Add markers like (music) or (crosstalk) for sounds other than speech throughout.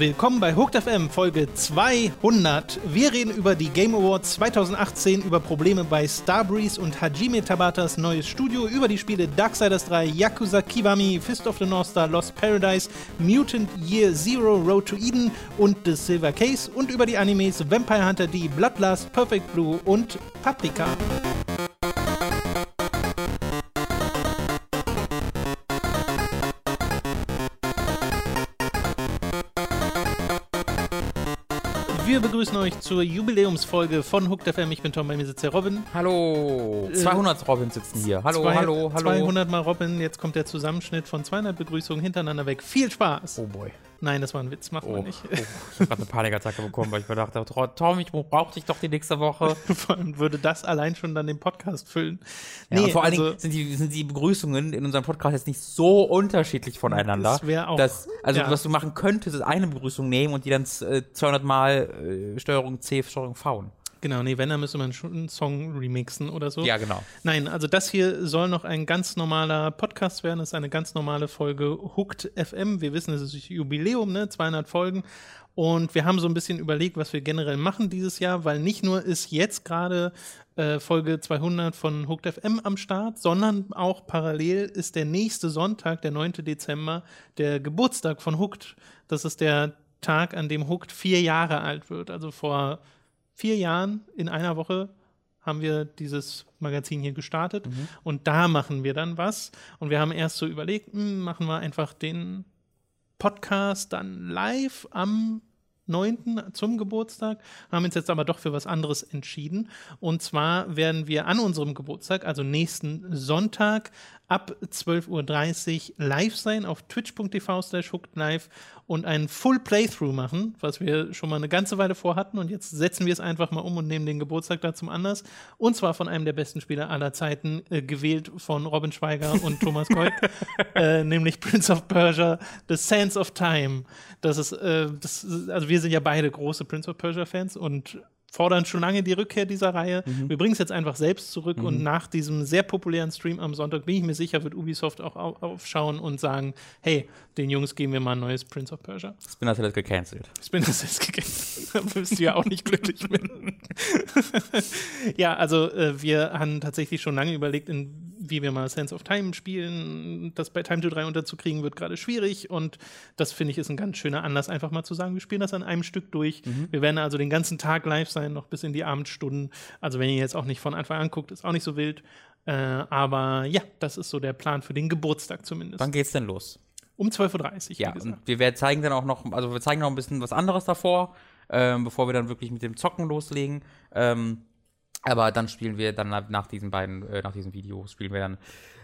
Willkommen bei Hooked FM Folge 200. Wir reden über die Game Awards 2018, über Probleme bei Starbreeze und Hajime Tabatas neues Studio, über die Spiele Darksiders 3, Yakuza Kiwami, Fist of the North Star, Lost Paradise, Mutant Year Zero, Road to Eden und The Silver Case und über die Animes Vampire Hunter D, Bloodlust, Perfect Blue und Paprika. Begrüßen euch zur Jubiläumsfolge von Hooked FM. Ich bin Tom, bei mir sitzt der Robin. Hallo. 200 Robin sitzen hier. Hallo, Zwei- hallo, hallo. 200 mal Robin. Jetzt kommt der Zusammenschnitt von 200 Begrüßungen hintereinander weg. Viel Spaß. Oh boy. Nein, das war ein Witz. Macht Oh, man oh. nicht. Ich habe gerade eine Panikattacke bekommen, weil ich mir dachte, Tro- Tom, ich brauche dich doch die nächste Woche. (laughs) Vor allem würde das allein schon dann den Podcast füllen. Ja, und vor allen also, Dingen sind die, sind die Begrüßungen in unserem Podcast jetzt nicht so unterschiedlich voneinander. Das wär auch- dass, also, ja. was du machen könntest, ist eine Begrüßung nehmen und die dann äh, 200 Mal äh, Steuerung C, Steuerung V. Genau, nee, wenn, dann müsste man schon einen Song remixen oder so. Ja, genau. Nein, also das hier soll noch ein ganz normaler Podcast werden. Das ist eine ganz normale Folge Hooked FM. Wir wissen, es ist Jubiläum, ne? 200 Folgen. Und wir haben so ein bisschen überlegt, was wir generell machen dieses Jahr, weil nicht nur ist jetzt gerade äh, Folge 200 von Hooked FM am Start, sondern auch parallel ist der nächste Sonntag, der 9. Dezember, der Geburtstag von Hooked. Das ist der Tag, an dem Hooked vier Jahre alt wird. Also vor vier Jahren in einer Woche haben wir dieses Magazin hier gestartet und da machen wir dann was. Und wir haben erst so überlegt, hm, machen wir einfach den Podcast dann live am 9. zum Geburtstag, haben uns jetzt aber doch für was anderes entschieden. Und zwar werden wir an unserem Geburtstag, also nächsten Sonntag, ab 12.30 Uhr live sein auf twitch.tv slash hooked live und einen Full Playthrough machen, was wir schon mal eine ganze Weile vorhatten. Und jetzt setzen wir es einfach mal um und nehmen den Geburtstag da zum Anlass. Und zwar von einem der besten Spieler aller Zeiten, äh, gewählt von Robin Schweiger und Thomas Kolk, (laughs) äh, nämlich Prince of Persia, The Sands of Time. Das ist, äh, das ist, also wir sind ja beide große Prince of Persia-Fans und fordern schon lange die Rückkehr dieser Reihe. Wir bringen es jetzt einfach selbst zurück und nach diesem sehr populären Stream am Sonntag bin ich mir sicher, wird Ubisoft auch au- aufschauen und sagen, hey, den Jungs geben wir mal ein neues Prince of Persia. Splinter Cell ist gecancelt. Splinter Cell ist gegangen. (laughs) Da wirst du ja auch nicht glücklich mit. (laughs) ja, also äh, wir haben tatsächlich schon lange überlegt, in, wie wir mal Sense of Time spielen. Das bei Time to 3 unterzukriegen wird gerade schwierig und das finde ich ist ein ganz schöner Anlass, einfach mal zu sagen, wir spielen das an einem Stück durch. Wir werden also den ganzen Tag live sein, noch bis in die Abendstunden. Also wenn ihr jetzt auch nicht von Anfang an guckt, ist auch nicht so wild. Äh, aber ja, das ist so der Plan für den Geburtstag zumindest. Wann geht's denn los? Um 12.30 Uhr, Ja, und wir werden zeigen dann auch noch, also wir zeigen noch ein bisschen was anderes davor, ähm, bevor wir dann wirklich mit dem Zocken loslegen. Ähm, aber dann spielen wir dann nach- nach diesen beiden, äh, nach diesem Video spielen wir dann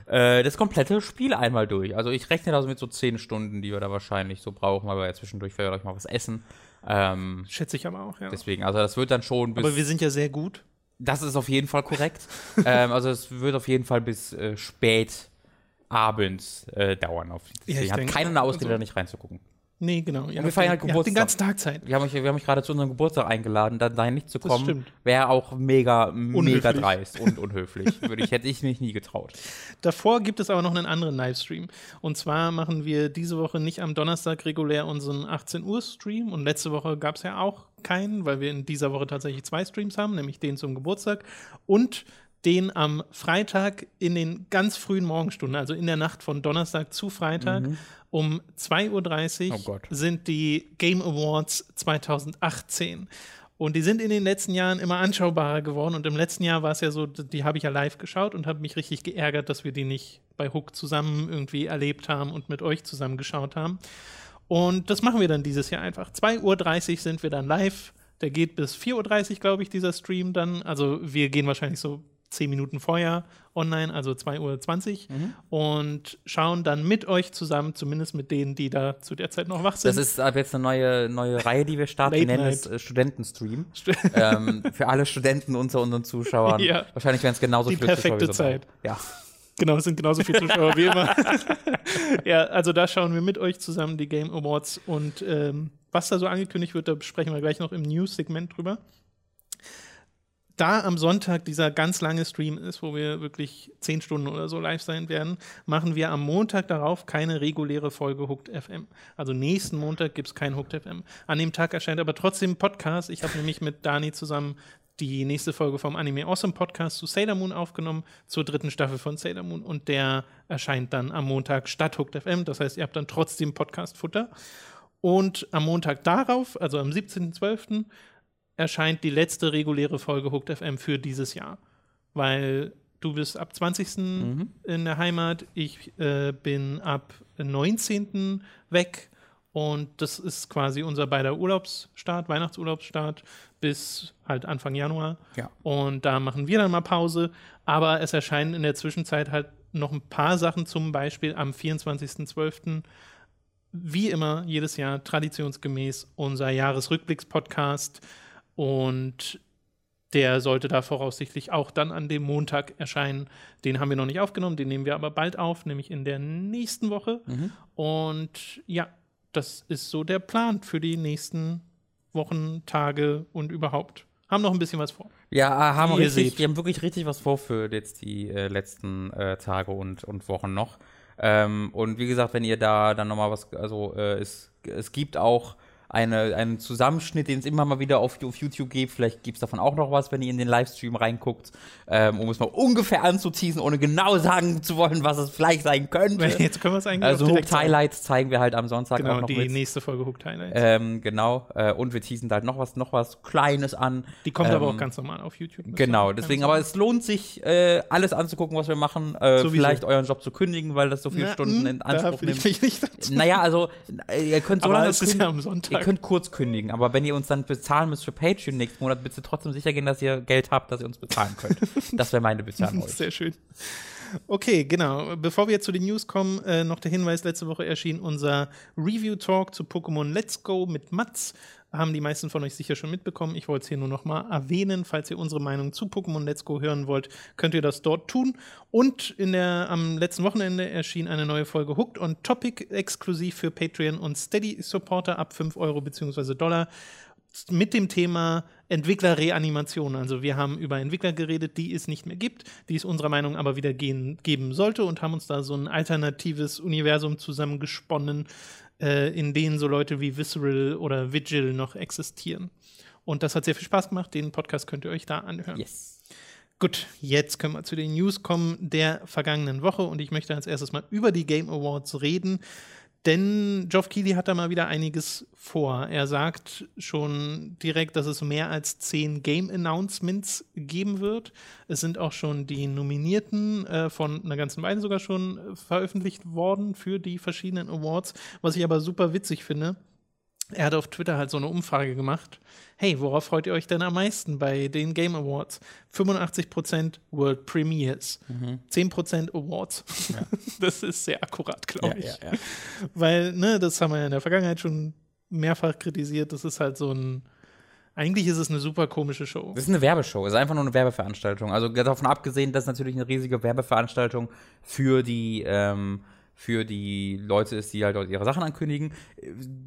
äh, das komplette Spiel einmal durch. Also ich rechne da so mit so zehn Stunden, die wir da wahrscheinlich so brauchen, weil wir ja zwischendurch vielleicht mal was essen. Ähm, Schätze ich aber auch, ja. deswegen, also das wird dann schon bis. Aber wir sind ja sehr gut. Das ist auf jeden Fall korrekt. (laughs) ähm, also es wird auf jeden Fall bis äh, spät abends äh, dauern. Auf, Ja, ich deswegen hat denke, keiner eine Ausrede, also- da nicht reinzugucken. Nee, genau. Wir feiern halt habt den Geburtstag. ganzen Tag Zeit. Wir haben euch, wir haben euch gerade zu unserem Geburtstag eingeladen, dann dahin nicht zu kommen, wäre auch mega, mega Unhöflich. dreist und unhöflich. (laughs) Würde ich, hätte ich mich nie getraut. Davor gibt es aber noch einen anderen Livestream. Und zwar machen wir diese Woche nicht am Donnerstag regulär unseren 18 Uhr Stream. Und letzte Woche gab es ja auch keinen, weil wir in dieser Woche tatsächlich zwei Streams haben, nämlich den zum Geburtstag und den am Freitag in den ganz frühen Morgenstunden, also in der Nacht von Donnerstag zu Freitag um 2.30 Uhr Oh sind die Game Awards 2018. Und die sind in den letzten Jahren immer anschaubarer geworden. Und im letzten Jahr war es ja so, die habe ich ja live geschaut und habe mich richtig geärgert, dass wir die nicht bei Hook zusammen irgendwie erlebt haben und mit euch zusammen geschaut haben. Und das machen wir dann dieses Jahr einfach. 2.30 Uhr sind wir dann live. Der geht bis 4.30 Uhr, glaube ich, dieser Stream dann. Also wir gehen wahrscheinlich so 10 Minuten vorher online, also 2.20 Uhr. Und schauen dann mit euch zusammen, zumindest mit denen, die da zu der Zeit noch wach sind. Das ist ab jetzt eine neue, neue Reihe, die wir starten. Wir nennen es äh, Studentenstream. (laughs) ähm, für alle Studenten unter unseren Zuschauern. (laughs) Ja. Wahrscheinlich wären es genauso Die viele Zuschauer perfekte wie so dabei. Zeit. Ja. Genau, es sind genauso viele Zuschauer wie immer. (laughs) ja, also da schauen wir mit euch zusammen die Game Awards und ähm, was da so angekündigt wird, da sprechen wir gleich noch im News-Segment drüber. Da am Sonntag dieser ganz lange Stream ist, wo wir wirklich zehn Stunden oder so live sein werden, machen wir am Montag darauf keine reguläre Folge Hooked FM. Also nächsten Montag gibt es kein Hooked FM. An dem Tag erscheint aber trotzdem Podcast. Ich habe nämlich mit Dani zusammen die nächste Folge vom Anime Awesome Podcast zu Sailor Moon aufgenommen, zur dritten Staffel von Sailor Moon und der erscheint dann am Montag statt Hooked FM. Das heißt, ihr habt dann trotzdem Podcast-Futter. Und am Montag darauf, also am 17.12., erscheint die letzte reguläre Folge Hooked FM für dieses Jahr. Weil du bist ab 20. Mhm. in der Heimat, ich äh, bin ab 19. weg. Und das ist quasi unser beider Urlaubsstart, Weihnachtsurlaubsstart bis halt Anfang Januar. Ja. Und da machen wir dann mal Pause. Aber es erscheinen in der Zwischenzeit halt noch ein paar Sachen, zum Beispiel am 24.12. Wie immer, jedes Jahr traditionsgemäß unser Jahresrückblicks-Podcast und der sollte da voraussichtlich auch dann an dem Montag erscheinen. Den haben wir noch nicht aufgenommen, den nehmen wir aber bald auf, nämlich in der nächsten Woche. Mhm. Und ja, das ist so der Plan für die nächsten Wochen, Tage und überhaupt. Haben noch ein bisschen was vor. Ja, ah, haben wir richtig, wir haben wirklich richtig was vor für jetzt die äh, letzten äh, Tage und, und Wochen noch. Ähm, und wie gesagt, wenn ihr da dann nochmal was, also äh, es, es gibt auch eine, einen Zusammenschnitt, den es immer mal wieder auf, auf YouTube gibt. Vielleicht gibt es davon auch noch was, wenn ihr in den Livestream reinguckt, ähm, um es mal ungefähr anzuteasen, ohne genau (laughs) sagen zu wollen, was es vielleicht sein könnte. (laughs) Jetzt können wir es eigentlich Also Hooked Highlights zeigen wir halt am Sonntag genau, auch noch die mit. nächste Folge Hooked Highlights. Ähm, genau. Äh, und wir teasen da halt noch was, noch was Kleines an. Die kommt ähm, aber auch ganz normal auf YouTube. Genau, deswegen, aber es lohnt sich, äh, alles anzugucken, was wir machen. Äh, vielleicht euren Job zu kündigen, weil das so viele Na, Stunden hm, in Anspruch nimmt. Naja, also äh, ihr könnt so aber lange es ist ja am Sonntag. Ihr könnt kurz kündigen. Aber wenn ihr uns dann bezahlen müsst für Patreon nächsten Monat, bitte trotzdem sicher gehen, dass ihr Geld habt, dass ihr uns bezahlen könnt. (laughs) das wäre meine Bitte an euch. Sehr schön. Okay, genau. Bevor wir jetzt zu den News kommen, äh, noch der Hinweis: Letzte Woche erschien unser Review-Talk zu Pokémon Let's Go mit Mats haben die meisten von euch sicher schon mitbekommen. Ich wollte es hier nur noch mal erwähnen. Falls ihr unsere Meinung zu Pokémon Let's Go hören wollt, könnt ihr das dort tun. Und in der, am letzten Wochenende erschien eine neue Folge Hooked on Topic, exklusiv für Patreon und Steady-Supporter ab 5 Euro bzw. Dollar mit dem Thema Entwicklerreanimation. Also wir haben über Entwickler geredet, die es nicht mehr gibt, die es unserer Meinung aber wieder gehen, geben sollte und haben uns da so ein alternatives Universum zusammengesponnen, äh, in denen so Leute wie Visceral oder Vigil noch existieren. Und das hat sehr viel Spaß gemacht. Den Podcast könnt ihr euch da anhören. Yes. Gut, jetzt können wir zu den News kommen der vergangenen Woche und ich möchte als erstes mal über die Game Awards reden. Denn Geoff Keighley hat da mal wieder einiges vor. Er sagt schon direkt, dass es mehr als zehn Game Announcements geben wird. Es sind auch schon die Nominierten äh, von einer ganzen Weile sogar schon veröffentlicht worden für die verschiedenen Awards. Was ich aber super witzig finde, er hat auf Twitter halt so eine Umfrage gemacht. Hey, worauf freut ihr euch denn am meisten bei den Game Awards? 85% World Premiers, mhm. 10% Awards. Ja. (laughs) Das ist sehr akkurat, glaube ich. Ja, ja, Weil, ne, das haben wir ja in der Vergangenheit schon mehrfach kritisiert. Das ist halt so ein. Eigentlich ist es eine super komische Show. Das ist eine Werbeshow, es ist einfach nur eine Werbeveranstaltung. Also davon abgesehen, dass natürlich eine riesige Werbeveranstaltung für die ähm, für die Leute ist, die halt ihre Sachen ankündigen.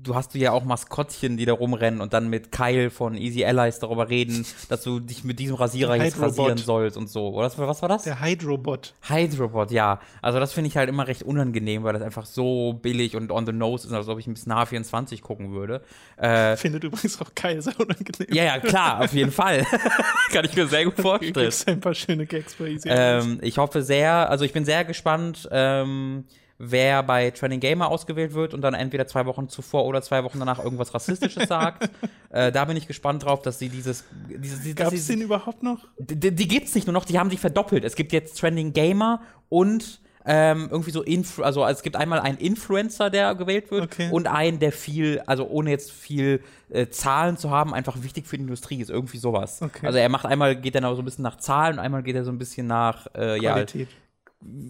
Du hast du ja auch Maskottchen, die da rumrennen und dann mit Kyle von Easy Allies darüber reden, dass du dich mit diesem Rasierer jetzt rasieren sollst und so. Oder was war das? Der Hydrobot. Hydrobot, ja. Also das finde ich halt immer recht unangenehm, weil das einfach so billig und on the nose ist, als ob ich ein bisschen H24 gucken würde. Äh, Findet übrigens auch Kyle sehr unangenehm. Ja, ja, klar, auf jeden Fall. (laughs) (laughs) Kann ich mir sehr gut vorstellen. Du ein paar schöne Gags bei Easy Allies. Ähm, ich hoffe sehr, also ich bin sehr gespannt, ähm, wer bei Training Gamer ausgewählt wird und dann entweder zwei Wochen zuvor oder zwei Wochen danach irgendwas Rassistisches (laughs) sagt. Äh, da bin ich gespannt drauf, dass sie dieses. dieses Gab es den überhaupt noch? Die, die gibt's nicht nur noch, die haben sich verdoppelt. Es gibt jetzt Trending Gamer und ähm, irgendwie so, Influ also es gibt einmal einen Influencer, der gewählt wird okay. und einen, der viel, also ohne jetzt viel äh, Zahlen zu haben, einfach wichtig für die Industrie ist, irgendwie sowas. Okay. Also er macht einmal, geht dann auch so ein bisschen nach Zahlen und einmal geht er so ein bisschen nach, äh, Qualität. ja,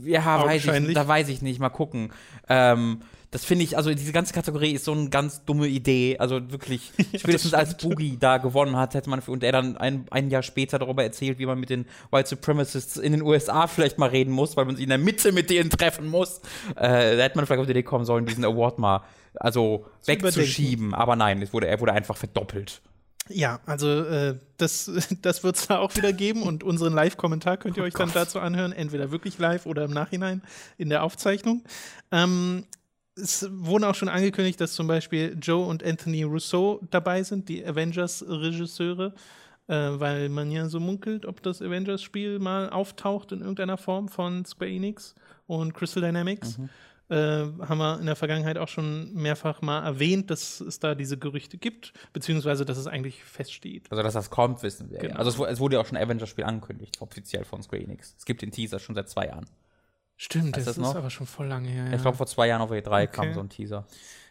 ja, weiß ich, da weiß ich nicht. Mal gucken. Ähm, das finde ich, also diese ganze Kategorie ist so eine ganz dumme Idee. Also wirklich, (laughs) ja, spätestens als Boogie da gewonnen hat, hätte man, und er dann ein, ein Jahr später darüber erzählt, wie man mit den White Supremacists in den USA vielleicht mal reden muss, weil man sie in der Mitte mit denen treffen muss. Äh, da hätte man vielleicht auf die Idee kommen sollen, diesen Award mal, also wegzuschieben. Aber nein, es wurde, er wurde einfach verdoppelt. Ja, also äh, das, (laughs) das wird es da auch wieder geben und unseren Live-Kommentar könnt ihr Oh euch dann Gott. dazu anhören, entweder wirklich live oder im Nachhinein in der Aufzeichnung. Ähm, es wurde auch schon angekündigt, dass zum Beispiel Joe und Anthony Rousseau dabei sind, die Avengers-Regisseure, äh, weil man ja so munkelt, ob das Avengers-Spiel mal auftaucht in irgendeiner Form von Square Enix und Crystal Dynamics. Mhm. Äh, haben wir in der Vergangenheit auch schon mehrfach mal erwähnt, dass es da diese Gerüchte gibt, beziehungsweise dass es eigentlich feststeht. Also, dass das kommt, wissen wir. Genau. Ja. Also, es, es wurde ja auch schon ein Avengers-Spiel angekündigt, offiziell von Square Enix. Es gibt den Teaser schon seit zwei Jahren. Stimmt, das, das ist noch? aber schon voll lange her. Ja. Ich glaube, vor zwei Jahren auf E3 kam Okay. so ein Teaser.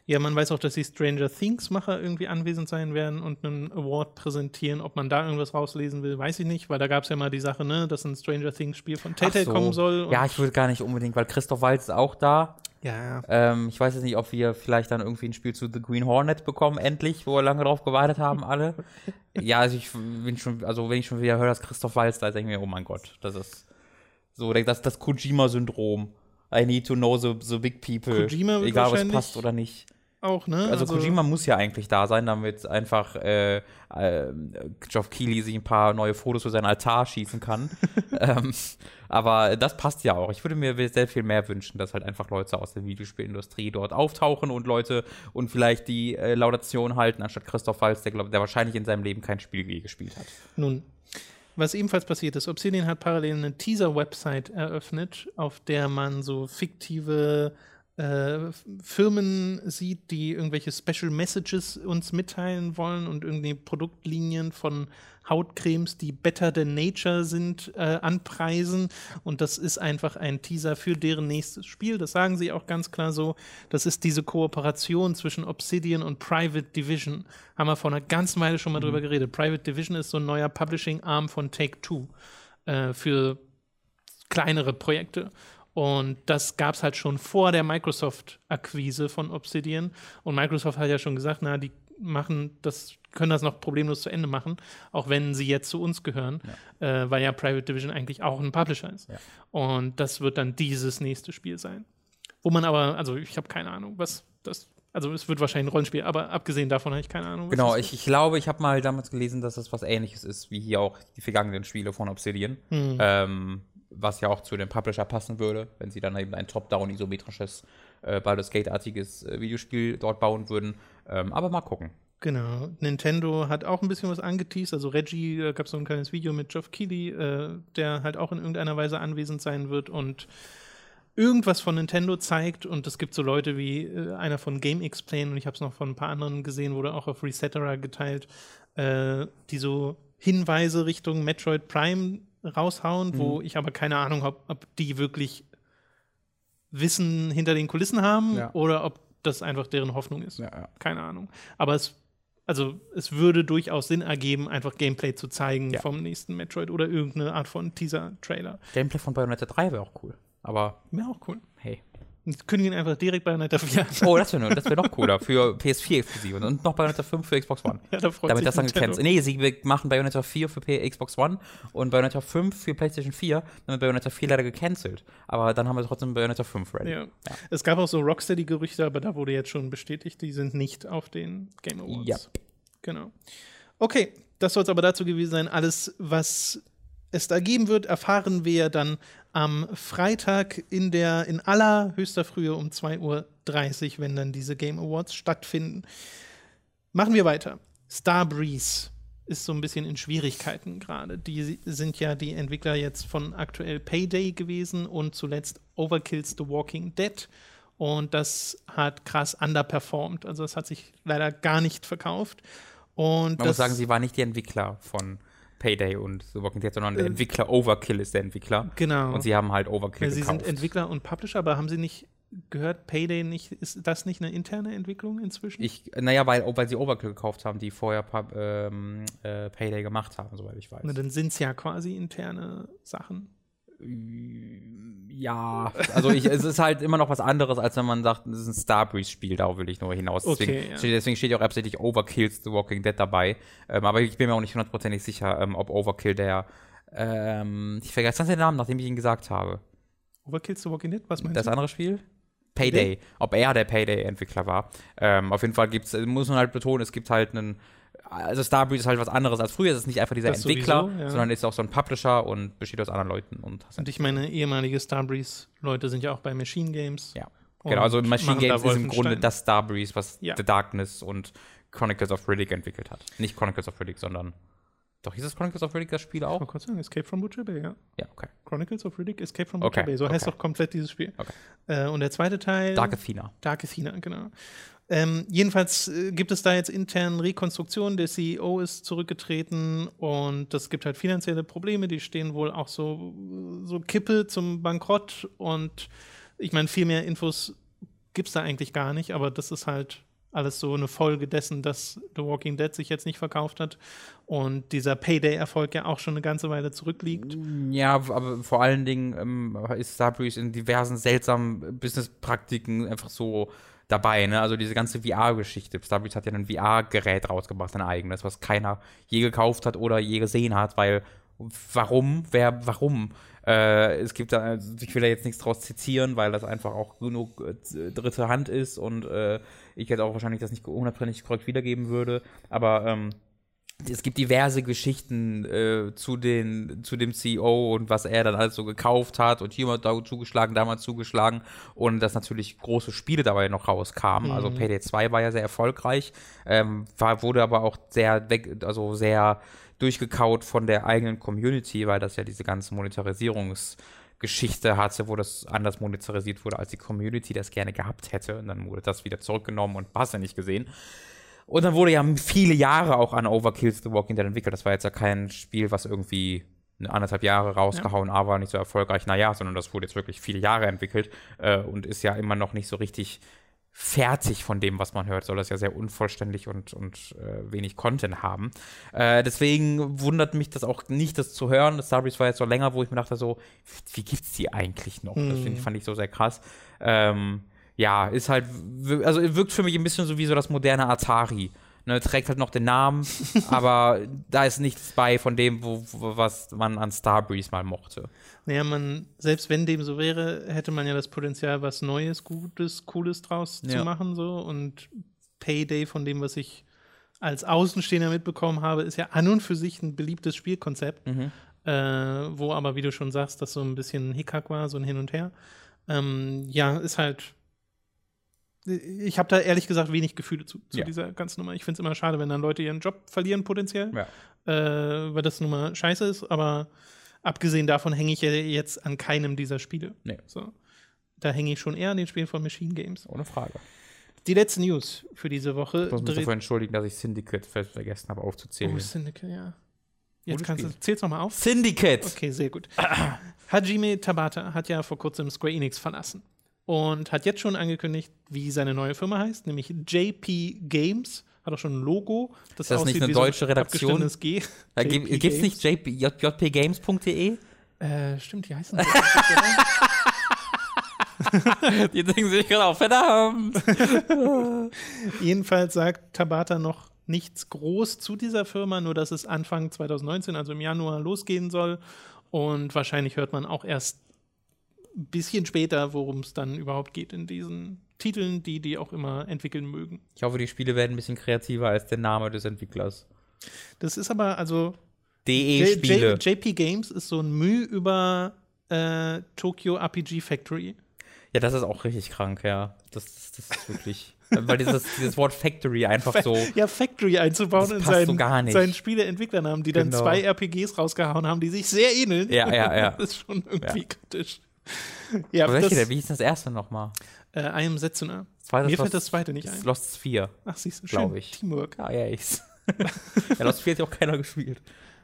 Ja, man weiß auch, dass die Stranger Things-Macher irgendwie anwesend sein werden und einen Award präsentieren. Ob man da irgendwas rauslesen will, weiß ich nicht, weil da gab es ja mal die Sache, ne, dass ein Stranger Things-Spiel von Telltale so. kommen soll. Ja, ich würde gar nicht unbedingt, weil Christoph Waltz ist auch da. ja. Ähm, ich weiß jetzt nicht, ob wir vielleicht dann irgendwie ein Spiel zu The Green Hornet bekommen, endlich, wo wir lange drauf gewartet haben, alle. ja, also ich bin schon, also wenn ich schon wieder höre, dass Christoph Waltz da ist, denke ich mir, oh mein Gott, das ist so, das das Kojima-Syndrom. I need to know the, the big people. Kojima Egal, ob es passt oder nicht. Auch, ne? Also, Kojima muss ja eigentlich da sein, damit einfach äh, äh, Geoff Keighley sich ein paar neue Fotos für seinen Altar schießen kann. (laughs) ähm, aber das passt ja auch. Ich würde mir sehr viel mehr wünschen, dass halt einfach Leute aus der Videospielindustrie dort auftauchen und Leute und vielleicht die äh, Laudation halten, anstatt Christoph Waltz, der, glaub, der wahrscheinlich in seinem Leben kein Spiel je gespielt hat. Nun, was ebenfalls passiert ist, Obsidian hat parallel eine Teaser-Website eröffnet, auf der man so fiktive äh, Firmen sieht, die irgendwelche Special Messages uns mitteilen wollen und irgendwie Produktlinien von Hautcremes, die better than nature sind, äh, anpreisen. Und das ist einfach ein Teaser für deren nächstes Spiel. Das sagen sie auch ganz klar so. Das ist diese Kooperation zwischen Obsidian und Private Division. Haben wir vor einer ganzen Weile schon mal drüber geredet. Private Division ist so ein neuer Publishing-Arm von Take-Two äh, für kleinere Projekte. Und das gab es halt schon vor der Microsoft-Akquise von Obsidian. Und Microsoft hat ja schon gesagt, na, die machen das, können das noch problemlos zu Ende machen, auch wenn sie jetzt zu uns gehören, Äh, weil ja Private Division eigentlich auch ein Publisher ist. Ja. Und das wird dann dieses nächste Spiel sein. Wo man aber, also ich habe keine Ahnung, was das, also es wird wahrscheinlich ein Rollenspiel, aber abgesehen davon habe ich keine Ahnung. was Genau, ich, ich glaube, ich habe mal damals gelesen, dass das was ähnliches ist, wie hier auch die vergangenen Spiele von Obsidian. Ähm, was ja auch zu dem Publisher passen würde, wenn sie dann eben ein top-down isometrisches, äh, Baldur's Gate-artiges äh, Videospiel dort bauen würden. Ähm, aber mal gucken. Genau. Nintendo hat auch ein bisschen was angeteased. Also Reggie, da gab es so ein kleines Video mit Geoff Keighley, äh, der halt auch in irgendeiner Weise anwesend sein wird und irgendwas von Nintendo zeigt. Und es gibt so Leute wie äh, einer von Game Explain und ich habe es noch von ein paar anderen gesehen, wurde auch auf Resetera geteilt, äh, die so Hinweise Richtung Metroid Prime raushauen, wo ich aber keine Ahnung habe, ob die wirklich Wissen hinter den Kulissen haben Ja. oder ob das einfach deren Hoffnung ist. ja. Keine Ahnung. Aber es, also es würde durchaus Sinn ergeben, einfach Gameplay zu zeigen Ja. vom nächsten Metroid oder irgendeine Art von Teaser-Trailer. Gameplay von Bayonetta 3 wäre auch cool. Aber Wäre auch cool. hey. Und kündigen einfach direkt bei Bayonetta 4 an. Oh, das wäre wär noch cooler. Für PS4 exklusiv und noch Bayonetta 5 für Xbox One. Ja, da freut Damit das dann gecancelt. Nee, sie machen Bayonetta 4 für Xbox One und Bayonetta 5 für PlayStation 4. Dann wird Bayonetta 4 leider gecancelt. Aber dann haben wir trotzdem Bayonetta 5 ready. Ja. Es gab auch so Rocksteady-Gerüchte, aber da wurde jetzt schon bestätigt, die sind nicht auf den Game Awards. Ja. Genau. Okay, das soll es aber dazu gewesen sein. Alles, was es da geben wird, erfahren wir dann am Freitag in der in allerhöchster Frühe um 2.30 Uhr, wenn dann diese Game Awards stattfinden. Machen wir weiter. Starbreeze ist so ein bisschen in Schwierigkeiten gerade. Die sind ja die Entwickler jetzt von aktuell Payday gewesen und zuletzt Overkills The Walking Dead. Und das hat krass underperformed. Also das hat sich leider gar nicht verkauft. Und Man muss sagen, sie war nicht die Entwickler von Payday und The Walking Dead, sondern der Entwickler Overkill ist der Entwickler. genau. Und sie haben halt Overkill ja, sie gekauft. sind Entwickler und Publisher, aber haben sie nicht gehört, Payday nicht, ist das nicht eine interne Entwicklung inzwischen? ich, naja, weil, weil sie Overkill gekauft haben, die vorher ähm, äh, Payday gemacht haben, soweit ich weiß. Na, dann sind es ja quasi interne Sachen. Ja, also ich, es ist halt immer noch was anderes, als wenn man sagt, es ist ein Starbreeze-Spiel, darauf will ich nur hinaus. Deswegen, Okay, ja. steht, deswegen steht ja auch absichtlich Overkills The Walking Dead dabei. Ähm, aber ich bin mir auch nicht hundertprozentig sicher, ähm, ob Overkill der, ähm, ich vergesse ganz den Namen, nachdem ich ihn gesagt habe. Overkills The Walking Dead? Was meinst Das du? andere Spiel? Payday. Ob er der Payday-Entwickler war. Ähm, auf jeden Fall gibt's, muss man halt betonen, es gibt halt einen also Starbreeze ist halt was anderes als früher. Es ist nicht einfach dieser Das Entwickler, sowieso, ja. sondern ist auch so ein Publisher und besteht aus anderen Leuten. Und, Und ich meine, ehemalige Starbreeze-Leute sind ja auch bei Machine Games. Ja. Genau, also Machine Games ist im Grunde das Starbreeze, was Ja. The Darkness und Chronicles of Riddick entwickelt hat. Nicht Chronicles of Riddick, sondern. Doch, hieß es Chronicles of Riddick das Spiel Ich auch? wollte kurz sagen, Escape from Butcher Bay, ja. Ja, okay. Chronicles of Riddick, Escape from Okay, Butcher Bay. So heißt okay. doch komplett dieses Spiel. Okay. Äh, und der zweite Teil. Dark Athena. Dark Athena, genau. Ähm, jedenfalls äh, gibt es da jetzt intern Rekonstruktionen. Der CEO ist zurückgetreten und das gibt halt finanzielle Probleme. Die stehen wohl auch so, so Kippe zum Bankrott. Und ich meine, viel mehr Infos gibt es da eigentlich gar nicht, aber das ist halt alles so eine Folge dessen, dass The Walking Dead sich jetzt nicht verkauft hat und dieser Payday-Erfolg ja auch schon eine ganze Weile zurückliegt. Ja, aber vor allen Dingen ähm, ist Starbreeze in diversen seltsamen Businesspraktiken einfach so dabei, ne? Also diese ganze VR-Geschichte. Starbreeze hat ja ein VR-Gerät rausgebracht, ein eigenes, was keiner je gekauft hat oder je gesehen hat, weil warum? Wer, warum? Äh, es gibt da, also ich will da jetzt nichts draus zitieren, weil das einfach auch genug äh, dritte Hand ist und äh, ich jetzt auch wahrscheinlich das nicht hundertprozentig korrekt wiedergeben würde. Aber ähm, es gibt diverse Geschichten äh, zu, den, zu dem CEO und was er dann alles so gekauft hat und hier mal da zugeschlagen, damals zugeschlagen und dass natürlich große Spiele dabei noch rauskamen. Also Payday 2 war ja sehr erfolgreich, ähm, war, wurde aber auch sehr weg, also sehr durchgekaut von der eigenen Community, weil das ja diese ganze Monetarisierungsgeschichte hatte, wo das anders monetarisiert wurde, als die Community das gerne gehabt hätte. Und dann wurde das wieder zurückgenommen und hast ja nicht gesehen. Und dann wurde ja viele Jahre auch an Overkills The Walking Dead entwickelt. Das war jetzt ja kein Spiel, was irgendwie anderthalb Jahre rausgehauen, aber nicht so erfolgreich, naja, sondern das wurde jetzt wirklich viele Jahre entwickelt äh, und ist ja immer noch nicht so richtig fertig von dem, was man hört, soll das ja sehr unvollständig und, und äh, wenig Content haben. Äh, deswegen wundert mich das auch nicht, das zu hören. Das Starbreeze war jetzt so länger, wo ich mir dachte so, wie gibt's die eigentlich noch? Das find, fand ich so sehr krass. Ähm, ja, ist halt, also wirkt für mich ein bisschen so wie so das moderne Atari. Ne, trägt halt noch den Namen, (laughs) aber da ist nichts bei von dem, wo, wo, was man an Starbreeze mal mochte. Naja, man, selbst wenn dem so wäre, hätte man ja das Potenzial, was Neues, Gutes, Cooles draus zu Ja. machen, so. Und Payday, von dem, was ich als Außenstehender mitbekommen habe, ist ja an und für sich ein beliebtes Spielkonzept, Mhm. äh, wo aber, wie du schon sagst, das so ein bisschen ein Hickhack war, so ein Hin und Her. Ähm, ja, ist halt. Ich habe da ehrlich gesagt wenig Gefühle zu, zu Ja. dieser ganzen Nummer. Ich finde es immer schade, wenn dann Leute ihren Job verlieren, potenziell Ja. äh, weil das nun mal scheiße ist, aber abgesehen davon hänge ich ja jetzt an keinem dieser Spiele. Nee. So. Da hänge ich schon eher an den Spielen von Machine Games. Ohne Frage. Die letzte News für diese Woche. Ich muss mich dafür entschuldigen, dass ich Syndicate ver- vergessen habe aufzuzählen. oh, Syndicate, ja. Jetzt kannst du, Spiel. zähl's nochmal auf. Syndicate! Okay, sehr gut. Hajime Tabata hat ja vor kurzem Square Enix verlassen und hat jetzt schon angekündigt, wie seine neue Firma heißt, nämlich JP Games. Hat auch schon ein Logo. Das Ist das nicht eine wie so ein deutsche Redaktion? G. Da JP gibt es nicht JP, jpgames.de? Äh, stimmt, die heißen (laughs) Die denken sich gerade auch, verdammt! (laughs) Jedenfalls sagt Tabata noch nichts groß zu dieser Firma, nur dass es Anfang 2019, also im Januar, losgehen soll. Und wahrscheinlich hört man auch erst bisschen später, worum es dann überhaupt geht in diesen Titeln, die die auch immer entwickeln mögen. Ich hoffe, die Spiele werden ein bisschen kreativer als der Name des Entwicklers. Das ist aber, also DE J- Spiele. J- JP Games ist so ein Mühe über äh, Tokyo RPG Factory. Ja, das ist auch richtig krank, ja. Das, das, das ist wirklich. (laughs) weil dieses, dieses Wort Factory einfach so. Ja, Factory einzubauen in passt so seinen, gar nicht. seinen Spieleentwicklernamen, die dann Genau. zwei RPGs rausgehauen haben, die sich sehr ähneln. Ja, ja, ja. (laughs) Das ist schon irgendwie Ja. kritisch. (laughs) Ja, Aber welche das, denn? Wie hieß das erste nochmal? äh, I am Setsuna. Mir fällt das zweite nicht ein. Lost 4, Ach, siehst du, schön. ich. Teamwork. Ah, ja, ich. (laughs) ja, Lost 4 hat ja auch keiner gespielt.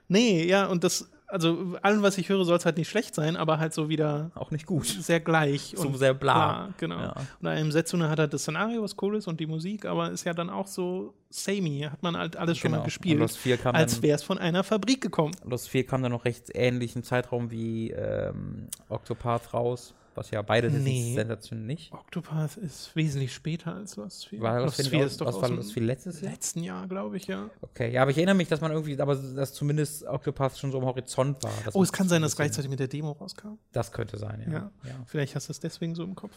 Nee, ja, und das, also allem, was ich höre, soll es halt nicht schlecht sein, aber halt so wieder Auch nicht gut. sehr gleich. So und sehr bla. genau. Ja. Und am Setsuna hat halt das Szenario, was cool ist, und die Musik, aber ist ja dann auch so samey. Hat man halt alles schon Genau. mal gespielt. Und Lost 4 kam als wäre es von einer Fabrik gekommen. Lost 4 kam dann noch recht ähnlich im Zeitraum wie ähm, Octopath raus. Was ja beide sind Nee. sensationell nicht. Octopath ist wesentlich später als Lost Sphere. War Lost Lost Sphere ist doch was war Lost Sphere letztes Jahr? letzten Jahr, glaube ich, ja. Okay, ja, aber ich erinnere mich, dass man irgendwie, aber dass zumindest Octopath schon so am Horizont war. Oh, es kann sein, ein dass gleichzeitig mit der Demo rauskam. Das könnte sein, ja. Ja. ja. Vielleicht hast du es deswegen so im Kopf.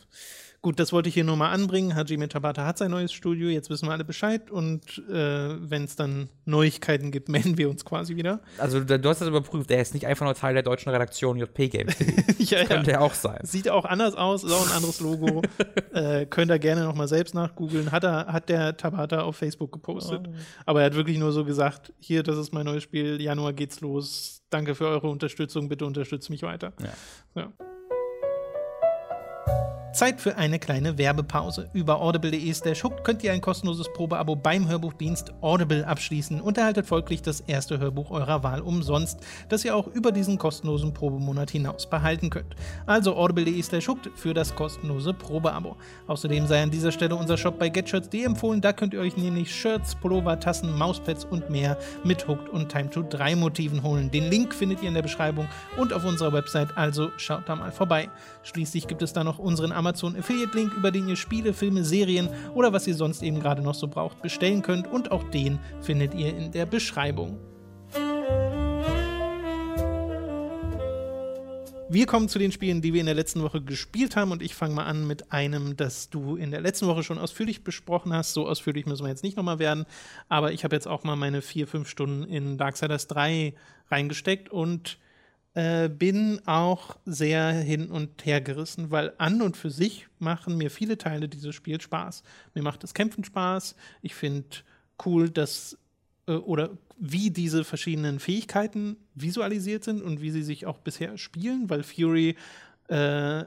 Gut, das wollte ich hier nur mal anbringen. Hajime Tabata hat sein neues Studio, jetzt wissen wir alle Bescheid und äh, wenn es dann Neuigkeiten gibt, (laughs) melden wir uns quasi wieder. Also du hast das überprüft, er ist nicht einfach nur Teil der deutschen Redaktion JP Games. (laughs) ja, Könnte er auch sein. Sieht auch anders aus, ist auch ein anderes Logo. (laughs) äh, könnt ihr gerne noch mal selbst nachgoogeln. Hat, er, hat der Tabata auf Facebook gepostet. Aber er hat wirklich nur so gesagt: Hier, das ist mein neues Spiel, Januar geht's los. Danke für eure Unterstützung, bitte unterstützt mich weiter. Ja. Ja. Zeit für eine kleine Werbepause. Über audible.de slash hooked könnt ihr ein kostenloses Probeabo beim Hörbuchdienst Audible abschließen und erhaltet folglich das erste Hörbuch eurer Wahl umsonst, das ihr auch über diesen kostenlosen Probemonat hinaus behalten könnt. Also audible.de slash hooked für das kostenlose Probeabo. Außerdem sei an dieser Stelle unser Shop bei getshirts.de empfohlen, da könnt ihr euch nämlich Shirts, Pullover, Tassen, Mauspads und mehr mit Hooked und Time to 3 Motiven holen. Den Link findet ihr in der Beschreibung und auf unserer Website, also schaut da mal vorbei. Schließlich gibt es da noch unseren Amazon Affiliate Link, über den ihr Spiele, Filme, Serien oder was ihr sonst eben gerade noch so braucht bestellen könnt und auch den findet ihr in der Beschreibung. Wir kommen zu den Spielen, die wir in der letzten Woche gespielt haben und ich fange mal an mit einem, das du in der letzten Woche schon ausführlich besprochen hast. So ausführlich müssen wir jetzt nicht nochmal werden, aber ich habe jetzt auch mal meine vier, fünf Stunden in Darksiders 3 reingesteckt und äh, bin auch sehr hin und her gerissen, weil an und für sich machen mir viele Teile dieses Spiels Spaß. Mir macht das Kämpfen Spaß. Ich finde cool, dass äh, oder wie diese verschiedenen Fähigkeiten visualisiert sind und wie sie sich auch bisher spielen, weil Fury äh,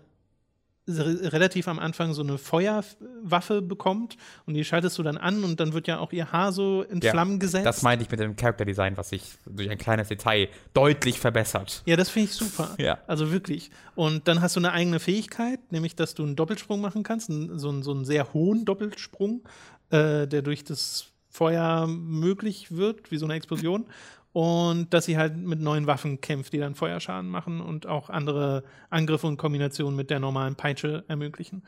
relativ am Anfang so eine Feuerwaffe bekommt und die schaltest du dann an und dann wird ja auch ihr Haar so in Ja, Flammen gesetzt. Das meinte ich mit dem Character Design, was sich durch ein kleines Detail deutlich verbessert. Ja, das finde ich super. (laughs) Ja. Also wirklich. Und dann hast du eine eigene Fähigkeit, nämlich dass du einen Doppelsprung machen kannst, so, einen, so einen sehr hohen Doppelsprung, äh, der durch das Feuer möglich wird, wie so eine Explosion. Und dass sie halt mit neuen Waffen kämpft, die dann Feuerschaden machen und auch andere Angriffe und Kombinationen mit der normalen Peitsche ermöglichen.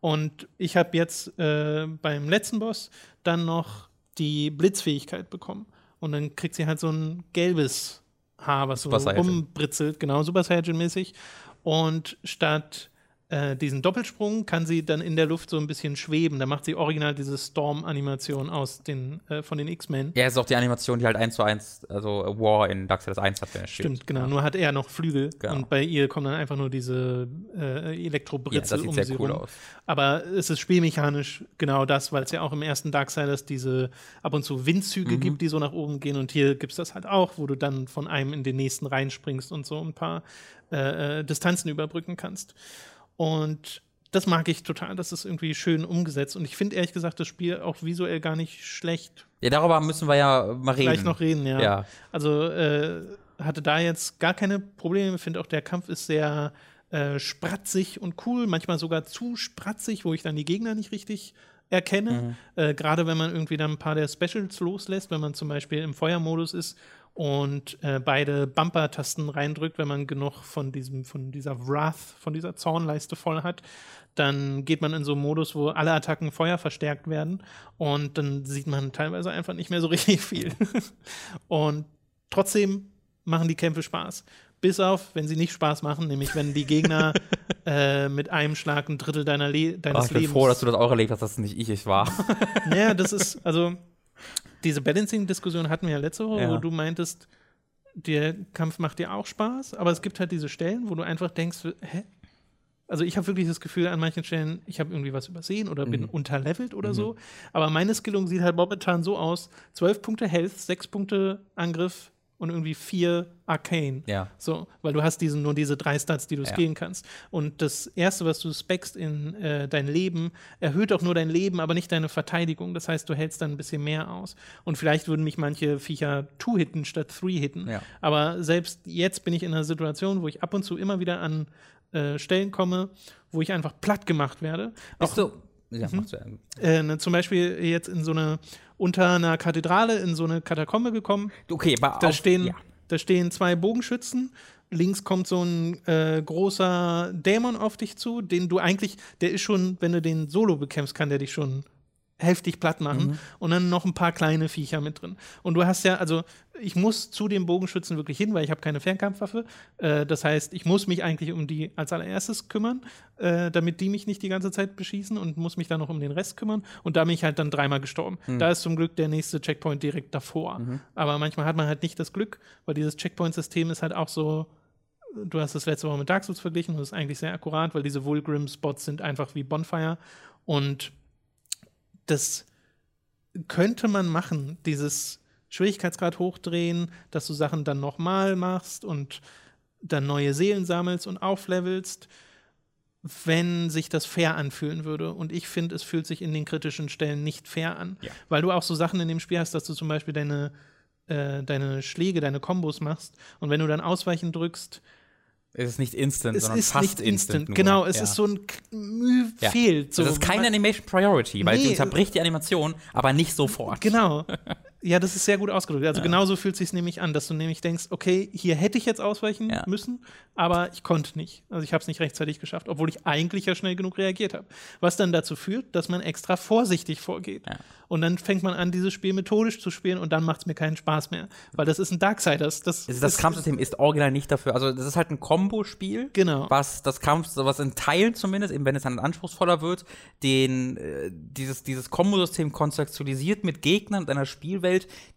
Und ich habe jetzt äh, beim letzten Boss dann noch die Blitzfähigkeit bekommen. Und dann kriegt sie halt so ein gelbes Haar, was so rumbritzelt, genau, Super Saiyan-mäßig. Und statt äh, diesen Doppelsprung kann sie dann in der Luft so ein bisschen schweben. Da macht sie original diese Storm-Animation aus den, äh, von den X-Men. Ja, es ist auch die Animation, die halt 1 zu 1, also War in Darksiders 1 hat, wenn er. Stimmt, genau. Nur hat er noch Flügel Genau. und bei ihr kommen dann einfach nur diese äh, Ja, das Elektrobritzel sieht um sie cool rum. aus. Aber es ist spielmechanisch genau das, weil es ja auch im ersten Darksiders diese ab und zu Windzüge Mhm. gibt, die so nach oben gehen. Und hier gibt es das halt auch, wo du dann von einem in den nächsten reinspringst und so ein paar äh, äh, Distanzen überbrücken kannst. Und das mag ich total. Das ist irgendwie schön umgesetzt. Und ich finde ehrlich gesagt das Spiel auch visuell gar nicht schlecht. Ja, darüber müssen wir ja mal reden. Gleich noch reden, ja. Ja. Also äh, hatte da jetzt gar keine Probleme. Ich finde auch, der Kampf ist sehr äh, spratzig und cool, manchmal sogar zu spratzig, wo ich dann die Gegner nicht richtig erkenne. Äh, Gerade wenn man irgendwie dann ein paar der Specials loslässt, wenn man zum Beispiel im Feuermodus ist und äh, beide Bumper-Tasten reindrückt, wenn man genug von diesem, von dieser Wrath, von dieser Zornleiste voll hat, dann geht man in so einen Modus, wo alle Attacken Feuer verstärkt werden und dann sieht man teilweise einfach nicht mehr so (laughs) richtig viel. und trotzdem machen die Kämpfe Spaß. Bis auf, wenn sie nicht Spaß machen, nämlich wenn die Gegner (laughs) äh, mit einem Schlag ein Drittel deiner Le deines ich bin Lebens. froh, dass du das auch erlebt hast, dass es nicht ich es war. (laughs) Naja, das ist, also, diese Balancing-Diskussion hatten wir ja letzte Woche, Ja. wo du meintest, der Kampf macht dir auch Spaß, aber es gibt halt diese Stellen, wo du einfach denkst, hä? Also ich habe wirklich das Gefühl an manchen Stellen, ich habe irgendwie was übersehen oder bin Mhm. unterlevelt oder so. Aber meine Skillung sieht halt momentan so aus: 12 Punkte Health, 6 Punkte Angriff und irgendwie 4 Arcane. Ja. So, weil du hast diesen, nur diese drei Stats, die du Ja. skillen kannst. Und das Erste, was du speckst in äh, dein Leben, erhöht auch nur dein Leben, aber nicht deine Verteidigung. Das heißt, du hältst dann ein bisschen mehr aus. Und vielleicht würden mich manche Viecher two-hitten statt three-hitten. Ja. Aber selbst jetzt bin ich in einer Situation, wo ich ab und zu immer wieder an äh, Stellen komme, wo ich einfach platt gemacht werde. Bist du. Ja, Mhm. du. Äh, ne, zum Beispiel jetzt in so eine, unter einer Kathedrale in so eine Katakombe gekommen. Okay, aber Da auf, stehen Ja. Da stehen zwei Bogenschützen. Links kommt so ein äh, großer Dämon auf dich zu, den du eigentlich, der ist schon, wenn du den solo bekämpfst, kann der dich schon heftig platt machen mhm. und dann noch ein paar kleine Viecher mit drin. Und du hast ja, also ich muss zu dem Bogenschützen wirklich hin, weil ich habe keine Fernkampfwaffe. Äh, das heißt, ich muss mich eigentlich um die als allererstes kümmern, äh, damit die mich nicht die ganze Zeit beschießen und muss mich dann noch um den Rest kümmern. Und da bin ich halt dann dreimal gestorben. Mhm. Da ist zum Glück der nächste Checkpoint direkt davor. Mhm. Aber manchmal hat man halt nicht das Glück, weil dieses Checkpoint-System ist halt auch so du hast das letzte Woche mit Dark Souls verglichen und das ist eigentlich sehr akkurat, weil diese Vulgrim-Spots sind einfach wie Bonfire und das könnte man machen, dieses Schwierigkeitsgrad hochdrehen, dass du Sachen dann nochmal machst und dann neue Seelen sammelst und auflevelst, wenn sich das fair anfühlen würde. Und ich finde, es fühlt sich in den kritischen Stellen nicht fair an. Ja. Weil du auch so Sachen in dem Spiel hast, dass du zum Beispiel deine, äh, deine Schläge, deine Kombos machst und wenn du dann Ausweichen drückst, es ist nicht instant, es sondern ist fast nicht instant. instant genau, es ja. ist so ein Mühe ja. fehlt. So. Das ist keine Animation Priority, weil nee. du unterbrichst die Animation, aber nicht sofort. Genau. (laughs) Ja, das ist sehr gut ausgedrückt. Also ja. genauso fühlt es sich nämlich an, dass du nämlich denkst, okay, hier hätte ich jetzt ausweichen ja. müssen, aber ich konnte nicht. Also ich habe es nicht rechtzeitig geschafft, obwohl ich eigentlich ja schnell genug reagiert habe. Was dann dazu führt, dass man extra vorsichtig vorgeht. Ja. Und dann fängt man an, dieses Spiel methodisch zu spielen und dann macht es mir keinen Spaß mehr. Weil das ist ein Darksiders. Das, also das Kampfsystem ist original nicht dafür. Also das ist halt ein Kombo-Spiel. Genau. Was das Kampf, was in Teilen zumindest, eben wenn es dann anspruchsvoller wird, den, äh, dieses, dieses Kombo-System kontextualisiert mit Gegnern und einer Spielwelt,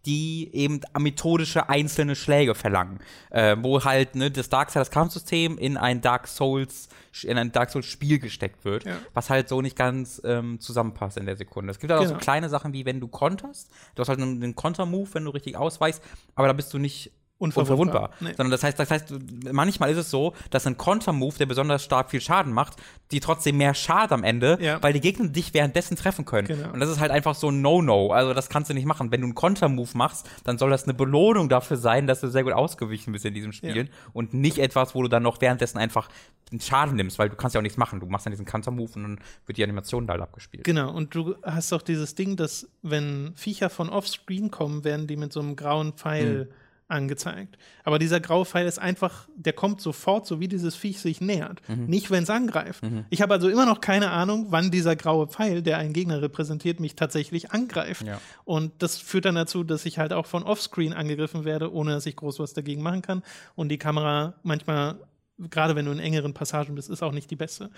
die eben methodische einzelne Schläge verlangen. Äh, wo halt ne, das Darksiders Kampfsystem in ein Dark Souls in ein Dark Souls Spiel gesteckt wird, ja. was halt so nicht ganz ähm, zusammenpasst in der Sekunde. Es gibt halt genau. auch so kleine Sachen wie wenn du konterst, du hast halt einen, einen Konter-Move, wenn du richtig ausweichst, aber da bist du nicht unverwundbar. Nee. Sondern das heißt, das heißt, manchmal ist es so, dass ein Kontermove, der besonders stark viel Schaden macht, die trotzdem mehr Schaden am Ende, ja. weil die Gegner dich währenddessen treffen können. Genau. Und das ist halt einfach so ein No-No. Also das kannst du nicht machen. Wenn du einen Kontermove machst, dann soll das eine Belohnung dafür sein, dass du sehr gut ausgewichen bist in diesem Spiel ja. und nicht etwas, wo du dann noch währenddessen einfach den Schaden nimmst, weil du kannst ja auch nichts machen. Du machst dann diesen Kontermove und dann wird die Animation da halt abgespielt. Genau. Und du hast auch dieses Ding, dass wenn Viecher von Offscreen kommen, werden die mit so einem grauen Pfeil hm angezeigt. Aber dieser graue Pfeil ist einfach, der kommt sofort, so wie dieses Viech sich nähert. Mhm. Nicht, wenn es angreift. Mhm. Ich habe also immer noch keine Ahnung, wann dieser graue Pfeil, der einen Gegner repräsentiert, mich tatsächlich angreift. Ja. Und das führt dann dazu, dass ich halt auch von Offscreen angegriffen werde, ohne dass ich groß was dagegen machen kann. Und die Kamera manchmal gerade wenn du in engeren Passagen bist, ist auch nicht die beste.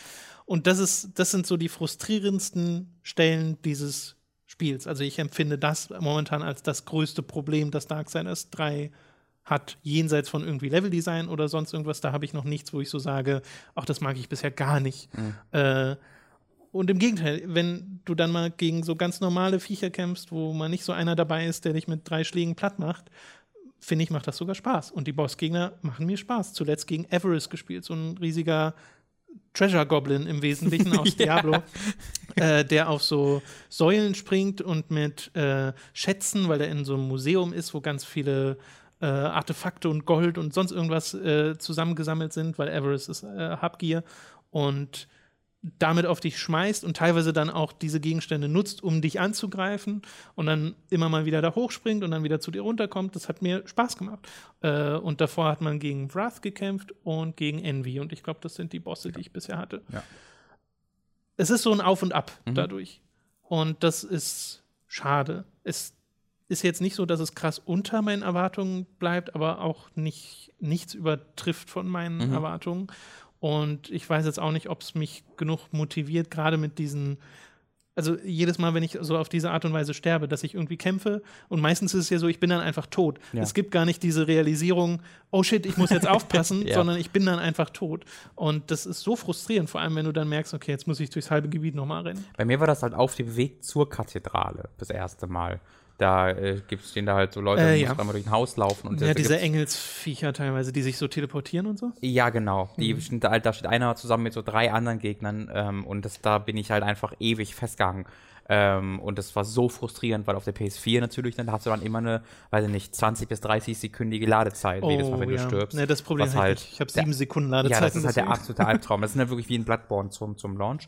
Und das ist, das sind so die frustrierendsten Stellen dieses Spiels. Also ich empfinde das momentan als das größte Problem, das Darksiders 3 hat, jenseits von irgendwie Leveldesign oder sonst irgendwas. Da habe ich noch nichts, wo ich so sage, ach, das mag ich bisher gar nicht. Mhm. Äh, und im Gegenteil, wenn du dann mal gegen so ganz normale Viecher kämpfst, wo mal nicht so einer dabei ist, der dich mit drei Schlägen platt macht, finde ich, macht das sogar Spaß. Und die Bossgegner machen mir Spaß. Zuletzt gegen Everest gespielt, so ein riesiger Treasure Goblin im Wesentlichen (laughs) aus Diablo, ja. äh, der auf so Säulen springt und mit äh, Schätzen, weil er in so einem Museum ist, wo ganz viele äh, Artefakte und Gold und sonst irgendwas äh, zusammengesammelt sind, weil Everest ist äh, Habgier und damit auf dich schmeißt und teilweise dann auch diese Gegenstände nutzt, um dich anzugreifen und dann immer mal wieder da hochspringt und dann wieder zu dir runterkommt. Das hat mir Spaß gemacht. Äh, und davor hat man gegen Wrath gekämpft und gegen Envy. Und ich glaube, das sind die Bosse, die ich bisher hatte. Ja. Es ist so ein Auf und Ab mhm. dadurch. Und das ist schade. Es ist jetzt nicht so, dass es krass unter meinen Erwartungen bleibt, aber auch nicht, nichts übertrifft von meinen mhm. Erwartungen. Und ich weiß jetzt auch nicht, ob es mich genug motiviert, gerade mit diesen also jedes Mal, wenn ich so auf diese Art und Weise sterbe, dass ich irgendwie kämpfe und meistens ist es ja so, ich bin dann einfach tot. Ja. Es gibt gar nicht diese Realisierung, oh shit, ich muss jetzt (laughs) aufpassen, ja. sondern ich bin dann einfach tot. Und das ist so frustrierend, vor allem wenn du dann merkst, okay, jetzt muss ich durchs halbe Gebiet nochmal rennen. Bei mir war das halt auf dem Weg zur Kathedrale das erste Mal. Da äh, stehen da halt so Leute, äh, die ja. einmal durch ein Haus laufen. Und ja, diese Engelsviecher teilweise, die sich so teleportieren und so. Ja, genau. Die mhm. stehen, da, da steht einer zusammen mit so drei anderen Gegnern ähm, und das, da bin ich halt einfach ewig festgehangen. Ähm, und das war so frustrierend, weil auf der PS4 natürlich, dann hast du dann immer eine, weiß ich nicht, 20 bis 30 sekündige Ladezeit, oh, jedes Mal, wenn ja. du stirbst. Ne, das Problem ist halt, ich. Ich habe sieben Sekunden Ladezeit. Ja, das ist halt der absolute Albtraum. (laughs) Das ist ja wirklich wie ein Bloodborne zum, zum Launch.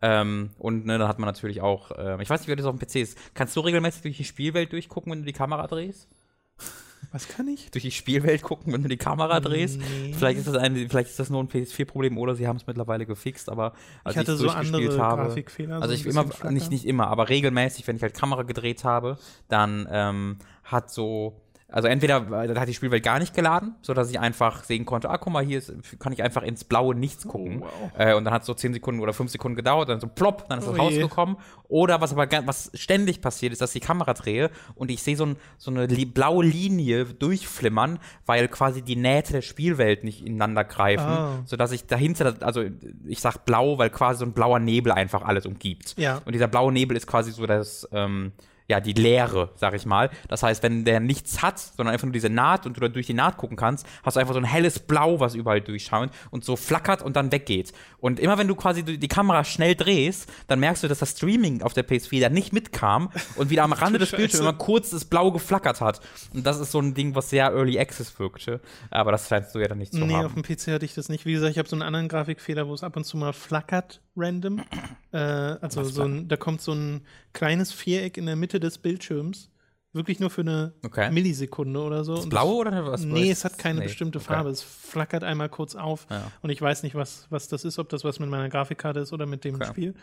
Ähm, und ne, dann hat man natürlich auch, äh, ich weiß nicht, wie das auf dem PC ist. Kannst du regelmäßig durch die Spielwelt durchgucken, wenn du die Kamera drehst? Was kann ich? Durch die Spielwelt gucken, wenn du die Kamera drehst. Nee. Vielleicht ist das ein, vielleicht ist das nur ein PS4-Problem oder sie haben es mittlerweile gefixt, aber als Ich hatte ich's so andere habe, Grafikfehler. Also so ich immer, nicht, nicht immer, aber regelmäßig, wenn ich halt Kamera gedreht habe, dann ähm, hat so, also entweder äh, da hat die Spielwelt gar nicht geladen, so dass ich einfach sehen konnte, ah, guck mal, hier ist, kann ich einfach ins blaue Nichts gucken. Oh, wow. äh, und dann hat es so 10 Sekunden oder 5 Sekunden gedauert, dann so plopp, dann ist das Oh je. rausgekommen. Oder was aber was ständig passiert, ist, dass ich die Kamera drehe und ich sehe so, ein, so eine li blaue Linie durchflimmern, weil quasi die Nähte der Spielwelt nicht ineinander greifen, Ah. sodass ich dahinter, also ich sag blau, weil quasi so ein blauer Nebel einfach alles umgibt. Ja. Und dieser blaue Nebel ist quasi so das, ähm, ja, die Leere, sag ich mal. Das heißt, wenn der nichts hat, sondern einfach nur diese Naht und du da durch die Naht gucken kannst, hast du einfach so ein helles Blau, was überall durchschaut und so flackert und dann weggeht. Und immer wenn du quasi die Kamera schnell drehst, dann merkst du, dass das Streaming auf der PS4 da nicht mitkam und wieder am Rande des. (laughs) Bildschirms immer kurz das Blau geflackert hat. Und das ist so ein Ding, was sehr Early Access wirkte. Aber das scheinst du ja dann nicht zu Nee, haben. auf dem PC hatte ich das nicht. Wie gesagt, ich habe so einen anderen Grafikfehler, wo es ab und zu mal flackert, random. (clears throat) Äh, also so ein, da kommt so ein kleines Viereck in der Mitte des Bildschirms. Wirklich nur für eine Okay. Millisekunde oder so. Das blaue oder was? Nee, es hat keine Nee, bestimmte okay. Farbe. Es flackert einmal kurz auf. Ja. Und ich weiß nicht, was, was das ist, ob das was mit meiner Grafikkarte ist oder mit dem Okay. Spiel.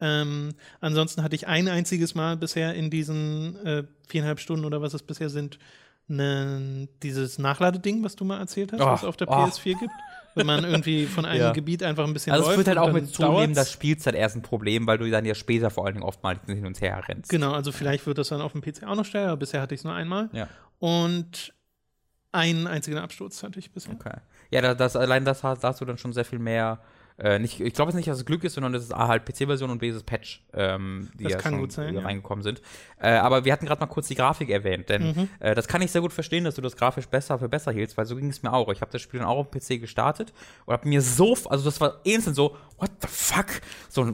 Ähm, ansonsten hatte ich ein einziges Mal bisher in diesen äh, viereinhalb Stunden oder was es bisher sind, ne, dieses Nachladeding, was du mal erzählt hast, Oh, was es auf der oh. PS4 gibt. Wenn man irgendwie von einem Ja. Gebiet einfach ein bisschen Also es wird halt auch mit zunehmender dauert's. Spielzeit erst ein Problem, weil du dann ja später vor allen Dingen oftmals hin und her rennst. Genau, also vielleicht wird das dann auf dem PC auch noch stärker, aber bisher hatte ich es nur einmal. Ja. Und einen einzigen Absturz hatte ich bisher. Okay. Ja, da- das, allein das hast, da hast du dann schon sehr viel mehr. Äh, nicht, ich glaube es nicht, dass es Glück ist, sondern das ist A halt PC-Version und B ist es Patch, ähm, die Das ja kann schon gut sein, ja. reingekommen sind. Äh, aber wir hatten gerade mal kurz die Grafik erwähnt, denn Mhm. äh, das kann ich sehr gut verstehen, dass du das grafisch besser für besser hielst, weil so ging es mir auch. Ich habe das Spiel dann auch auf dem PC gestartet und habe mir so, also das war instant so, what the fuck? So, hä?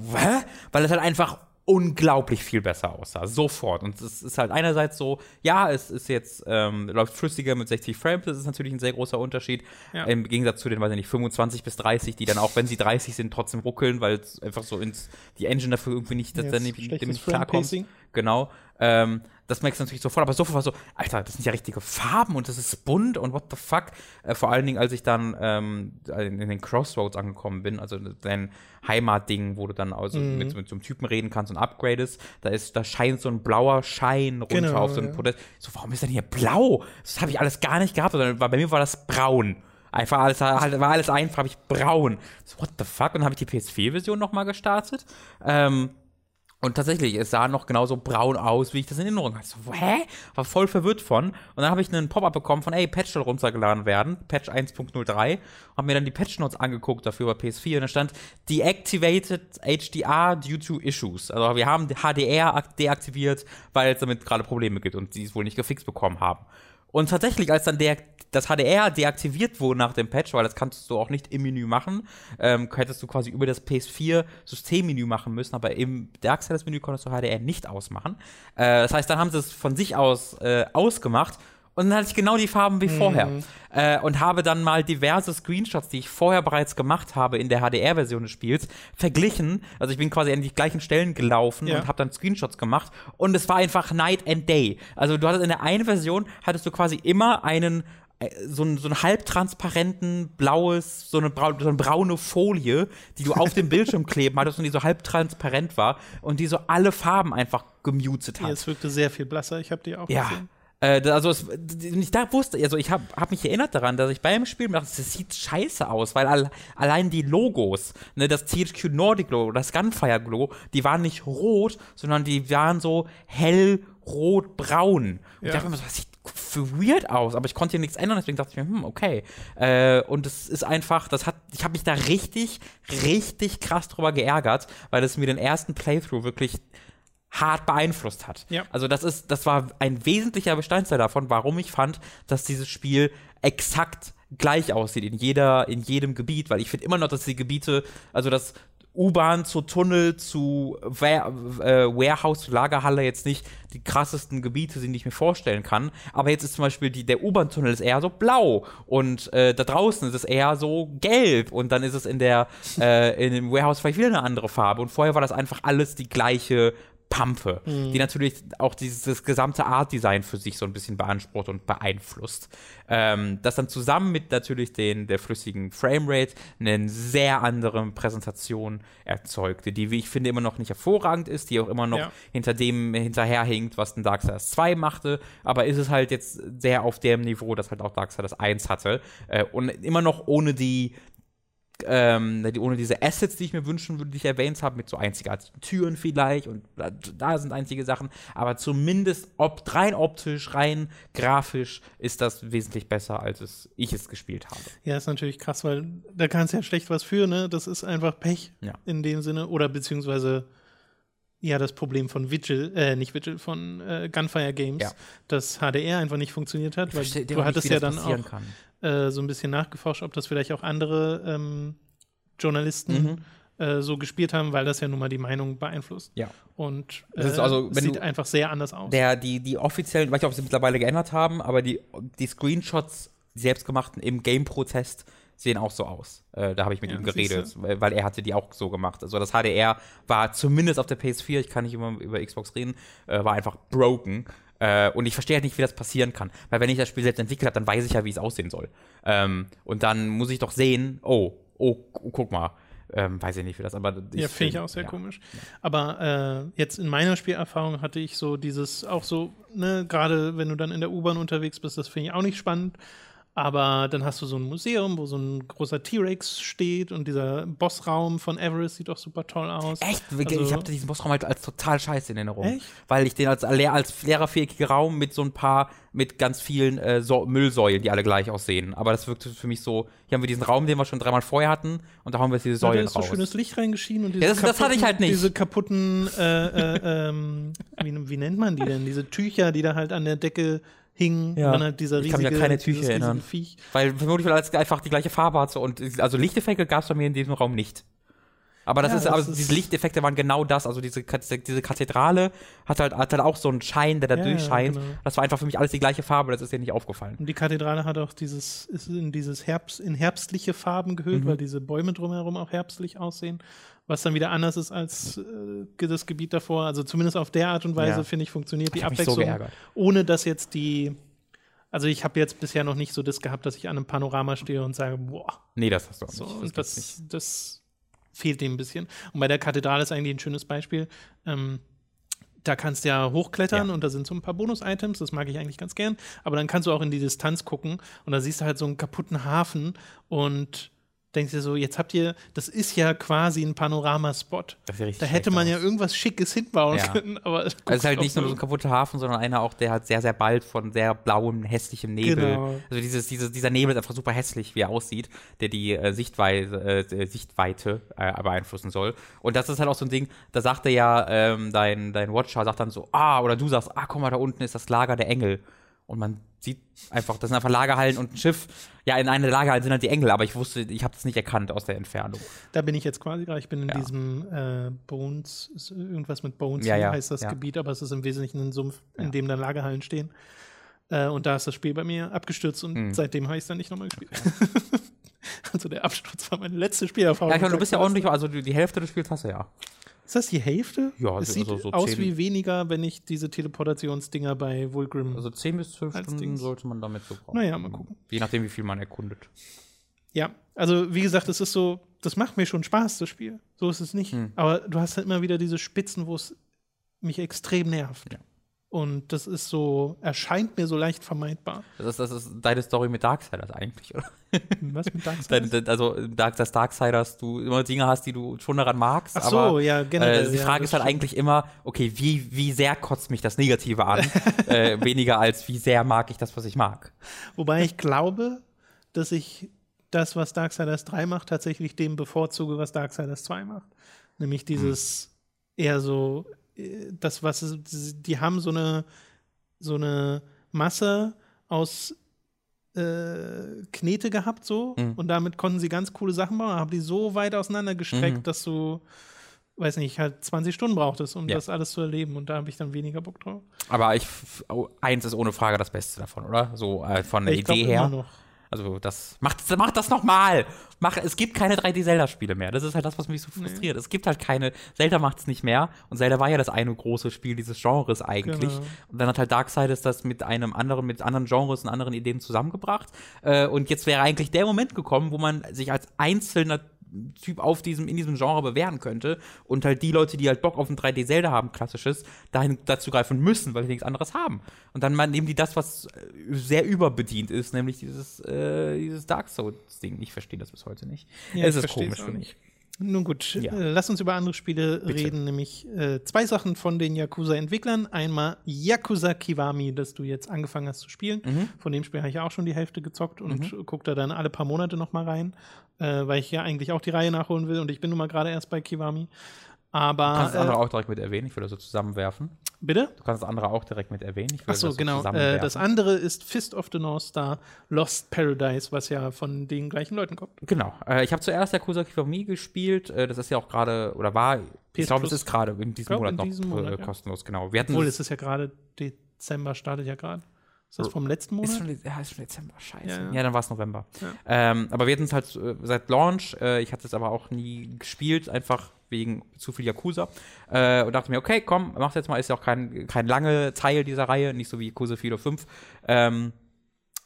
Weil es halt einfach unglaublich viel besser aussah, sofort. Und es ist halt einerseits so, ja, es ist jetzt, ähm, läuft flüssiger mit 60 Frames, das ist natürlich ein sehr großer Unterschied. Ja. Im Gegensatz zu den, weiß ich nicht, 25 bis 30, die dann auch, wenn sie 30 sind, trotzdem ruckeln, weil es einfach so ins, die Engine dafür irgendwie nicht, dass Jetzt dann nicht, dem nicht klarkommt. Genau. Ähm, das merkst du natürlich sofort, aber sofort war so, Alter, das sind ja richtige Farben und das ist bunt und what the fuck. Äh, vor allen Dingen, als ich dann ähm, in, den Crossroads angekommen bin, also dein Heimatding, wo du dann also Mhm. mit, mit so einem Typen reden kannst und upgradest, da ist, da scheint so ein blauer Schein runter Genau, auf so ein ja. Podest. So, warum ist denn hier blau? Das habe ich alles gar nicht gehabt, sondern bei mir war das braun. Einfach alles, halt, war alles einfarbig braun. So, what the fuck? Und dann habe ich die PS4-Version nochmal gestartet. Ähm, und tatsächlich, es sah noch genauso braun aus, wie ich das in Erinnerung hatte. So, hä? War voll verwirrt von. Und dann habe ich einen Pop-up bekommen von, ey, Patch soll runtergeladen werden. Patch 1.03. Habe mir dann die Patch-Notes angeguckt dafür bei PS4 und da stand, deactivated HDR due to issues. Also wir haben HDR ak- deaktiviert, weil es damit gerade Probleme gibt und die es wohl nicht gefixt bekommen haben. Und tatsächlich, als dann der, das HDR deaktiviert wurde nach dem Patch, weil das kannst du auch nicht im Menü machen, ähm, hättest du quasi über das PS4-Systemmenü machen müssen, aber im Darksiders-Menü konntest du HDR nicht ausmachen. Äh, das heißt, dann haben sie es von sich aus äh, ausgemacht und dann hatte ich genau die Farben wie vorher. Äh, und habe dann mal diverse Screenshots, die ich vorher bereits gemacht habe in der HDR-Version des Spiels, verglichen. Also ich bin quasi an die gleichen Stellen gelaufen Ja. und habe dann Screenshots gemacht. Und es war einfach Night and Day. Also du hattest in der einen Version, hattest du quasi immer einen äh, so einen, so einen halbtransparenten blaues, so eine, brau so eine braune Folie, die du auf dem (laughs) Bildschirm kleben hattest und die so halbtransparent war und die so alle Farben einfach gemutet hat. Ja, es wirkte sehr viel blasser. Ich habe die auch Ja. gesehen. Äh, also es, ich da wusste, also ich habe hab mich erinnert daran, dass ich beim Spiel dachte, das sieht scheiße aus, weil all, allein die Logos, ne, das THQ Nordic Logo, das Gunfire Logo, die waren nicht rot, sondern die waren so hell rot-braun. Und ich Ja. dachte immer so, das sieht für weird aus, aber ich konnte hier nichts ändern, deswegen dachte ich mir, hm, okay. Äh, und es ist einfach, das hat, ich habe mich da richtig, richtig krass drüber geärgert, weil es mir den ersten Playthrough wirklich hart beeinflusst hat. Ja. Also das ist, das war ein wesentlicher Bestandteil davon, warum ich fand, dass dieses Spiel exakt gleich aussieht in jeder, in jedem Gebiet, weil ich finde immer noch, dass die Gebiete, also das U-Bahn zu Tunnel zu Ware, äh, Warehouse zu Lagerhalle jetzt nicht die krassesten Gebiete sind, die ich mir vorstellen kann. Aber jetzt ist zum Beispiel die, der U-Bahn-Tunnel ist eher so blau und äh, da draußen ist es eher so gelb und dann ist es in der äh, in dem Warehouse vielleicht wieder eine andere Farbe und vorher war das einfach alles die gleiche Pampe, die natürlich auch dieses gesamte Art-Design für sich so ein bisschen beansprucht und beeinflusst. Ähm, das dann zusammen mit natürlich den, der flüssigen Framerate eine sehr andere Präsentation erzeugte, die, wie ich finde, immer noch nicht hervorragend ist, die auch immer noch Ja. hinter dem hinterherhinkt, was ein Darksiders 2 machte, aber ist es halt jetzt sehr auf dem Niveau, das halt auch Darksiders 1 hatte äh, und immer noch ohne die ähm, ohne diese Assets, die ich mir wünschen würde, die ich erwähnt habe, mit so einzigartigen Türen vielleicht und da, da sind einzige Sachen, aber zumindest ob, rein optisch, rein grafisch ist das wesentlich besser, als es, ich es gespielt habe. Ja, ist natürlich krass, weil da kannst du ja schlecht was für, ne? Das ist einfach Pech Ja. in dem Sinne. Oder beziehungsweise ja das Problem von Vigil, äh, nicht Vigil, von äh, Gunfire Games, Ja. dass HDR einfach nicht funktioniert hat, weil du nicht, hattest wie ja dann auch kann. Äh, so ein bisschen nachgeforscht, ob das vielleicht auch andere ähm, Journalisten Mhm. äh, so gespielt haben, weil das ja nun mal die Meinung beeinflusst. Ja. Und äh, Das ist also, sieht einfach sehr anders aus. Der, die, die offiziellen, ich weiß nicht, ob sie mittlerweile geändert haben, aber die, die Screenshots, die selbstgemachten im GamePro-Test, sehen auch so aus. Äh, da habe ich mit Ja, ihm geredet, weil er hatte die auch so gemacht. Also das HDR war zumindest auf der PS4, ich kann nicht immer über Xbox reden, äh, war einfach broken. Äh, und ich verstehe halt nicht, wie das passieren kann. Weil wenn ich das Spiel selbst entwickelt habe, dann weiß ich ja, wie es aussehen soll. Ähm, und dann muss ich doch sehen, oh, oh, gu- guck mal. Ähm, weiß ich nicht, wie das, aber Ja, finde ich auch sehr ja. komisch. Aber äh, jetzt in meiner Spielerfahrung hatte ich so dieses, auch so, ne, gerade wenn du dann in der U-Bahn unterwegs bist, das finde ich auch nicht spannend. Aber dann hast du so ein Museum, wo so ein großer T-Rex steht und dieser Bossraum von Everest sieht auch super toll aus. Echt? Also- ich habe diesen Bossraum halt als total scheiße in Erinnerung. Echt? Weil ich den als, als leerer viereckiger Raum mit so ein paar, mit ganz vielen äh, so Müllsäulen, die alle gleich aussehen. Aber das wirkte für mich so, hier haben wir diesen Raum, den wir schon dreimal vorher hatten und da haben wir jetzt diese Ja, da Säulen ist so raus. schönes Licht reingeschienen und diese Ja, das- das hatte ich kaputten- halt nicht. Diese kaputten, äh, äh, (laughs) ähm, wie, wie nennt man die denn? Diese Tücher, die da halt an der Decke hingen. Ja. Dann halt dieser Ich kann mich riesige, an keine Tücher riesige erinnern. Viech. Weil vermutlich, weil es einfach die gleiche Farbe hatte und also Lichteffekte gab es bei mir in diesem Raum nicht. Aber das Ja, ist, das aber ist- diese Lichteffekte waren genau das. Also diese, diese Kathedrale hat halt, hat halt auch so einen Schein, der da Ja, ja, durchscheint. genau. Das war einfach für mich alles die gleiche Farbe, das ist dir nicht aufgefallen. Und die Kathedrale hat auch dieses, ist in dieses Herbst, in herbstliche Farben gehüllt, Mhm. weil diese Bäume drumherum auch herbstlich aussehen. Was dann wieder anders ist als äh, das Gebiet davor. Also zumindest auf der Art und Weise, Ja. finde ich, funktioniert die Ich so Abwechslung. geärgert. ohne dass jetzt die. Also ich habe jetzt bisher noch nicht so das gehabt, dass ich an einem Panorama stehe und sage, boah, Nee, das hast du auch so, nicht. und gibt's das, das fehlt dem ein bisschen. Und bei der Kathedrale ist eigentlich ein schönes Beispiel. Ähm, da kannst du ja hochklettern Ja. und da sind so ein paar Bonus-Items, das mag ich eigentlich ganz gern. Aber dann kannst du auch in die Distanz gucken und da siehst du halt so einen kaputten Hafen und denkst dir so, jetzt habt ihr, das ist ja quasi ein Panoramaspot. Da hätte man ja aus. irgendwas Schickes hinbauen Ja. können, aber es Also es ist halt nicht nur so ein kaputter Hafen, sondern einer auch, der halt sehr, sehr bald von sehr blauem, hässlichem Nebel. Genau. Also dieses, dieses, dieser Nebel ist einfach super hässlich, wie er aussieht, der die äh, Sichtweise, äh, Sichtweite äh, beeinflussen soll. Und das ist halt auch so ein Ding, da sagte ja ähm, dein, dein Watcher, sagt dann so, ah, oder du sagst, ah, guck mal, da unten ist das Lager der Engel. Und man sieht einfach, das sind einfach Lagerhallen und ein Schiff. Ja, in einer der Lagerhallen sind halt die Engel, aber ich wusste, ich habe das nicht erkannt aus der Entfernung. Da bin ich jetzt quasi gerade. Ich bin in Ja. diesem äh, Bones, irgendwas mit Bones Ja, ja, heißt das. Gebiet, aber es ist im Wesentlichen ein Sumpf, in dem dann Lagerhallen stehen. Äh, und da ist das Spiel bei mir abgestürzt und Hm. seitdem habe ich es dann nicht nochmal gespielt. (laughs) also der Absturz war meine letzte Spielerfahrung. Ja, ich meine, du bist ja ordentlich, also die Hälfte des Spiels hast du ja. Ist das die Hälfte? Ja, es also sieht so aus wie weniger, wenn ich diese Teleportationsdinger bei Vulgrim. Also 10 bis 12 Als Stunden Dings. sollte man damit so brauchen. Naja, mal gucken. Je nachdem, wie viel man erkundet. Ja, also wie gesagt, es ist so, das macht mir schon Spaß, das Spiel. So ist es nicht. Hm. Aber du hast halt immer wieder diese Spitzen, wo es mich extrem nervt. Ja. Und das ist so, erscheint mir so leicht vermeidbar. Das ist, das ist deine Story mit Darksiders eigentlich, oder? Was mit Darksiders? (laughs) Dein, dein, also, Dark, dass Darksiders du immer Dinge hast, die du schon daran magst. Ach so, aber, ja, generell. Äh, die ja, Frage das ist halt stimmt. eigentlich immer, okay, wie, wie sehr kotzt mich das Negative an? (laughs) äh, weniger als wie sehr mag ich das, was ich mag. Wobei ich glaube, dass ich das, was Darksiders 3 macht, tatsächlich dem bevorzuge, was Darksiders 2 macht. Nämlich dieses eher so, das, was es, die haben so eine, so eine Masse aus äh, Knete gehabt, so, Mhm. und damit konnten sie ganz coole Sachen bauen, haben die so weit auseinander gestreckt, Mhm. dass du, weiß nicht, halt 20 Stunden brauchtest, um Ja. das alles zu erleben. Und da habe ich dann weniger Bock drauf. Aber ich, oh, eins ist ohne Frage das Beste davon, oder? So äh, von der ich Idee her. immer noch. Also das macht, macht das nochmal. Mach, es gibt keine 3D-Zelda-Spiele mehr. Das ist halt das, was mich so frustriert. Nee. Es gibt halt keine. Zelda macht es nicht mehr. Und Zelda war ja das eine große Spiel dieses Genres eigentlich. Genau. Und dann hat halt Darksiders das mit einem anderen, mit anderen Genres und anderen Ideen zusammengebracht. Äh, und jetzt wäre eigentlich der Moment gekommen, wo man sich als einzelner Typ auf diesem, in diesem Genre bewähren könnte und halt die Leute, die halt Bock auf ein 3D-Zelda haben, klassisches, dahin dazu greifen müssen, weil sie nichts anderes haben. Und dann nehmen die das, was äh, sehr überbedient ist, nämlich dieses, äh, dieses Dark Souls-Ding. Ich verstehe das bis heute nicht. Ja, es ist komisch für mich. Nun gut, ja. lass uns über andere Spiele Bitte. reden, nämlich äh, zwei Sachen von den Yakuza-Entwicklern. Einmal Yakuza Kiwami, das du jetzt angefangen hast zu spielen. Mhm. Von dem Spiel habe ich auch schon die Hälfte gezockt und mhm. gucke da dann alle paar Monate noch mal rein, äh, weil ich ja eigentlich auch die Reihe nachholen will und ich bin nun mal gerade erst bei Kiwami. Aber, du kannst das andere äh, auch direkt mit erwähnen, ich würde das so zusammenwerfen. Bitte? Du kannst das andere auch direkt mit erwähnen. Achso, das so genau. Äh, das andere ist Fist of the North Star Lost Paradise, was ja von den gleichen Leuten kommt. Genau. Äh, ich habe zuerst Yakuza Kiwami gespielt. Äh, das ist ja auch gerade, oder war, PS ich glaube, es ist gerade in diesem Monat in noch diesem Monat, äh, kostenlos. Ja. Genau. Wir hatten Obwohl, es ist ja gerade, Dezember startet ja gerade. Ist das vom letzten Monat? Ist schon, ja, ist schon Dezember, scheiße. Ja, ja. ja dann war es November. Ja. Ähm, aber wir hatten es halt äh, seit Launch. Äh, ich hatte es aber auch nie gespielt, einfach wegen zu viel Yakuza. Äh, und dachte mir, okay, komm, mach jetzt mal, ist ja auch kein, kein lange Teil dieser Reihe, nicht so wie Yakuza 4 oder 5. Ähm,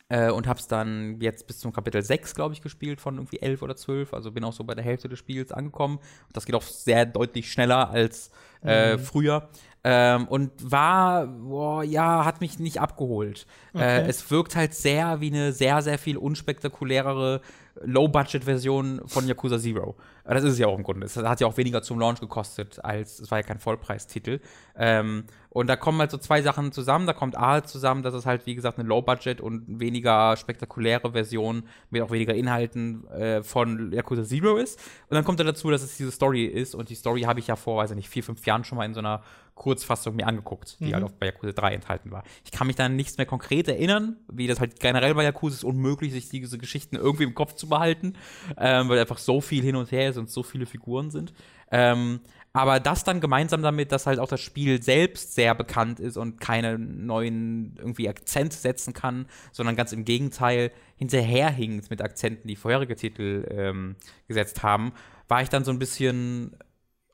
äh, und hab's dann jetzt bis zum Kapitel 6, glaube ich, gespielt, von irgendwie 11 oder 12. Also bin auch so bei der Hälfte des Spiels angekommen. Und das geht auch sehr deutlich schneller als äh, mhm. früher. Ähm, und war, boah, ja, hat mich nicht abgeholt. Äh, okay. Äh, es wirkt halt sehr wie eine sehr, sehr viel unspektakulärere Low-Budget-Version von Yakuza Zero. Das ist es ja auch im Grunde. Es hat ja auch weniger zum Launch gekostet, als es war ja kein Vollpreistitel. Ähm, und da kommen halt so zwei Sachen zusammen. Da kommt A zusammen, dass es halt, wie gesagt, eine Low-Budget und weniger spektakuläre Version mit auch weniger Inhalten äh, von Yakuza Zero ist. Und dann kommt da dazu, dass es diese Story ist. Und die Story habe ich ja vor, weiß ich nicht, vier, fünf Jahren schon mal in so einer Kurzfassung mir angeguckt, die mhm. halt auch bei Yakuza 3 enthalten war. Ich kann mich da nichts mehr konkret erinnern, wie das halt generell bei Yakuza ist unmöglich, sich diese Geschichten irgendwie im Kopf zu behalten, ähm, weil einfach so viel hin und her ist und so viele Figuren sind. Ähm, aber das dann gemeinsam damit, dass halt auch das Spiel selbst sehr bekannt ist und keine neuen irgendwie Akzente setzen kann, sondern ganz im Gegenteil hinterherhinkt mit Akzenten, die vorherige Titel ähm, gesetzt haben, war ich dann so ein bisschen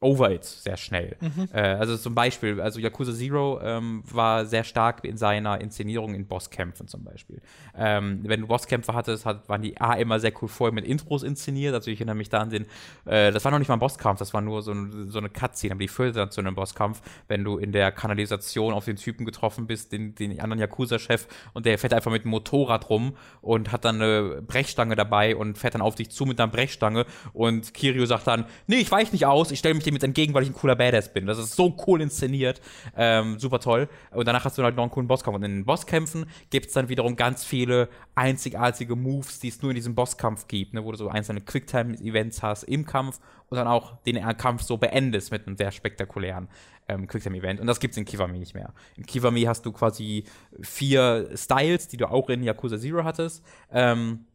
over it sehr schnell. Mhm. Äh, also zum Beispiel, also Yakuza Zero ähm, war sehr stark in seiner Inszenierung in Bosskämpfen zum Beispiel. Ähm, wenn du Bosskämpfe hattest, hat, waren die A immer sehr cool vorher mit Intros inszeniert. Also ich erinnere mich da an den, äh, das war noch nicht mal ein Bosskampf, das war nur so, ein, so eine Cutscene, aber die führte dann zu einem Bosskampf, wenn du in der Kanalisation auf den Typen getroffen bist, den, den anderen Yakuza-Chef, und der fährt einfach mit dem Motorrad rum und hat dann eine Brechstange dabei und fährt dann auf dich zu mit einer Brechstange und Kirio sagt dann, nee, ich weiche nicht aus, ich stelle mich dem jetzt entgegen, weil ich ein cooler Badass bin. Das ist so cool inszeniert. Ähm, super toll. Und danach hast du halt noch einen coolen Bosskampf. Und in den Bosskämpfen gibt es dann wiederum ganz viele einzigartige Moves, die es nur in diesem Bosskampf gibt, ne, wo du so einzelne Quicktime-Events hast im Kampf und dann auch den Kampf so beendest mit einem sehr spektakulären ähm, Quicktime-Event. Und das gibt es in Kiwami nicht mehr. In Kiwami hast du quasi vier Styles, die du auch in Yakuza Zero hattest. Ähm,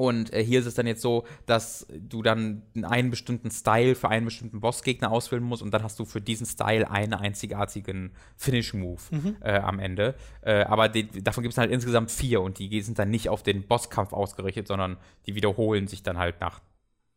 und äh, hier ist es dann jetzt so, dass du dann einen bestimmten Style für einen bestimmten Bossgegner auswählen musst und dann hast du für diesen Style einen einzigartigen Finish-Move mhm. äh, am Ende. Äh, aber die, davon gibt es halt insgesamt vier und die sind dann nicht auf den Bosskampf ausgerichtet, sondern die wiederholen sich dann halt nach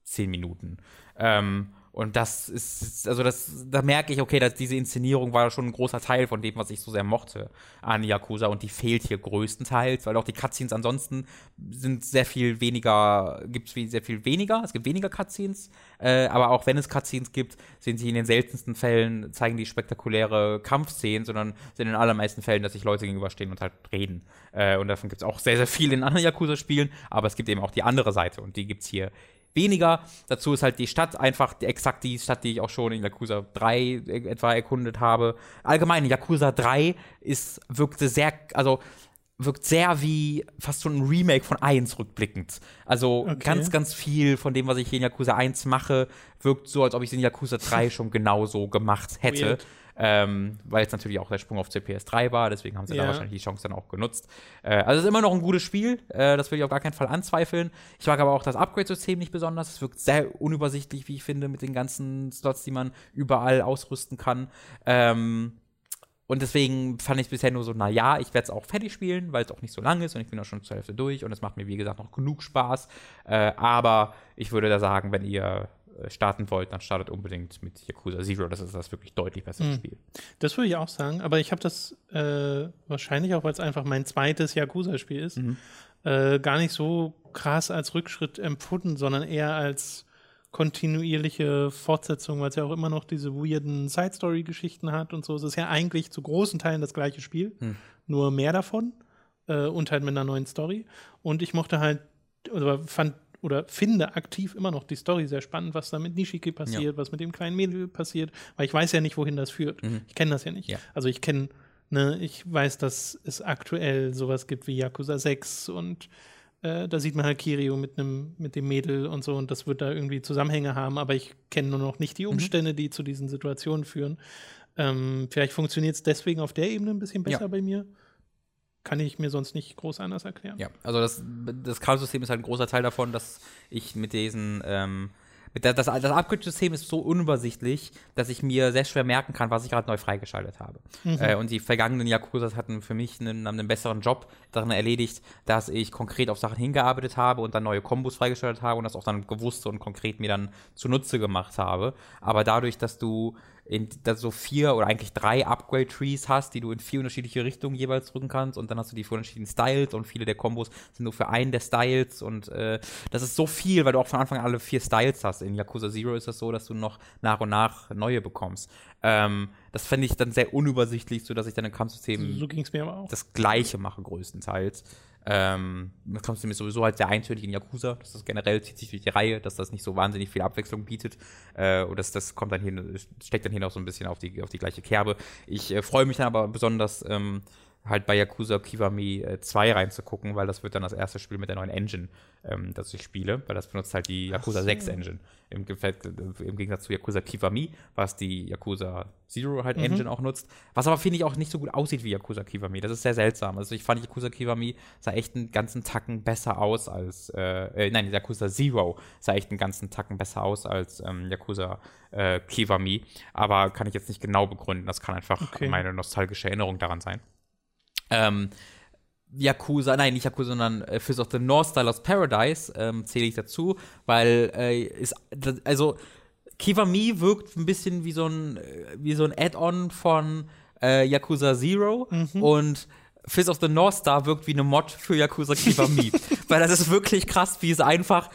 zehn Minuten. Ähm, und das ist, also das, da merke ich, okay, dass diese Inszenierung war schon ein großer Teil von dem, was ich so sehr mochte an Yakuza. Und die fehlt hier größtenteils, weil auch die Cutscenes ansonsten sind sehr viel weniger, gibt es sehr viel weniger, es gibt weniger Cutscenes, äh, aber auch wenn es Cutscenes gibt, sind sie in den seltensten Fällen, zeigen die spektakuläre Kampfszenen, sondern sind in allermeisten Fällen, dass sich Leute gegenüberstehen und halt reden. Äh, und davon gibt es auch sehr, sehr viel in anderen Yakuza-Spielen, aber es gibt eben auch die andere Seite und die gibt es hier weniger. Dazu ist halt die Stadt einfach exakt die Stadt, die ich auch schon in Yakuza 3 etwa erkundet habe. Allgemein, Yakuza 3 ist, wirkte sehr, also wirkt sehr wie fast schon ein Remake von 1 rückblickend. Also okay. ganz, ganz viel von dem, was ich hier in Yakuza 1 mache, wirkt so, als ob ich es in Yakuza 3 (laughs) schon genauso gemacht hätte. Ähm, weil es natürlich auch der Sprung auf CPS3 war, deswegen haben sie ja. da wahrscheinlich die Chance dann auch genutzt. Äh, also es ist immer noch ein gutes Spiel, äh, das will ich auf gar keinen Fall anzweifeln. Ich mag aber auch das Upgrade-System nicht besonders. Es wirkt sehr unübersichtlich, wie ich finde, mit den ganzen Slots, die man überall ausrüsten kann. Ähm, Und deswegen fand ich es bisher nur so, naja, ich werde es auch fertig spielen, weil es auch nicht so lang ist und ich bin auch schon zur Hälfte durch und es macht mir, wie gesagt, noch genug Spaß. Äh, aber ich würde da sagen, wenn ihr äh, starten wollt, dann startet unbedingt mit Yakuza Zero. Das ist das wirklich deutlich bessere mhm. Spiel. Das würde ich auch sagen, aber ich habe das äh, wahrscheinlich auch, weil es einfach mein zweites Yakuza-Spiel ist, mhm. äh, gar nicht so krass als Rückschritt empfunden, sondern eher als kontinuierliche Fortsetzung, weil es ja auch immer noch diese weirden Side-Story-Geschichten hat und so. Es ist ja eigentlich zu großen Teilen das gleiche Spiel, hm. nur mehr davon äh, und halt mit einer neuen Story. Und ich mochte halt, oder fand oder finde aktiv immer noch die Story sehr spannend, was da mit Nishiki passiert, ja. was mit dem kleinen Mädel passiert, weil ich weiß ja nicht, wohin das führt. Mhm. Ich kenne das ja nicht. Ja. Also ich kenne, ne, ich weiß, dass es aktuell sowas gibt wie Yakuza 6 und äh, da sieht man halt Kirio mit einem, mit dem Mädel und so und das wird da irgendwie Zusammenhänge haben, aber ich kenne nur noch nicht die mhm. Umstände, mhm. die zu diesen Situationen führen. Ähm, vielleicht funktioniert es deswegen auf der Ebene ein bisschen besser ja. bei mir. Kann ich mir sonst nicht groß anders erklären. Ja, also das, das Kampfsystem ist halt ein großer Teil davon, dass ich mit diesen ähm, das, das Upgrade-System ist so unübersichtlich, dass ich mir sehr schwer merken kann, was ich gerade neu freigeschaltet habe. Mhm. Äh, und die vergangenen Yakuzas hatten für mich einen, einen, besseren Job darin erledigt, dass ich konkret auf Sachen hingearbeitet habe und dann neue Kombos freigeschaltet habe und das auch dann gewusst und konkret mir dann zunutze gemacht habe. Aber dadurch, dass du in, dass so vier oder eigentlich drei Upgrade-Trees hast, die du in vier unterschiedliche Richtungen jeweils drücken kannst und dann hast du die vier unterschiedlichen Styles und viele der Kombos sind nur für einen der Styles und äh, das ist so viel, weil du auch von Anfang an alle vier Styles hast. In Yakuza Zero ist das so, dass du noch nach und nach neue bekommst. Ähm, das fände ich dann sehr unübersichtlich, sodass ich dann im Kampfsystem so, so das Gleiche mache größtenteils. Ähm, das kommt nämlich sowieso halt sehr eintönig in Yakuza. Das ist generell zieht sich durch die Reihe, dass das nicht so wahnsinnig viel Abwechslung bietet. Äh, und das, das kommt dann hier, steckt dann hier noch so ein bisschen auf die, auf die gleiche Kerbe. Ich äh, freue mich dann aber besonders, ähm, halt bei Yakuza Kiwami 2 äh, reinzugucken, weil das wird dann das erste Spiel mit der neuen Engine, ähm, das ich spiele, weil das benutzt halt die Yakuza so. 6 Engine. Im, Im, Gegensatz zu Yakuza Kiwami, was die Yakuza Zero halt mhm. Engine auch nutzt. Was aber, finde ich, auch nicht so gut aussieht wie Yakuza Kiwami. Das ist sehr seltsam. Also ich fand Yakuza Kiwami sah echt einen ganzen Tacken besser aus als, äh, äh, nein, Yakuza Zero sah echt einen ganzen Tacken besser aus als ähm, Yakuza äh, Kiwami. Aber kann ich jetzt nicht genau begründen. Das kann einfach okay. meine nostalgische Erinnerung daran sein ähm, Yakuza, nein, nicht Yakuza, sondern äh, Fist of the North Star Lost Paradise ähm, zähle ich dazu, weil äh, ist, also Kiwami wirkt ein bisschen wie so ein, äh, wie so ein Add-on von äh, Yakuza Zero mhm. und Fist of the North Star wirkt wie eine Mod für Yakuza Kiwami. (laughs) Weil das ist wirklich krass, wie es einfach.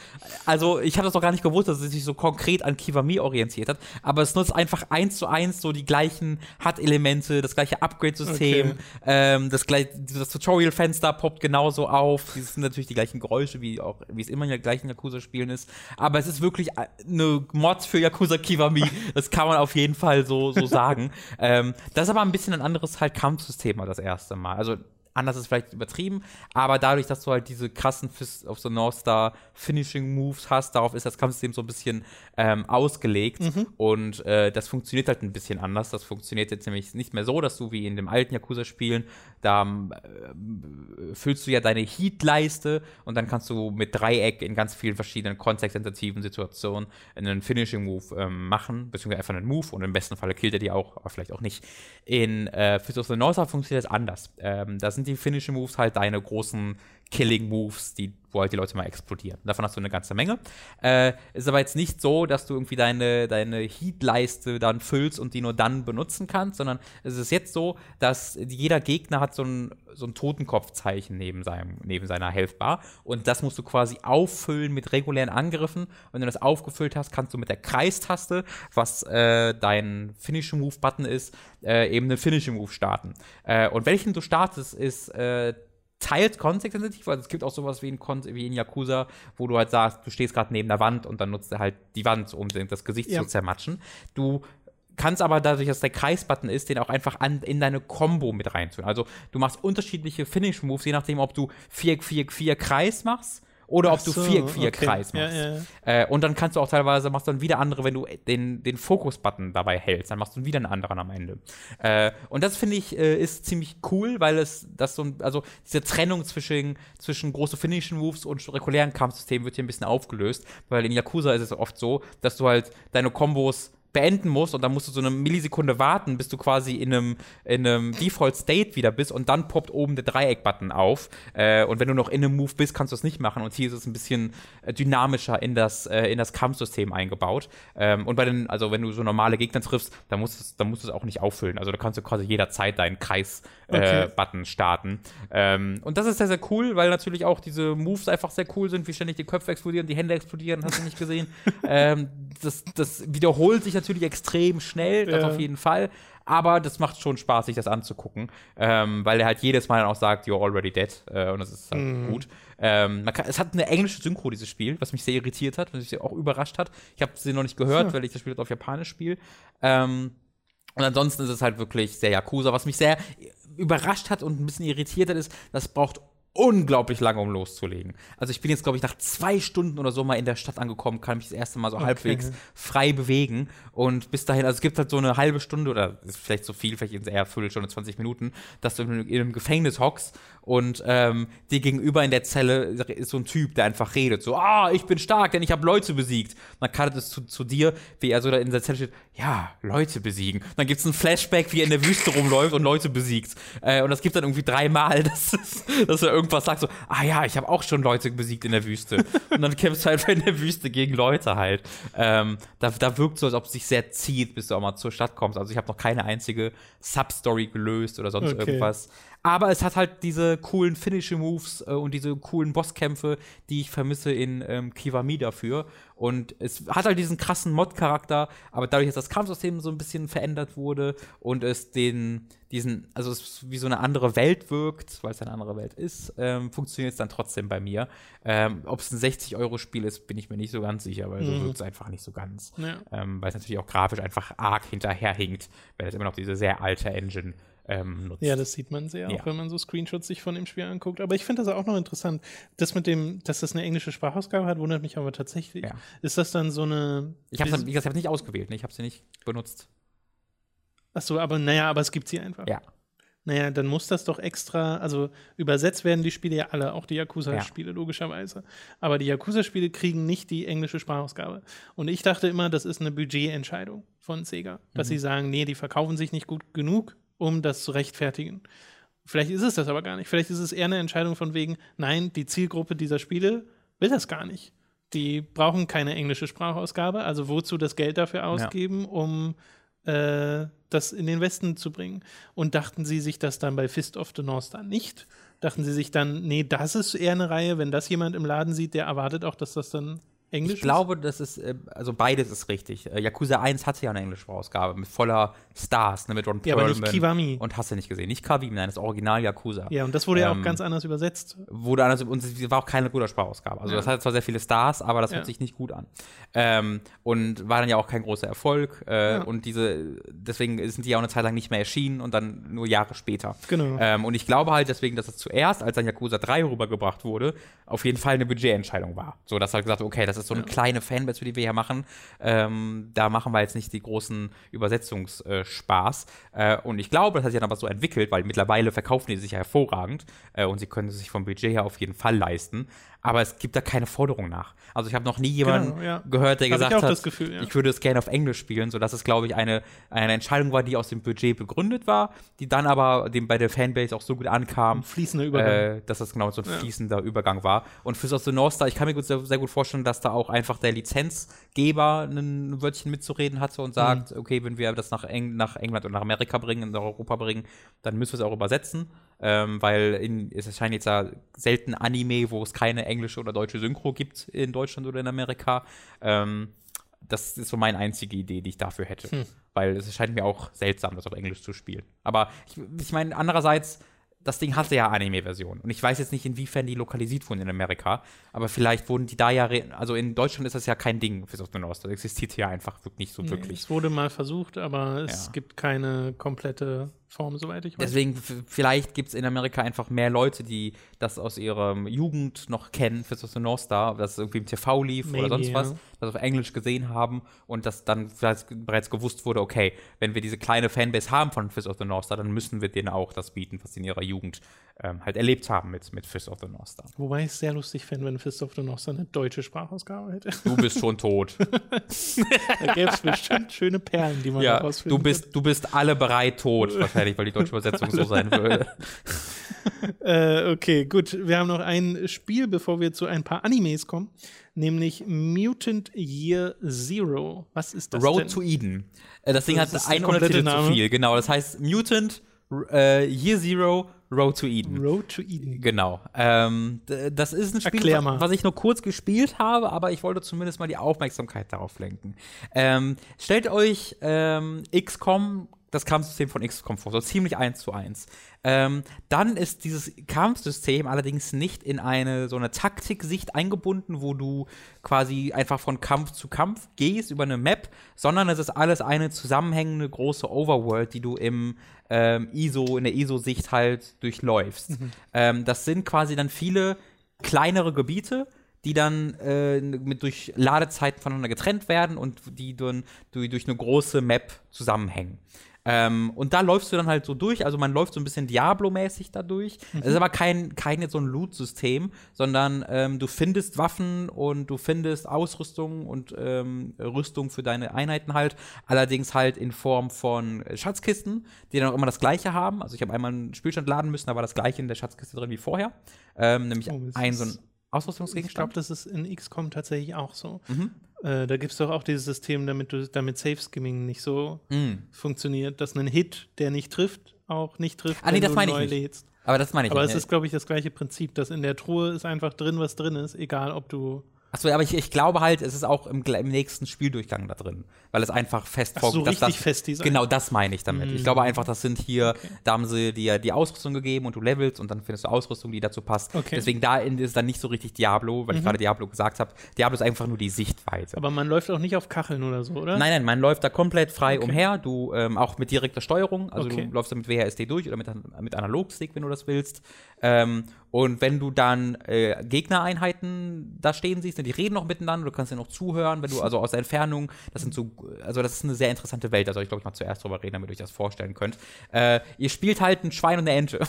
Also, ich habe das doch gar nicht gewusst, dass es sich so konkret an Kiwami orientiert hat. Aber es nutzt einfach eins zu eins so die gleichen HUD-Elemente, das gleiche Upgrade-System. Okay. Ähm, das, das Tutorial-Fenster poppt genauso auf. Das sind natürlich die gleichen Geräusche, wie auch wie es immer in den gleichen Yakuza-Spielen ist. Aber es ist wirklich eine Mod für Yakuza Kiwami. (laughs) das kann man auf jeden Fall so, so sagen. ähm, das ist aber ein bisschen ein anderes halt Kampfsystem als das erste Mal. Also anders ist vielleicht übertrieben, aber dadurch, dass du halt diese krassen Fist of the North Star Finishing Moves hast, darauf ist das Kampfsystem so ein bisschen ähm, ausgelegt mhm. und äh, das funktioniert halt ein bisschen anders. Das funktioniert jetzt nämlich nicht mehr so, dass du wie in dem alten Yakuza-Spielen, da äh, füllst du ja deine Heat-Leiste und dann kannst du mit Dreieck in ganz vielen verschiedenen kontextsensitiven Situationen einen Finishing Move ähm, machen, beziehungsweise einfach einen Move und im besten Falle killt er die auch, aber vielleicht auch nicht. In äh, Fist of the North Star funktioniert das anders. Ähm, da sind die Finishing Moves halt deine großen Killing Moves, die, wo halt die Leute mal explodieren. Davon hast du eine ganze Menge. Äh, ist aber jetzt nicht so, dass du irgendwie deine, deine Heat-Leiste dann füllst und die nur dann benutzen kannst, sondern es ist jetzt so, dass jeder Gegner hat so ein, so ein Totenkopfzeichen neben, seinem, neben seiner Health-Bar und das musst du quasi auffüllen mit regulären Angriffen. Wenn du das aufgefüllt hast, kannst du mit der Kreistaste, was äh, dein Finishing-Move-Button ist, äh, eben einen Finishing-Move starten. Äh, und welchen du startest, ist äh, teils kontextsensitiv, weil es gibt auch sowas wie in, wie in Yakuza, wo du halt sagst, du stehst gerade neben der Wand und dann nutzt er halt die Wand, um das Gesicht ja. zu zermatschen. Du kannst aber dadurch, dass der Kreisbutton ist, den auch einfach an, in deine Combo mit reinzuholen. Also du machst unterschiedliche Finish-Moves, je nachdem, ob du 4, 4, 4 Kreis machst oder ob so, du 4 4 okay. Kreis machst. Ja, ja. Äh, und dann kannst du auch teilweise, machst dann wieder andere, wenn du den, den Fokus-Button dabei hältst, dann machst du wieder einen anderen am Ende. Äh, und das finde ich äh, ist ziemlich cool, weil es das so, also diese Trennung zwischen, zwischen große Finishing Moves und regulären Kampfsystemen wird hier ein bisschen aufgelöst, weil in Yakuza ist es oft so, dass du halt deine Kombos beenden musst und dann musst du so eine Millisekunde warten, bis du quasi in einem, in einem Default State wieder bist und dann poppt oben der Dreieck-Button auf. Äh, und wenn du noch in einem Move bist, kannst du es nicht machen. Und hier ist es ein bisschen äh, dynamischer in das, äh, in das Kampfsystem eingebaut. Ähm, und bei den, also wenn du so normale Gegner triffst, dann musst du es, dann musst du es auch nicht auffüllen. Also da kannst du quasi jederzeit deinen Kreis-Button äh, okay. starten. Ähm, und das ist sehr, sehr cool, weil natürlich auch diese Moves einfach sehr cool sind, wie ständig die Köpfe explodieren, die Hände explodieren, hast du nicht gesehen. (laughs) ähm, das, das wiederholt sich natürlich extrem schnell, das ja. auf jeden Fall. Aber das macht schon Spaß, sich das anzugucken, ähm, weil er halt jedes Mal dann auch sagt, you're already dead. Äh, und das ist halt mm. gut. Ähm, kann, es hat eine englische Synchro, dieses Spiel, was mich sehr irritiert hat, was mich auch überrascht hat. Ich habe sie noch nicht gehört, ja. weil ich das Spiel auf Japanisch spiele. Ähm, und ansonsten ist es halt wirklich sehr Yakuza. Was mich sehr überrascht hat und ein bisschen irritiert hat, ist, das braucht unglaublich lange, um loszulegen. Also ich bin jetzt, glaube ich, nach zwei Stunden oder so mal in der Stadt angekommen, kann mich das erste Mal so okay. halbwegs frei bewegen. Und bis dahin, also es gibt halt so eine halbe Stunde oder ist vielleicht so viel, vielleicht eher Viertelstunde, 20 Minuten, dass du in einem Gefängnis hockst und ähm, dir gegenüber in der Zelle ist so ein Typ, der einfach redet, so, ah, ich bin stark, denn ich habe Leute besiegt. Und dann kartet es zu, zu, dir, wie er so da in der Zelle steht, ja, Leute besiegen. Und dann gibt es ein Flashback, wie er in der Wüste rumläuft und Leute besiegt. Äh, und das gibt dann irgendwie dreimal, (laughs) dass, dass er irgendwas sagt, so, ah ja, ich habe auch schon Leute besiegt in der Wüste. und dann kämpfst du halt in der Wüste gegen Leute halt. Ähm, da, da wirkt so, als ob es sich sehr zieht, bis du auch mal zur Stadt kommst. Also ich habe noch keine einzige Substory gelöst oder sonst okay. irgendwas. Aber es hat halt diese coolen Finishing-Moves äh, und diese coolen Bosskämpfe, die ich vermisse in ähm, Kiwami dafür. Und es hat halt diesen krassen Mod-Charakter, aber dadurch, dass das Kampfsystem so ein bisschen verändert wurde und es den, diesen, also es wie so eine andere Welt wirkt, weil es eine andere Welt ist, ähm, funktioniert es dann trotzdem bei mir. Ähm, Ob es ein 60-Euro-Spiel ist, bin ich mir nicht so ganz sicher, weil mhm. so wirkt es einfach nicht so ganz. Ja. Ähm, weil es natürlich auch grafisch einfach arg hinterherhinkt, weil es immer noch diese sehr alte Engine ähm, nutzt. Ja, das sieht man sehr, ja. auch wenn man so Screenshots sich von dem Spiel anguckt. Aber ich finde das auch noch interessant. Das mit dem, dass das eine englische Sprachausgabe hat, wundert mich aber tatsächlich. Ja. Ist das dann so eine. Ich habe es hab nicht ausgewählt, ne? ich habe sie nicht benutzt. Achso, aber naja, aber es gibt sie einfach. Ja. Naja, dann muss das doch extra, also übersetzt werden die Spiele ja alle, auch die Yakuza-Spiele, ja. logischerweise. Aber die Yakuza-Spiele kriegen nicht die englische Sprachausgabe. Und ich dachte immer, das ist eine Budgetentscheidung von Sega, dass mhm. sie sagen, nee, die verkaufen sich nicht gut genug, um das zu rechtfertigen. Vielleicht ist es das aber gar nicht. Vielleicht ist es eher eine Entscheidung von wegen, nein, die Zielgruppe dieser Spiele will das gar nicht. Die brauchen keine englische Sprachausgabe, also wozu das Geld dafür ausgeben, ja. um äh, das in den Westen zu bringen. Und dachten sie sich das dann bei Fist of the North Star nicht? Dachten sie sich dann, nee, das ist eher eine Reihe, wenn das jemand im Laden sieht, der erwartet auch, dass das dann Englisch ich glaube, das ist, äh, also beides ist richtig. Äh, Yakuza 1 hatte ja eine englische Ausgabe mit voller Stars, ne, mit Ron ja, Perlman. aber nicht Kiwami. Und hast du nicht gesehen. Nicht Kiwami, nein, das Original Yakuza. Ja, und das wurde ähm, ja auch ähm, ganz anders übersetzt. Wurde anders, und es war auch keine gute Sprachausgabe. Also ja. das hatte zwar sehr viele Stars, aber das ja. hört sich nicht gut an. Ähm, und war dann ja auch kein großer Erfolg. Äh, ja. Und diese, deswegen sind die ja auch eine Zeit lang nicht mehr erschienen und dann nur Jahre später. Genau. Ähm, und ich glaube halt deswegen, dass es zuerst, als dann Yakuza 3 rübergebracht wurde, auf jeden Fall eine Budgetentscheidung war. So, dass halt gesagt, okay, das ist so eine kleine Fan Fanbase, die wir hier machen, ähm, da machen wir jetzt nicht die großen Übersetzungsspaß. Äh, äh, und ich glaube, das hat sich dann aber so entwickelt, weil mittlerweile verkaufen die sich ja hervorragend äh, und sie können sich vom Budget her auf jeden Fall leisten aber es gibt da keine Forderung nach. Also ich habe noch nie jemanden genau, ja. gehört, der gesagt hat, Gefühl, ja. ich würde es gerne auf Englisch spielen, sodass es, glaube ich, eine, eine Entscheidung war, die aus dem Budget begründet war, die dann aber dem, bei der Fanbase auch so gut ankam, ein fließender Übergang. Äh, dass das genau so ein ja. fließender Übergang war. Und für of the North Star, ich kann mir gut, sehr, sehr, gut vorstellen, dass da auch einfach der Lizenzgeber ein Wörtchen mitzureden hatte und sagt, mhm. okay, wenn wir das nach, Eng nach England und nach Amerika bringen, nach Europa bringen, dann müssen wir es auch übersetzen ähm, weil in, es erscheint jetzt ja selten Anime, wo es keine englische oder deutsche Synchro gibt in Deutschland oder in Amerika. Ähm, das ist so meine einzige Idee, die ich dafür hätte. Hm. Weil es erscheint mir auch seltsam, das auf Englisch zu spielen. Aber ich, ich meine, andererseits, das Ding hatte ja Anime-Version. Und ich weiß jetzt nicht, inwiefern die lokalisiert wurden in Amerika. Aber vielleicht wurden die da ja, also in Deutschland ist das ja kein Ding für Soft North. Das existiert ja einfach nicht so wirklich. es wurde mal versucht, aber es ja. gibt keine komplette Form, soweit ich weiß. Deswegen, vielleicht gibt es in Amerika einfach mehr Leute, die das aus ihrer Jugend noch kennen, Fist of the North Star, dass es irgendwie im TV lief Maybe, oder sonst was, das auf Englisch gesehen haben und dass dann vielleicht bereits gewusst wurde, okay, wenn wir diese kleine Fanbase haben von Fist of the North Star, dann müssen wir denen auch das bieten, was sie in ihrer Jugend ähm, halt erlebt haben mit, mit Fist of the North Star. Wobei ich es sehr lustig fände, wenn Fist of the North Star eine deutsche Sprachausgabe hätte. Du bist schon tot. (laughs) Da gäbe es bestimmt schöne Perlen, die man ja, herausfinden du bist, du bist alle bereit tot, wahrscheinlich, (laughs) weil die deutsche Übersetzung so sein würde. (laughs) Äh, okay, gut. Wir haben noch ein Spiel, bevor wir zu ein paar Animes kommen, nämlich Mutant Year Zero. Was ist das Road denn? to Eden. Äh, Das Ding Das hat ist der einen komplette Untertitel zu Name. viel, genau. Das heißt Mutant äh, Year Zero Road to Eden. Road to Eden. Genau. Ähm, das ist ein Spiel, was ich nur kurz gespielt habe, aber ich wollte zumindest mal die Aufmerksamkeit darauf lenken. Ähm, stellt euch ähm, XCOM, das Kampfsystem von XCOM vor, so ziemlich eins zu eins. Ähm, dann ist dieses Kampfsystem allerdings nicht in eine so eine Taktiksicht eingebunden, wo du quasi einfach von Kampf zu Kampf gehst über eine Map, sondern es ist alles eine zusammenhängende große Overworld, die du im ähm, ISO, in der ISO-Sicht halt durchläufst. Ähm, das sind quasi dann viele kleinere Gebiete, die dann äh, mit durch Ladezeiten voneinander getrennt werden und die dann durch, durch eine große Map zusammenhängen. Ähm, und da läufst du dann halt so durch, also man läuft so ein bisschen Diablo-mäßig da durch. Es ist aber kein, kein jetzt so ein Loot-System, sondern ähm, du findest Waffen und du findest Ausrüstung und ähm, Rüstung für deine Einheiten halt, allerdings halt in Form von Schatzkisten, die dann auch immer das gleiche haben. Also ich habe einmal einen Spielstand laden müssen, da war das gleiche in der Schatzkiste drin wie vorher. Ähm, nämlich Oh, ein so ein ist- Ich glaube, Ausrüstungsgegenstand. das ist in XCOM tatsächlich auch so. Mhm. Äh, da gibt es doch auch dieses System, damit, du, damit Safe-Skimming nicht so Mhm. funktioniert, dass ein Hit, der nicht trifft, auch nicht trifft, Ah, nee, wenn das du meine ich neu nicht. lädst. Aber das meine ich Aber nicht. es ist, glaube ich, das gleiche Prinzip, dass in der Truhe ist einfach drin, was drin ist, egal ob du. Achso, aber ich, ich glaube halt, es ist auch im, im nächsten Spieldurchgang da drin, weil es einfach fest Ach so, richtig das, fest designt. Genau, das meine ich damit. Ich Mm. glaube einfach, das sind hier, da haben sie dir die Ausrüstung gegeben und du levelst und dann findest du Ausrüstung, die dazu passt. Okay. Mhm. Deswegen da ist dann nicht so richtig Diablo, weil ich gerade Diablo gesagt habe. Diablo ist einfach nur die Sichtweise. Aber man läuft auch nicht auf Kacheln oder so, oder? Nein, nein, man läuft da komplett frei Okay. umher. Du ähm, auch mit direkter Steuerung. Also Okay. du läufst da mit WASD durch oder mit, mit Analogstick, wenn du das willst. Ähm, und wenn du dann äh, Gegnereinheiten da stehen siehst, die reden noch miteinander, du kannst dir noch zuhören, wenn du also aus der Entfernung, das sind so, also das ist eine sehr interessante Welt, da soll ich glaube ich mal zuerst drüber reden, damit ihr euch das vorstellen könnt. Äh, ihr spielt halt ein Schwein und eine Ente. (laughs)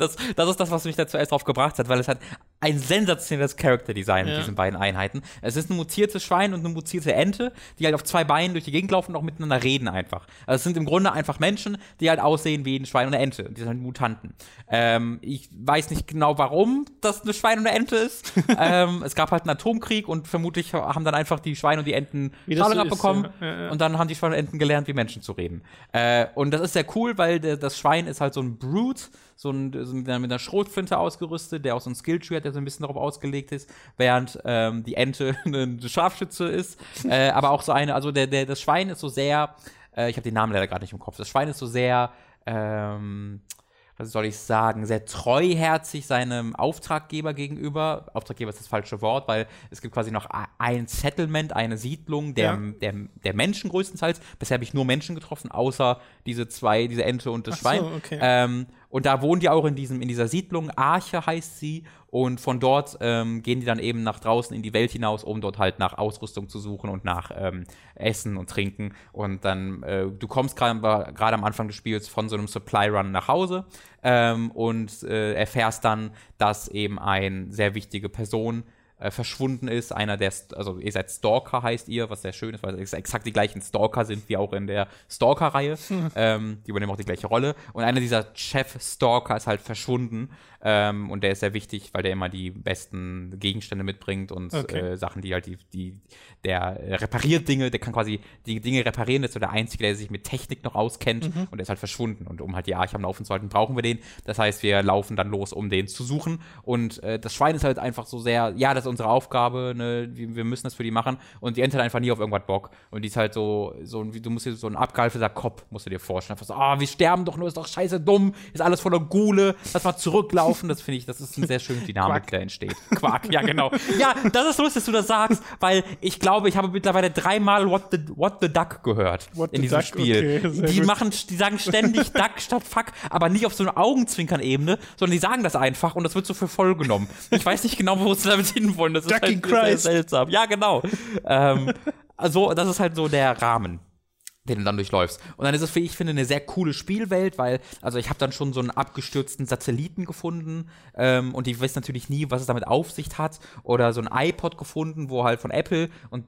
Das, das ist das, was mich da zuerst drauf gebracht hat, weil es hat ein sensationelles Character-Design mit Ja. diesen beiden Einheiten. Es ist ein mutiertes Schwein und eine mutierte Ente, die halt auf zwei Beinen durch die Gegend laufen und auch miteinander reden einfach. Also es sind im Grunde einfach Menschen, die halt aussehen wie ein Schwein und eine Ente. Die sind halt Mutanten. Ähm, ich weiß nicht genau, warum das eine Schwein und eine Ente ist. (laughs) ähm, es gab halt einen Atomkrieg und vermutlich haben dann einfach die Schweine und die Enten ist, abbekommen. ja. Ja. Und dann haben die Schweine und Enten gelernt, wie Menschen zu reden. Äh, und das ist sehr cool, weil das Schwein ist halt so ein Brute, so, ein, so mit, einer, mit einer Schrotflinte ausgerüstet, der auch so ein Skilltree hat, der so ein bisschen darauf ausgelegt ist, während ähm, die Ente (laughs) ein Scharfschütze ist. äh, aber auch so eine, also der, der, das Schwein ist so sehr, äh, ich habe den Namen leider gerade nicht im Kopf, das Schwein ist so sehr, ähm, was soll ich sagen, sehr treuherzig seinem Auftraggeber gegenüber. Auftraggeber ist das falsche Wort, weil es gibt quasi noch ein Settlement, eine Siedlung der, Ja. der, der Menschen größtenteils. Bisher habe ich nur Menschen getroffen, außer diese zwei, diese Ente und das Ach so, Schwein. okay. Ähm, und da wohnen die auch in, diesem, in dieser Siedlung. Arche heißt sie. Und von dort ähm, gehen die dann eben nach draußen in die Welt hinaus, um dort halt nach Ausrüstung zu suchen und nach ähm, Essen und Trinken. Und dann, äh, du kommst gerade am Anfang des Spiels von so einem Supply Run nach Hause ähm, und äh, erfährst dann, dass eben eine sehr wichtige Person äh, verschwunden ist. Einer der, St also ihr seid Stalker heißt ihr, was sehr schön ist, weil es exakt die gleichen Stalker sind wie auch in der Stalker-Reihe. (laughs) ähm, die übernehmen auch die gleiche Rolle. Und einer dieser Chef-Stalker ist halt verschwunden. Ähm, und der ist sehr wichtig, weil der immer die besten Gegenstände mitbringt und Okay. äh, Sachen, die halt die, die, der repariert Dinge, der kann quasi die Dinge reparieren, das ist so der Einzige, der sich mit Technik noch auskennt und der ist halt verschwunden. Und um halt die Arche am Laufen zu halten, brauchen wir den. Das heißt, wir laufen dann los, um den zu suchen. Und äh, das Schwein ist halt einfach so sehr, ja, das, unsere Aufgabe, ne, wir, müssen das für die machen. Und die Ente hat einfach nie auf irgendwas Bock. Und die ist halt so, so du musst dir so ein abgehalfter Kopf, musst du dir vorstellen. Einfach so, ah, wir sterben doch nur, ist doch scheiße dumm, ist alles voller Gule, lass mal zurücklaufen. Das finde ich, das ist eine sehr schöne Dynamik, die da entsteht. (laughs) Quark, ja, genau. Ja, das ist lustig, dass du das sagst, weil ich glaube, ich habe mittlerweile dreimal What the, What the Duck gehört What in diesem Duck, Spiel. okay, die gut. machen, die sagen ständig (laughs) Duck statt Fuck, aber nicht auf so einer Augenzwinkern-Ebene, sondern die sagen das einfach und das wird so für voll genommen. Ich weiß nicht genau, wo sie damit (laughs) hinwollen. Das ist halt sehr seltsam. Ja, genau. ähm, also, das ist halt so der Rahmen den du dann durchläufst. Und dann ist es, wie ich finde, eine sehr coole Spielwelt, weil, also ich habe dann schon so einen abgestürzten Satelliten gefunden ähm, und ich weiß natürlich nie, was es damit auf sich hat. Oder so ein iPod gefunden, wo halt von Apple und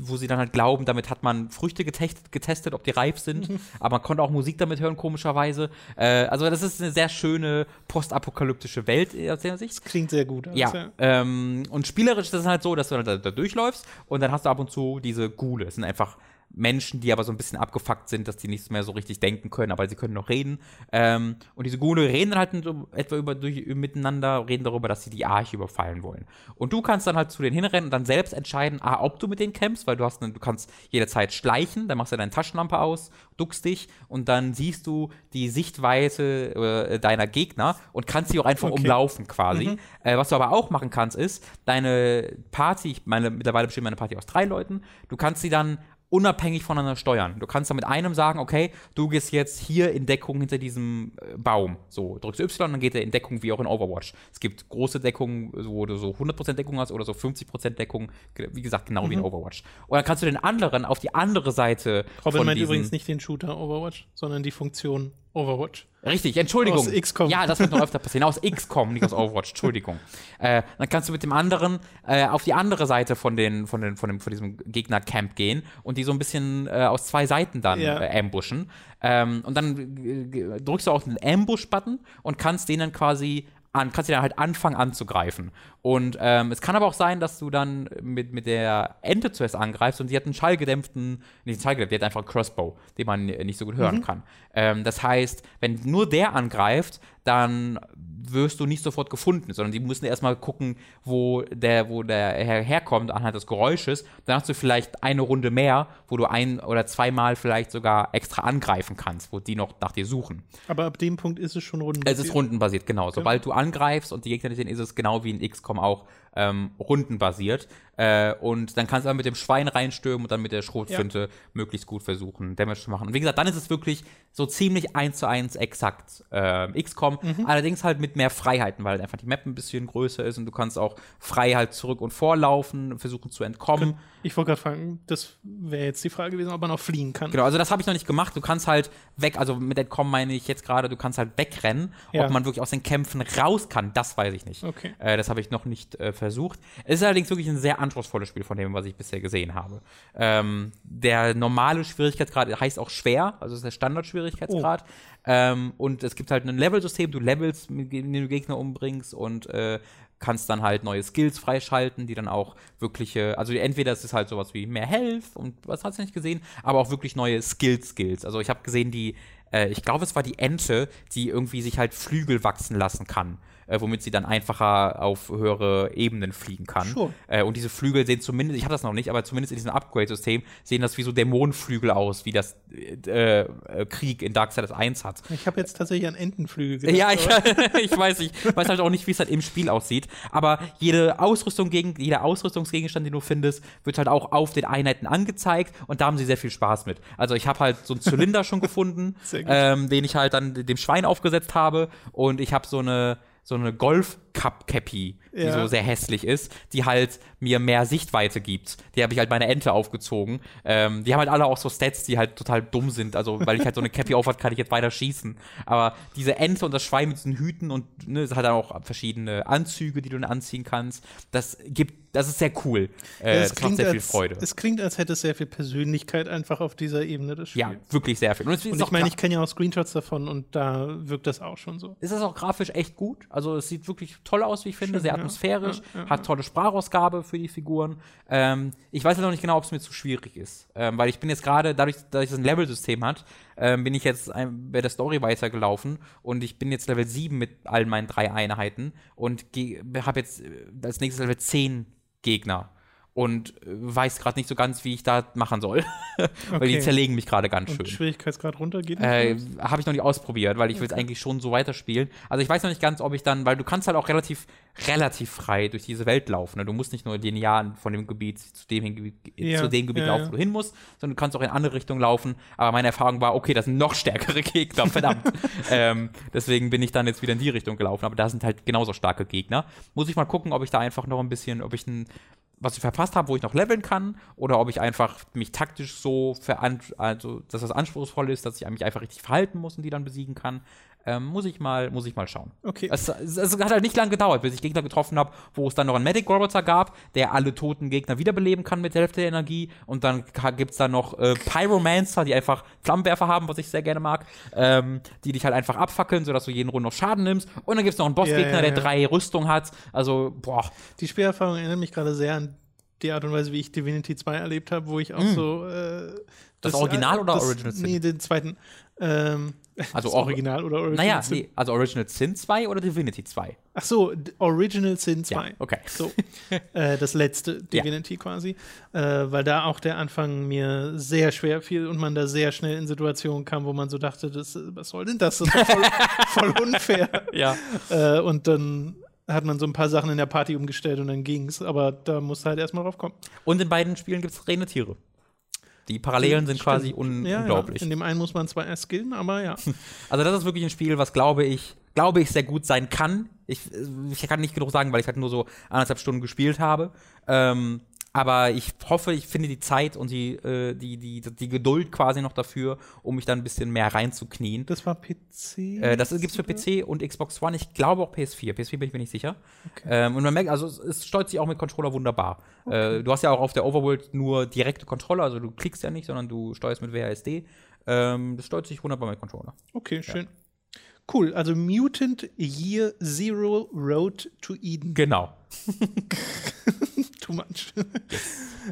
wo sie dann halt glauben, damit hat man Früchte getestet, getestet ob die reif sind, (laughs) aber man konnte auch Musik damit hören, komischerweise. Äh, also das ist eine sehr schöne postapokalyptische Welt aus der Sicht. Klingt sehr gut. alles, Ja, ähm, und spielerisch ist es halt so, dass du da, da durchläufst und dann hast du ab und zu diese Gule. Es sind einfach Menschen, die aber so ein bisschen abgefuckt sind, dass die nichts mehr so richtig denken können, aber sie können noch reden. Ähm, und diese Gule reden dann halt so etwa über, durch, miteinander, reden darüber, dass sie die Arche überfallen wollen. Und du kannst dann halt zu denen hinrennen und dann selbst entscheiden, ah, ob du mit denen kämpfst, weil du hast, eine, du kannst jederzeit schleichen, dann machst du deine Taschenlampe aus, duckst dich und dann siehst du die Sichtweise äh, deiner Gegner und kannst sie auch einfach Okay. umlaufen quasi. Äh, was du aber auch machen kannst, ist, deine Party, ich meine, mittlerweile besteht meine Party aus drei Leuten, du kannst sie dann unabhängig voneinander steuern. Du kannst dann mit einem sagen, okay, du gehst jetzt hier in Deckung hinter diesem äh, Baum. So, drückst Y, dann geht er in Deckung wie auch in Overwatch. Es gibt große Deckungen, wo du so 100% Deckung hast oder so 50% Deckung, wie gesagt, genau wie in Overwatch. Und dann kannst du den anderen auf die andere Seite Robin von meint übrigens nicht den Shooter Overwatch, sondern die Funktion Overwatch. Richtig, Entschuldigung. Aus XCOM. Ja, das wird noch öfter passieren. Aus XCOM, nicht aus Overwatch, Entschuldigung. (laughs) Äh, dann kannst du mit dem anderen äh, auf die andere Seite von, den, von, den, von, dem, von diesem Gegnercamp gehen und die so ein bisschen äh, aus zwei Seiten dann Ja. äh, ambushen. Ähm, und dann äh, drückst du auch den Ambush-Button und kannst den dann quasi an, kannst du dann halt anfangen anzugreifen. Und ähm, es kann aber auch sein, dass du dann mit, mit der Ente zuerst angreifst und die hat einen schallgedämpften, nicht einen schallgedämpften, die hat einfach einen Crossbow, den man nicht so gut hören kann. Ähm, das heißt, wenn nur der angreift, dann wirst du nicht sofort gefunden, sondern die müssen erstmal gucken, wo der, wo der her herkommt anhand des Geräusches. Dann hast du vielleicht eine Runde mehr, wo du ein oder zweimal vielleicht sogar extra angreifen kannst, wo die noch nach dir suchen. Aber ab dem Punkt ist es schon runden. Es ist rundenbasiert, genau. Sobald du angreifst und die Gegner nicht sehen, ist es genau wie in XCOM auch ähm, rundenbasiert. Äh, und dann kannst du dann mit dem Schwein reinstürmen und dann mit der Schrotflinte möglichst gut versuchen, Damage zu machen. Und wie gesagt, dann ist es wirklich so ziemlich eins zu eins exakt äh, XCOM. Allerdings halt mit mehr Freiheiten, weil einfach die Map ein bisschen größer ist und du kannst auch frei halt zurück und vorlaufen, versuchen zu entkommen. Ich wollte gerade fragen, das wäre jetzt die Frage gewesen, ob man auch fliehen kann. Genau, also das habe ich noch nicht gemacht. Du kannst halt weg, also mit Entkommen meine ich jetzt gerade, du kannst halt wegrennen. Ja. Ob man wirklich aus den Kämpfen raus kann, das weiß ich nicht. Okay. Äh, das habe ich noch nicht äh, versucht. Es ist allerdings wirklich ein sehr anspruchsvolles Spiel von dem, was ich bisher gesehen habe. Ähm, der normale Schwierigkeitsgrad heißt auch schwer, also ist der Standardschwierigkeitsgrad. Oh. Ähm, und es gibt halt ein Level-System, du levelst, denen du Gegner umbringst und äh, kannst dann halt neue Skills freischalten, die dann auch wirkliche, also entweder ist es halt sowas wie mehr Health und was hast du nicht gesehen, aber auch wirklich neue Skills-Skills. Also ich habe gesehen, die, äh, ich glaube, es war die Ente, die irgendwie sich halt Flügel wachsen lassen kann. Äh, womit sie dann einfacher auf höhere Ebenen fliegen kann. Sure. Äh, und diese Flügel sehen zumindest, ich habe das noch nicht, aber zumindest in diesem Upgrade-System sehen das wie so Dämonenflügel aus, wie das äh, äh, Krieg in Darksiders 1 hat. Ich habe jetzt tatsächlich an Entenflügel (laughs) gedacht. Ja, ich, (laughs) ich weiß, ich weiß halt auch nicht, wie es halt im Spiel aussieht. Aber jede Ausrüstung gegen, jeder Ausrüstungsgegenstand, den du findest, wird halt auch auf den Einheiten angezeigt und da haben sie sehr viel Spaß mit. Also ich habe halt so einen Zylinder (laughs) schon gefunden, ähm, den ich halt dann dem Schwein aufgesetzt habe und ich habe so eine so eine Golf Cup Cappy, die Ja. so sehr hässlich ist, die halt mir mehr Sichtweite gibt. Die habe ich halt meine Ente aufgezogen. Ähm, die haben halt alle auch so Stats, die halt total dumm sind. Also, weil ich halt so eine Cappy (laughs) aufhat, kann ich jetzt weiter schießen. Aber diese Ente und das Schwein mit diesen Hüten und ne, es hat dann auch verschiedene Anzüge, die du dann anziehen kannst. Das gibt, das ist sehr cool. Äh, das macht sehr viel Freude. Es klingt, als hätte es sehr viel Persönlichkeit einfach auf dieser Ebene des Spiels. Ja, wirklich sehr viel. Und, Und ich meine, ich kenne ja auch Screenshots davon und da wirkt das auch schon so. ist das auch grafisch echt gut. Also es sieht wirklich toll aus, wie ich finde, Schön, sehr ja. atmosphärisch, Ja, ja, hat tolle Sprachausgabe für die Figuren. Ähm, ich weiß halt noch nicht genau, ob es mir zu schwierig ist, ähm, weil ich bin jetzt gerade, dadurch, dass es ein Level-System hat, ähm, bin ich jetzt ein, bei der Story weitergelaufen und ich bin jetzt Level 7 mit all meinen drei Einheiten und habe jetzt äh, als nächstes Level 10 Gegner und äh, weiß gerade nicht so ganz, wie ich da machen soll. (laughs) weil okay. die zerlegen mich gerade ganz schön. Und Schwierigkeitsgrad runter geht äh, Habe ich noch nicht ausprobiert, weil ich will es eigentlich schon so weiterspielen. Also ich weiß noch nicht ganz, ob ich dann, weil du kannst halt auch relativ, relativ frei durch diese Welt laufen. Ne? Du musst nicht nur linear von dem Gebiet zu dem, Gebiet, ja. zu dem Gebiet ja, laufen, wo du hin musst, sondern du kannst auch in andere Richtungen laufen. Aber meine Erfahrung war, okay, das sind noch stärkere (laughs) Gegner, verdammt. (laughs) ähm, deswegen bin ich dann jetzt wieder in die Richtung gelaufen. Aber da sind halt genauso starke Gegner. Muss ich mal gucken, ob ich da einfach noch ein bisschen, ob ich ein was ich verpasst habe, wo ich noch leveln kann, oder ob ich einfach mich taktisch so also dass das anspruchsvoll ist, dass ich mich einfach richtig verhalten muss und die dann besiegen kann. Ähm, muss ich mal, muss ich mal schauen. Okay. Es, es, es hat halt nicht lange gedauert, bis ich Gegner getroffen habe, wo es dann noch einen Medic Roboter gab, der alle toten Gegner wiederbeleben kann mit der Hälfte der Energie. Und dann gibt es da noch äh, Pyromancer, die einfach Flammenwerfer haben, was ich sehr gerne mag, ähm, die dich halt einfach abfackeln, sodass du jeden Runde noch Schaden nimmst. Und dann gibt es noch einen Bossgegner, ja, ja, ja. der drei Rüstung hat. Also, boah. Die Spielerfahrung erinnert mich gerade sehr an die Art und Weise, wie ich Divinity 2 erlebt habe, wo ich auch mm. so. Äh, das, das, Original oder das, Original Sin? Nee, den zweiten. Ähm, (laughs) also Original oder Original naja, Sin? Nee, also Original Sin 2 oder Divinity 2? Ach so, Original Sin 2. Ja, okay. So, äh, das letzte (laughs) Divinity ja. quasi. Äh, weil da auch der Anfang mir sehr schwer fiel und man da sehr schnell in Situationen kam, wo man so dachte, das, was soll denn das? Das ist voll, (laughs) voll unfair. Ja. Äh, und dann hat man so ein paar Sachen in der Party umgestellt und dann ging's. Aber da musst du halt erstmal drauf kommen. Und in beiden Spielen gibt es Tiere. Die Parallelen sind Stimmt. quasi un ja, unglaublich. Ja. In dem einen muss man zwar erst skillen, aber ja. (laughs) Also das ist wirklich ein Spiel, was glaube ich, glaube ich, sehr gut sein kann. Ich, ich kann nicht genug sagen, weil ich halt nur so anderthalb Stunden gespielt habe. Ähm, aber ich hoffe, ich finde die Zeit und die, äh, die, die, die Geduld quasi noch dafür, um mich dann ein bisschen mehr reinzuknien. Das war PC? Äh, das gibt es für PC und Xbox One. Ich glaube auch PS4. PS4 bin ich mir nicht sicher. Okay. Ähm, und man merkt, also es, es steuert sich auch mit Controller wunderbar. Okay. Äh, du hast ja auch auf der Overworld nur direkte Controller, also du klickst ja nicht, sondern du steuerst mit WASD. Ähm, das steuert sich wunderbar mit Controller. Okay, schön. Ja. Cool, also Mutant Year Zero Road to Eden. Genau. (laughs) Too much.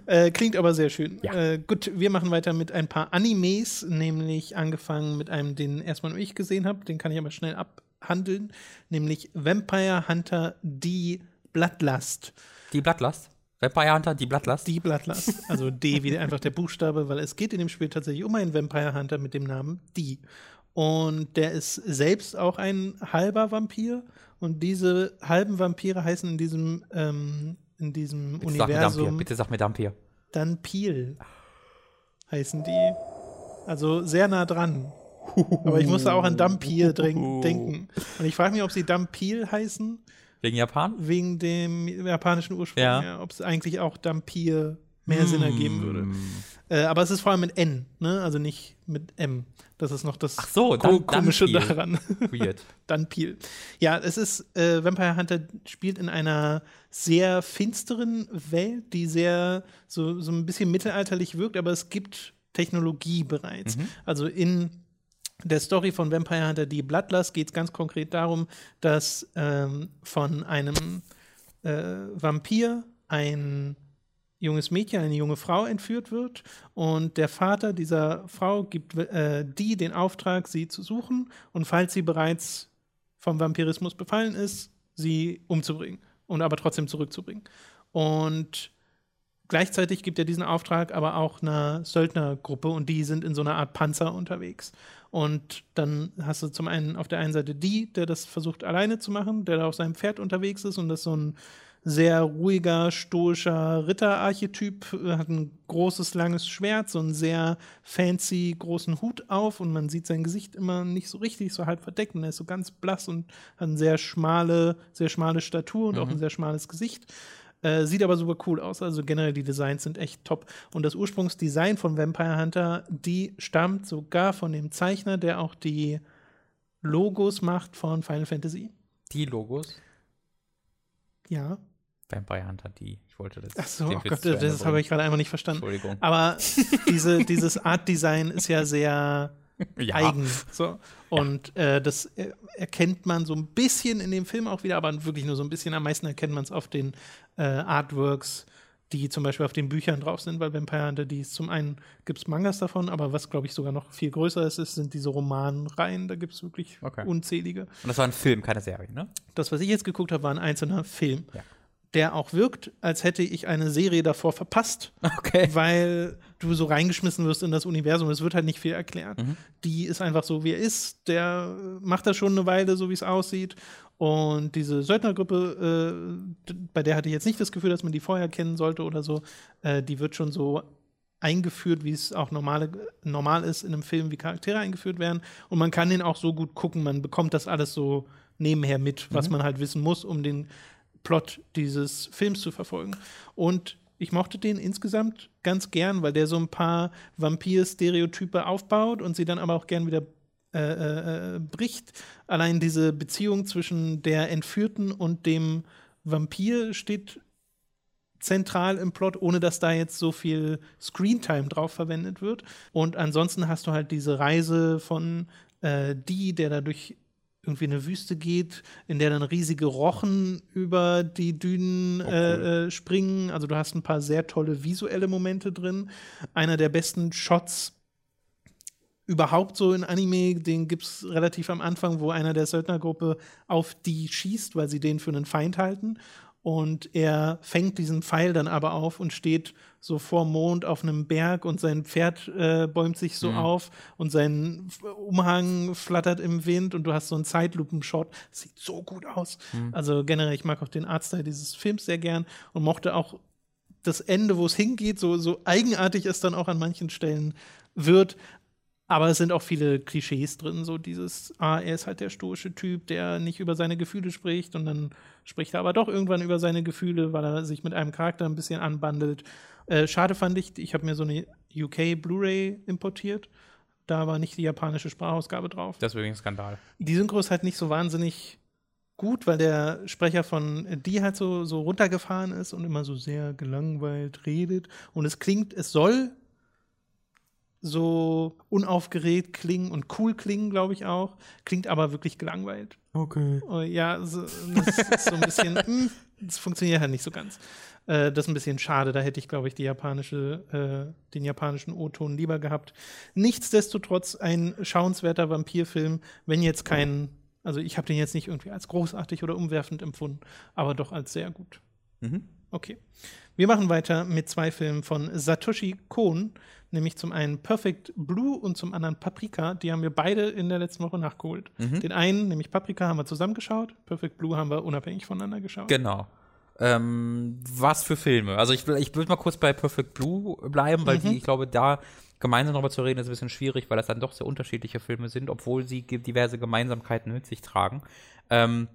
äh, klingt aber sehr schön. Ja. Äh, gut, wir machen weiter mit ein paar Animes, nämlich angefangen mit einem, den erstmal nur ich gesehen habe, den kann ich aber schnell abhandeln, nämlich Vampire Hunter Die Blattlast. Die Blattlast? Vampire Hunter, die Blattlast? Die Blattlast. Also D wie einfach der Buchstabe, weil es geht in dem Spiel tatsächlich um einen Vampire Hunter mit dem Namen Die. Und der ist selbst auch ein halber Vampir. Und diese halben Vampire heißen in diesem, ähm, in diesem Bitte Universum. Sag Bitte sag mir Dampir. Danpil heißen die. Also sehr nah dran. Aber ich musste auch an Dampir (laughs) denken. Und ich frage mich, ob sie Dampil heißen. Wegen Japan? Wegen dem japanischen Ursprung. Ja. ja ob es eigentlich auch Dampir mehr mm. Sinn ergeben würde. Äh, aber es ist vor allem mit N, ne? also nicht mit M. Das ist noch das Ach so, dann, komische dann daran. (laughs) Weird. dann Peel. Ja, es ist, äh, Vampire Hunter spielt in einer sehr finsteren Welt, die sehr so, so ein bisschen mittelalterlich wirkt, aber es gibt Technologie bereits. Mhm. Also in der Story von Vampire Hunter, die Bloodlust, geht es ganz konkret darum, dass ähm, von einem äh, Vampir ein junges Mädchen, eine junge Frau entführt wird und der Vater dieser Frau gibt äh, die den Auftrag, sie zu suchen und falls sie bereits vom Vampirismus befallen ist, sie umzubringen und aber trotzdem zurückzubringen. Und gleichzeitig gibt er diesen Auftrag aber auch einer Söldnergruppe und die sind in so einer Art Panzer unterwegs. Und dann hast du zum einen auf der einen Seite die, der das versucht alleine zu machen, der da auf seinem Pferd unterwegs ist und das so ein sehr ruhiger, stoischer Ritterarchetyp, äh, hat ein großes, langes Schwert, so einen sehr fancy großen Hut auf und man sieht sein Gesicht immer nicht so richtig, so halb verdeckt und er ist so ganz blass und hat eine sehr schmale, sehr schmale Statur und mhm. auch ein sehr schmales Gesicht. Äh, sieht aber super cool aus. Also generell die Designs sind echt top. Und das Ursprungsdesign von Vampire Hunter, die stammt sogar von dem Zeichner, der auch die Logos macht von Final Fantasy. Die Logos? Ja. Vampire Hunter die. Ich wollte das. Ach so, oh Gott, das, habe ich gerade einfach nicht verstanden. Entschuldigung. Aber (laughs) diese, dieses Art-Design ist ja sehr ja. eigen. So. Und ja. äh, das erkennt man so ein bisschen in dem Film auch wieder, aber wirklich nur so ein bisschen. Am meisten erkennt man es auf den äh, Artworks die zum Beispiel auf den Büchern drauf sind, weil Vampire Hunter, die ist zum einen gibt es Mangas davon, aber was glaube ich sogar noch viel größer ist, ist sind diese Romanreihen. Da gibt es wirklich Okay. unzählige. Und das war ein Film, keine Serie, ne? Das, was ich jetzt geguckt habe, war ein einzelner Film, Ja. Der auch wirkt, als hätte ich eine Serie davor verpasst, Okay. weil du so reingeschmissen wirst in das Universum. Es wird halt nicht viel erklärt. Mhm. Die ist einfach so, wie er ist. Der macht das schon eine Weile, so wie es aussieht. Und diese Söldnergruppe, äh, bei der hatte ich jetzt nicht das Gefühl, dass man die vorher kennen sollte oder so, äh, die wird schon so eingeführt, wie es auch normale, normal ist in einem Film, wie Charaktere eingeführt werden. Und man kann den auch so gut gucken, man bekommt das alles so nebenher mit, was man halt wissen muss, um den Plot dieses Films zu verfolgen. Und ich mochte den insgesamt ganz gern, weil der so ein paar Vampir-Stereotype aufbaut und sie dann aber auch gern wieder äh, äh, bricht. Allein diese Beziehung zwischen der Entführten und dem Vampir steht zentral im Plot, ohne dass da jetzt so viel Screentime drauf verwendet wird. Und ansonsten hast du halt diese Reise von äh, die, der da durch irgendwie eine Wüste geht, in der dann riesige Rochen über die Dünen äh, äh, springen. Also du hast ein paar sehr tolle visuelle Momente drin. Einer der besten Shots überhaupt so in Anime, den gibt es relativ am Anfang, wo einer der Söldnergruppe auf die schießt, weil sie den für einen Feind halten. Und er fängt diesen Pfeil dann aber auf und steht so vor Mond auf einem Berg und sein Pferd äh, bäumt sich so Mhm. auf und sein Umhang flattert im Wind und du hast so einen Zeitlupenshot. Sieht so gut aus. Mhm. Also generell, ich mag auch den Artstyle dieses Films sehr gern und mochte auch das Ende, wo es hingeht, so, so eigenartig es dann auch an manchen Stellen wird. Aber es sind auch viele Klischees drin, so dieses, ah, er ist halt der stoische Typ, der nicht über seine Gefühle spricht und dann spricht er aber doch irgendwann über seine Gefühle, weil er sich mit einem Charakter ein bisschen anbandelt. Äh, schade fand ich, ich habe mir so eine UK Blu-ray importiert. Da war nicht die japanische Sprachausgabe drauf. Das ist übrigens ein Skandal. Die Synchro ist halt nicht so wahnsinnig gut, weil der Sprecher von die halt so, so runtergefahren ist und immer so sehr gelangweilt redet. Und es klingt, es soll so unaufgeregt klingen und cool klingen, glaube ich auch. Klingt aber wirklich gelangweilt. Okay. Oh, ja, so, das ist so ein bisschen, (laughs) hm, das funktioniert halt nicht so ganz. Äh, das ist ein bisschen schade. Da hätte ich, glaube ich, die japanische, äh, den japanischen O-Ton lieber gehabt. Nichtsdestotrotz ein schauenswerter Vampirfilm, wenn jetzt kein, also ich habe den jetzt nicht irgendwie als großartig oder umwerfend empfunden, aber doch als sehr gut. Mhm. Okay. Wir machen weiter mit zwei Filmen von Satoshi Kon, nämlich zum einen Perfect Blue und zum anderen Paprika. Die haben wir beide in der letzten Woche nachgeholt. Mhm. Den einen, nämlich Paprika, haben wir zusammengeschaut. Perfect Blue haben wir unabhängig voneinander geschaut. Genau. Ähm, was für Filme? Also ich will, ich will mal kurz bei Perfect Blue bleiben, weil Mhm. die, ich glaube, da gemeinsam darüber zu reden, ist ein bisschen schwierig, weil das dann doch sehr unterschiedliche Filme sind, obwohl sie diverse Gemeinsamkeiten mit sich tragen. Ähm,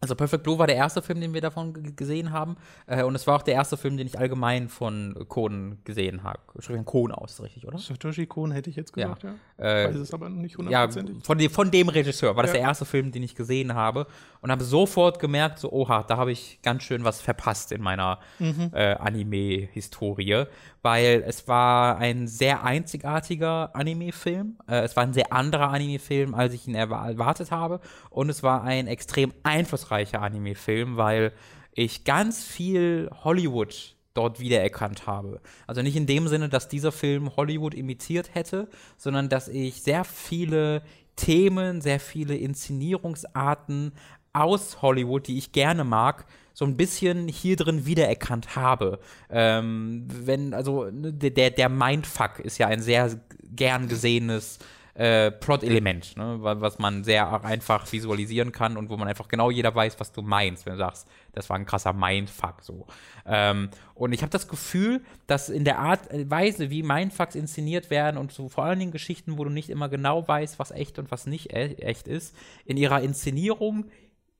also Perfect Blue war der erste Film, den wir davon gesehen haben. Äh, und es war auch der erste Film, den ich allgemein von Kohn gesehen habe. Spricht Kohn aus, richtig, oder? Satoshi Kon hätte ich jetzt gesagt, ja. Äh, Weiß es aber nicht ja, hundertprozentig. von dem, von dem Regisseur war das Ja. der erste Film, den ich gesehen habe und habe sofort gemerkt, so, oha, da habe ich ganz schön was verpasst in meiner Mhm. äh, Anime-Historie, weil es war ein sehr einzigartiger Anime-Film. Äh, es war ein sehr anderer Anime-Film, als ich ihn erwa- erwartet habe und es war ein extrem einflussreicher Anime-Film, weil ich ganz viel Hollywood dort wiedererkannt habe. Also nicht in dem Sinne, dass dieser Film Hollywood imitiert hätte, sondern dass ich sehr viele Themen, sehr viele Inszenierungsarten aus Hollywood, die ich gerne mag, so ein bisschen hier drin wiedererkannt habe. Ähm, wenn, also, ne, der, der Mindfuck ist ja ein sehr gern gesehenes äh, Plot-Element, ne, wa- was man sehr einfach visualisieren kann und wo man einfach genau jeder weiß, was du meinst, wenn du sagst, das war ein krasser Mindfuck so. Ähm, und ich habe das Gefühl, dass in der Art äh, Weise, wie Mindfucks inszeniert werden und so vor allen Dingen Geschichten, wo du nicht immer genau weißt, was echt und was nicht e echt ist, in ihrer Inszenierung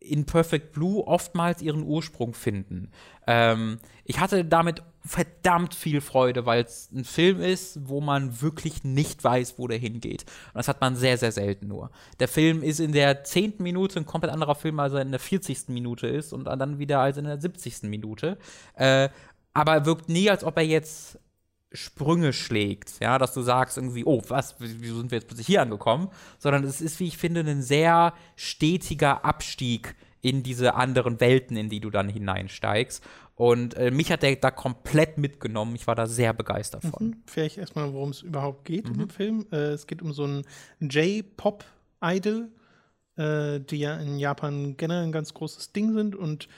in Perfect Blue oftmals ihren Ursprung finden. Ähm, ich hatte damit verdammt viel Freude, weil es ein Film ist, wo man wirklich nicht weiß, wo der hingeht. Und das hat man sehr, sehr selten nur. Der Film ist in der zehnten Minute ein komplett anderer Film, als er in der 40. Minute ist und dann wieder als in der 70. Minute. Äh, aber er wirkt nie, als ob er jetzt Sprünge schlägt, ja, dass du sagst irgendwie, oh, was, wieso sind wir jetzt plötzlich hier angekommen, sondern es ist, wie ich finde, ein sehr stetiger Abstieg in diese anderen Welten, in die du dann hineinsteigst. Und äh, mich hat der da komplett mitgenommen. Ich war da sehr begeistert von. Mhm. Vielleicht erstmal, worum es überhaupt geht in dem Film. Äh, es geht um so einen J-Pop-Idol, äh, die ja in Japan generell ein ganz großes Ding sind. Und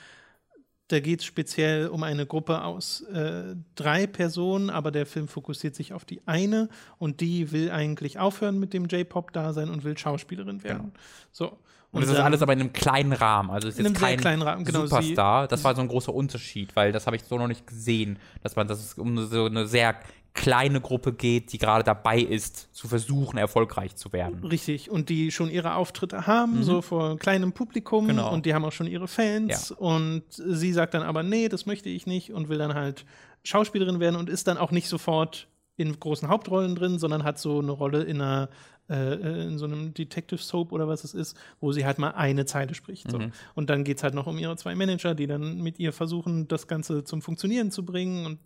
da geht es speziell um eine Gruppe aus äh, drei Personen, aber der Film fokussiert sich auf die eine und die will eigentlich aufhören mit dem J-Pop-Dasein und will Schauspielerin werden. So. Und, das ist alles aber in einem kleinen Rahmen. Also es ist In einem jetzt kein kleinen Rahmen, genau, Superstar. das war so ein großer Unterschied, weil das habe ich so noch nicht gesehen, dass man, dass es um so eine sehr kleine Gruppe geht, die gerade dabei ist, zu versuchen, erfolgreich zu werden. Richtig, und die schon ihre Auftritte haben, so vor kleinem Publikum Mhm. Genau. und die haben auch schon ihre Fans und sie sagt dann aber, nee, das möchte ich nicht und will dann halt Schauspielerin werden und ist dann auch nicht sofort in großen Hauptrollen drin, sondern hat so eine Rolle in einer äh, äh, in so einem Detective Soap oder was es ist, wo sie halt mal eine Zeile spricht. So. Mhm. Und dann geht es halt noch um ihre zwei Manager, die dann mit ihr versuchen, das Ganze zum Funktionieren zu bringen. Und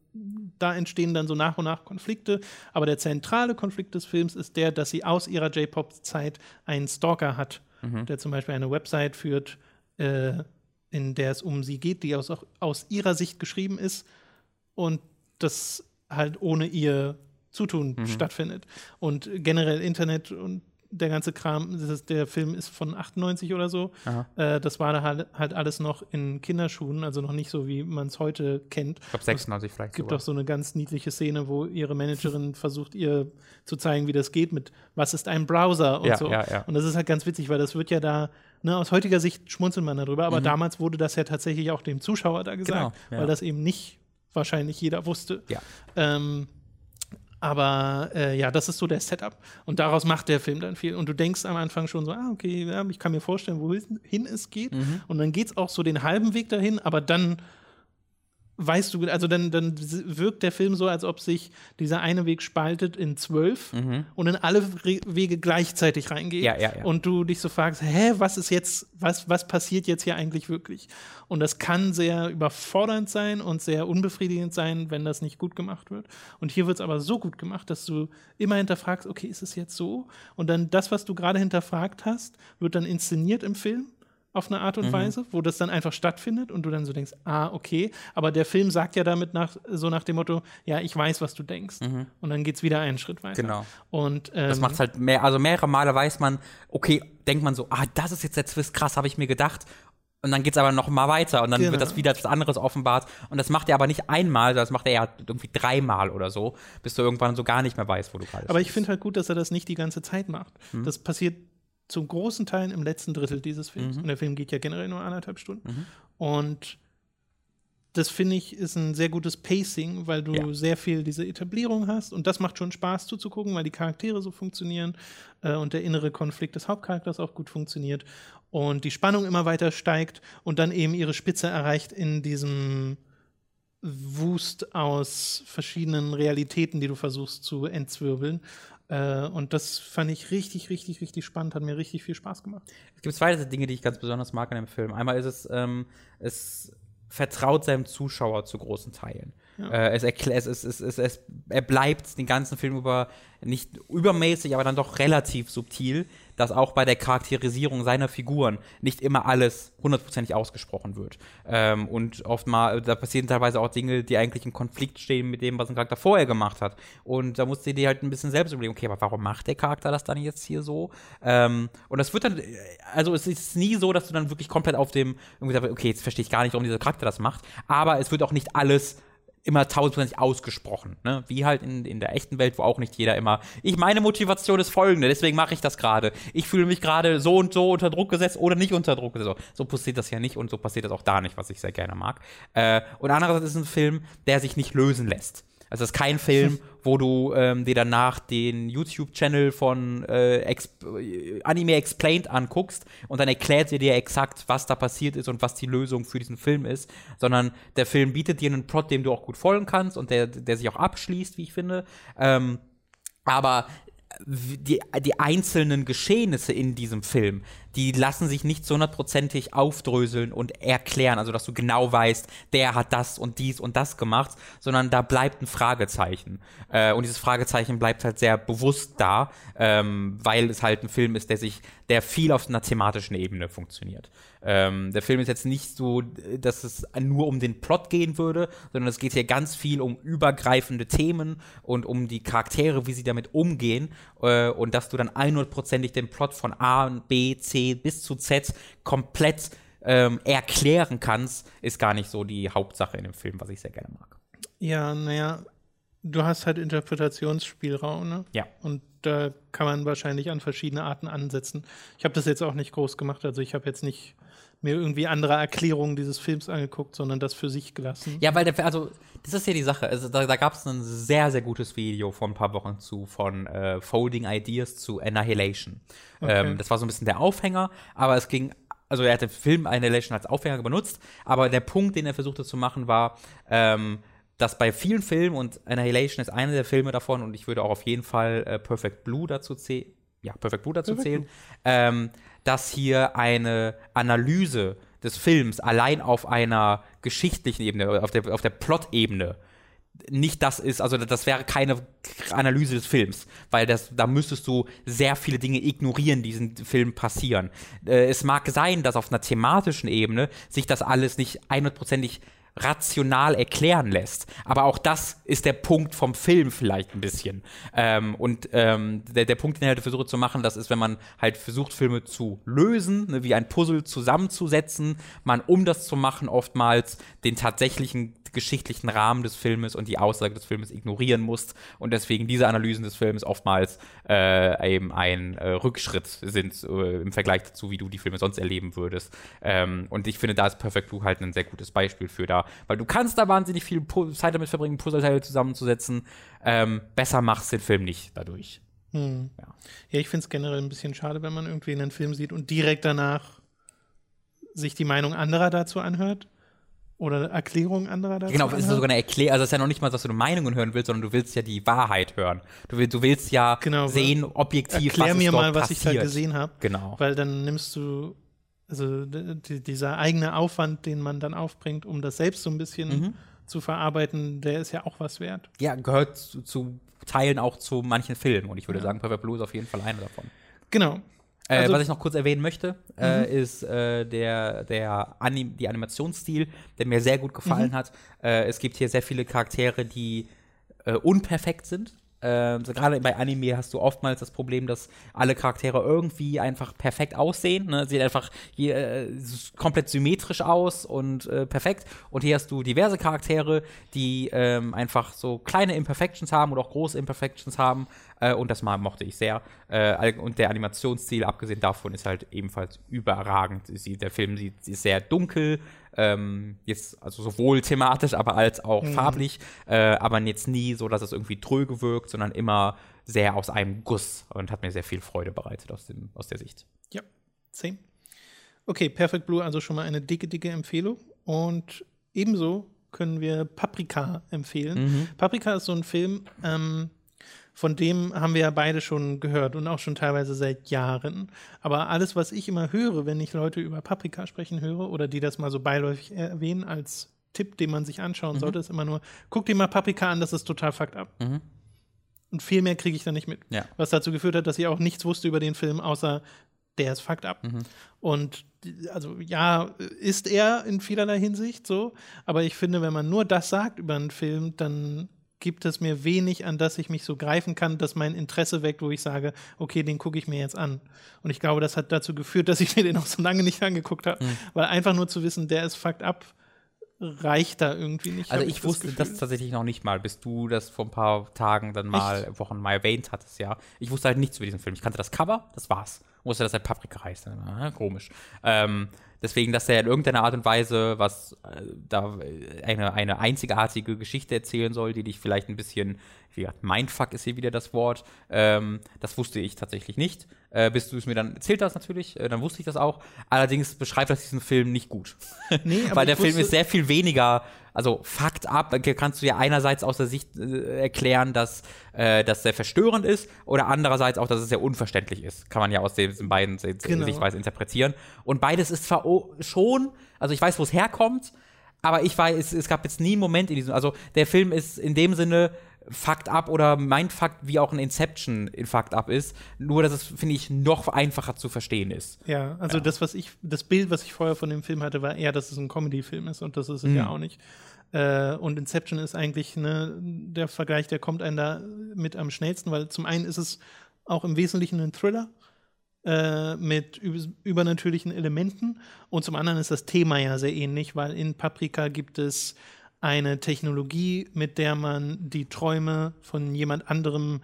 da entstehen dann so nach und nach Konflikte. Aber der zentrale Konflikt des Films ist der, dass sie aus ihrer J-Pop-Zeit einen Stalker hat, Mhm. der zum Beispiel eine Website führt, äh, in der es um sie geht, die aus, auch aus ihrer Sicht geschrieben ist und das halt ohne ihr Zutun Mhm. stattfindet. Und generell Internet und der ganze Kram, das ist, der Film ist von 98 oder so. Äh, das war da halt, halt alles noch in Kinderschuhen, also noch nicht so, wie man es heute kennt. Ich glaube 96 vielleicht Es gibt sogar. auch so eine ganz niedliche Szene, wo ihre Managerin (laughs) versucht, ihr zu zeigen, wie das geht mit was ist ein Browser und Ja, so. ja, ja. Und das ist halt ganz witzig, weil das wird ja da, ne, aus heutiger Sicht schmunzelt man darüber, aber damals wurde das ja tatsächlich auch dem Zuschauer da gesagt, Mhm. Genau, weil das eben nicht wahrscheinlich jeder wusste. Ja. Ähm, aber äh, ja, das ist so der Setup. Und daraus macht der Film dann viel. Und du denkst am Anfang schon so, ah, okay, ja, ich kann mir vorstellen, wohin es geht. Mhm. Und dann geht es auch so den halben Weg dahin, aber dann weißt du, also dann, dann wirkt der Film so, als ob sich dieser eine Weg spaltet in zwölf und in alle Re Wege gleichzeitig reingeht. Mhm. Ja, ja, ja. Und du dich so fragst, hä, was ist jetzt, was, was passiert jetzt hier eigentlich wirklich? Und das kann sehr überfordernd sein und sehr unbefriedigend sein, wenn das nicht gut gemacht wird. Und hier wird es aber so gut gemacht, dass du immer hinterfragst, okay, ist es jetzt so? Und dann das, was du gerade hinterfragt hast, wird dann inszeniert im Film auf eine Mhm. Art und Weise, wo das dann einfach stattfindet und du dann so denkst, ah, okay, aber der Film sagt ja damit nach, so nach dem Motto, ja, ich weiß, was du denkst. Und dann geht es wieder einen Schritt weiter. Mhm. Genau. Und ähm, Das macht halt mehr, also mehrere Male weiß man, okay, denkt man so, ah, das ist jetzt der Twist, krass, habe ich mir gedacht. Und dann geht es aber noch mal weiter und dann Genau. wird das wieder etwas anderes offenbart. Und das macht er aber nicht einmal, sondern das macht er ja irgendwie dreimal oder so, bis du irgendwann so gar nicht mehr weißt, wo du gerade Aber ich finde halt gut, dass er das nicht die ganze Zeit macht. Mhm. Das passiert zum großen Teil im letzten Drittel dieses Mhm. Films. Und der Film geht ja generell nur anderthalb Stunden. Und das finde ich ist ein sehr gutes Pacing, weil du Ja. sehr viel diese Etablierung hast. Und das macht schon Spaß zuzugucken, weil die Charaktere so funktionieren äh, und der innere Konflikt des Hauptcharakters auch gut funktioniert. Und die Spannung immer weiter steigt und dann eben ihre Spitze erreicht in diesem Wust aus verschiedenen Realitäten, die du versuchst zu entzwirbeln. Äh, und das fand ich richtig, richtig, richtig spannend, hat mir richtig viel Spaß gemacht. Es gibt zwei Dinge, die ich ganz besonders mag an dem Film. Einmal ist es, ähm, es vertraut seinem Zuschauer zu großen Teilen. Äh, es erklärt, es, es, es, es, es, er bleibt den ganzen Film über nicht übermäßig, aber dann doch relativ subtil, dass auch bei der Charakterisierung seiner Figuren nicht immer alles hundertprozentig ausgesprochen wird. Ähm, und oft mal, da passieren teilweise auch Dinge, die eigentlich im Konflikt stehen mit dem, was ein Charakter vorher gemacht hat. Und da musst du dir halt ein bisschen selbst überlegen, okay, aber warum macht der Charakter das dann jetzt hier so? Ähm, und das wird dann, also es ist nie so, dass du dann wirklich komplett auf dem, irgendwie sagst, okay, jetzt verstehe ich gar nicht, warum dieser Charakter das macht. Aber es wird auch nicht alles immer tausendprozentig ausgesprochen, ne? Wie halt in, in der echten Welt, wo auch nicht jeder immer, ich meine Motivation ist folgende, deswegen mache ich das gerade. Ich fühle mich gerade so und so unter Druck gesetzt oder nicht unter Druck gesetzt. So passiert das ja nicht und so passiert das auch da nicht, was ich sehr gerne mag. Äh, und andererseits ist es ein Film, der sich nicht lösen lässt. Also es ist kein Film, (laughs) wo du ähm, dir danach den YouTube-Channel von äh, Ex äh, Anime Explained anguckst und dann erklärt er dir exakt, was da passiert ist und was die Lösung für diesen Film ist, sondern der Film bietet dir einen Plot, dem du auch gut folgen kannst und der, der sich auch abschließt, wie ich finde. Ähm, aber die, die einzelnen Geschehnisse in diesem Film, die lassen sich nicht so hundertprozentig aufdröseln und erklären, also dass du genau weißt, der hat das und dies und das gemacht, sondern da bleibt ein Fragezeichen. Äh, und dieses Fragezeichen bleibt halt sehr bewusst da, ähm, weil es halt ein Film ist, der sich, der viel auf einer thematischen Ebene funktioniert. Ähm, der Film ist jetzt nicht so, dass es nur um den Plot gehen würde, sondern es geht hier ganz viel um übergreifende Themen und um die Charaktere, wie sie damit umgehen äh, und dass du dann 100%ig den Plot von A, B, C bis zu Z komplett ähm, erklären kannst, ist gar nicht so die Hauptsache in dem Film, was ich sehr gerne mag. Ja, naja, du hast halt Interpretationsspielraum, ne? Ja. Und da kann man wahrscheinlich an verschiedene Arten ansetzen. Ich habe das jetzt auch nicht groß gemacht, also ich habe jetzt nicht mir irgendwie andere Erklärungen dieses Films angeguckt, sondern das für sich gelassen. Ja, weil der, also, das ist ja die Sache. Also, da, da gab es ein sehr, sehr gutes Video vor ein paar Wochen zu, von äh, Folding Ideas zu Annihilation. Okay. Ähm, das war so ein bisschen der Aufhänger, aber es ging, also er hat den Film Annihilation als Aufhänger benutzt, aber der Punkt, den er versuchte zu machen, war, ähm, dass bei vielen Filmen, und Annihilation ist einer der Filme davon, und ich würde auch auf jeden Fall äh, Perfect Blue dazu zählen, ja, Perfect Blue dazu Perfect zählen, ähm, dass hier eine Analyse des Films allein auf einer geschichtlichen Ebene, auf der, auf der Plot-Ebene nicht das ist, also das wäre keine Analyse des Films, weil das, da müsstest du sehr viele Dinge ignorieren, die in diesem Film passieren. Äh, es mag sein, dass auf einer thematischen Ebene sich das alles nicht einhundertprozentig rational erklären lässt. Aber auch das ist der Punkt vom Film vielleicht ein bisschen. Ähm, und ähm, der, der Punkt, den ich halt versuche zu machen, das ist, wenn man halt versucht, Filme zu lösen, ne, wie ein Puzzle zusammenzusetzen, man, um das zu machen, oftmals den tatsächlichen geschichtlichen Rahmen des Filmes und die Aussage des Filmes ignorieren musst und deswegen diese Analysen des Films oftmals äh, eben ein äh, Rückschritt sind äh, im Vergleich dazu, wie du die Filme sonst erleben würdest. Ähm, und ich finde, da ist Perfect Blue halt ein sehr gutes Beispiel für da, weil du kannst da wahnsinnig viel Pu Zeit damit verbringen, Puzzleteile zusammenzusetzen. Ähm, besser machst den Film nicht dadurch. Hm. Ja. Ja, ich finde es generell ein bisschen schade, wenn man irgendwie einen Film sieht und direkt danach sich die Meinung anderer dazu anhört. Oder Erklärungen anderer dazu Genau, es ist sogar eine Erklärung, also es ist ja noch nicht mal, dass du eine Meinung hören willst, sondern du willst ja die Wahrheit hören. Du, will, du willst ja Genau, sehen, objektiv, Erklär was mir mal, was passiert. ich da gesehen habe. Genau. Weil dann nimmst du, also dieser eigene Aufwand, den man dann aufbringt, um das selbst so ein bisschen Mhm. zu verarbeiten, der ist ja auch was wert. Ja, gehört zu, zu Teilen auch zu manchen Filmen und ich würde Ja. sagen, Perfect Blue ist auf jeden Fall einer davon. Genau. Äh, Also- Mhm. was ich noch kurz erwähnen möchte, äh, ist äh, der, der Anim die Animationsstil, der mir sehr gut Mhm. gefallen hat. Äh, es gibt hier sehr viele Charaktere, die äh, unperfekt sind. Äh, Gerade bei Anime hast du oftmals das Problem, dass alle Charaktere irgendwie einfach perfekt aussehen. Ne? Sieht einfach je, äh, komplett symmetrisch aus und äh, perfekt. Und hier hast du diverse Charaktere, die ähm, einfach so kleine Imperfections haben oder auch große Imperfections haben. Äh, und das mal mochte ich sehr. Äh, und der Animationsstil, abgesehen davon, ist halt ebenfalls überragend. Sie, der Film sieht, ist sehr dunkel, ähm, jetzt also sowohl thematisch, aber als auch farblich, äh, aber jetzt nie so, dass es irgendwie tröge wirkt, sondern immer sehr aus einem Guss und hat mir sehr viel Freude bereitet aus, dem, aus der Sicht. Ja, 10. Okay, Perfect Blue, also schon mal eine dicke, dicke Empfehlung. Und ebenso können wir Paprika empfehlen. Paprika ist so ein Film, ähm, von dem haben wir ja beide schon gehört und auch schon teilweise seit Jahren. Aber alles, was ich immer höre, wenn ich Leute über Paprika sprechen höre oder die das mal so beiläufig erwähnen als Tipp, den man sich anschauen sollte, ist immer nur, guck dir mal Paprika an, das ist total fucked up. Mhm. Und viel mehr kriege ich da nicht mit. Ja. Was dazu geführt hat, dass ich auch nichts wusste über den Film, außer der ist fucked up. Mhm. Und also ja, ist er in vielerlei Hinsicht so, aber ich finde, wenn man nur das sagt über einen Film, dann gibt es mir wenig, an das ich mich so greifen kann, dass mein Interesse weckt, wo ich sage, okay, den gucke ich mir jetzt an. Und ich glaube, das hat dazu geführt, (laughs) dass ich mir den auch so lange nicht angeguckt habe, Mhm. weil einfach nur zu wissen, der ist fucked up, reicht da irgendwie nicht. Also ich wusste das, Gefühl. tatsächlich noch nicht mal, bis du das vor ein paar Tagen dann mal, Wochen mal erwähnt hattest, ja. Ich wusste halt nichts über diesen Film. Ich kannte das Cover, das war's. Wusste, dass er Paprika heißt. Ah, komisch. Ähm, deswegen, dass er in irgendeiner Art und Weise was äh, da eine, eine einzigartige Geschichte erzählen soll, die dich vielleicht ein bisschen, wie gesagt, Mindfuck ist hier wieder das Wort. Ähm, das wusste ich tatsächlich nicht. Äh, bis du es mir dann erzählt hast, natürlich, äh, dann wusste ich das auch. Allerdings beschreibt das diesen Film nicht gut. Nee, (laughs) Weil der Film ist sehr viel weniger also Fakt ab, kannst du ja einerseits aus der Sicht äh, erklären, dass äh, das sehr verstörend ist oder andererseits auch, dass es sehr unverständlich ist. Kann man ja aus diesen beiden genau. Sichtweisen interpretieren. Und beides ist zwar schon, also ich weiß, wo es herkommt, aber ich weiß, es, es gab jetzt nie einen Moment in diesem, also der Film ist in dem Sinne Fakt ab oder Mindfuck, wie auch ein Inception in Fakt ab ist. Nur, dass es, finde ich, noch einfacher zu verstehen ist. Ja, also ja. das, was ich, das Bild, was ich vorher von dem Film hatte, war eher, dass es ein Comedy-Film ist und das ist es mhm. ja auch nicht. Äh, und Inception ist eigentlich ne, der Vergleich, der kommt einem da mit am schnellsten, weil zum einen ist es auch im Wesentlichen ein Thriller äh, mit übernatürlichen Elementen und zum anderen ist das Thema ja sehr ähnlich, weil in Paprika gibt es eine Technologie, mit der man die Träume von jemand anderem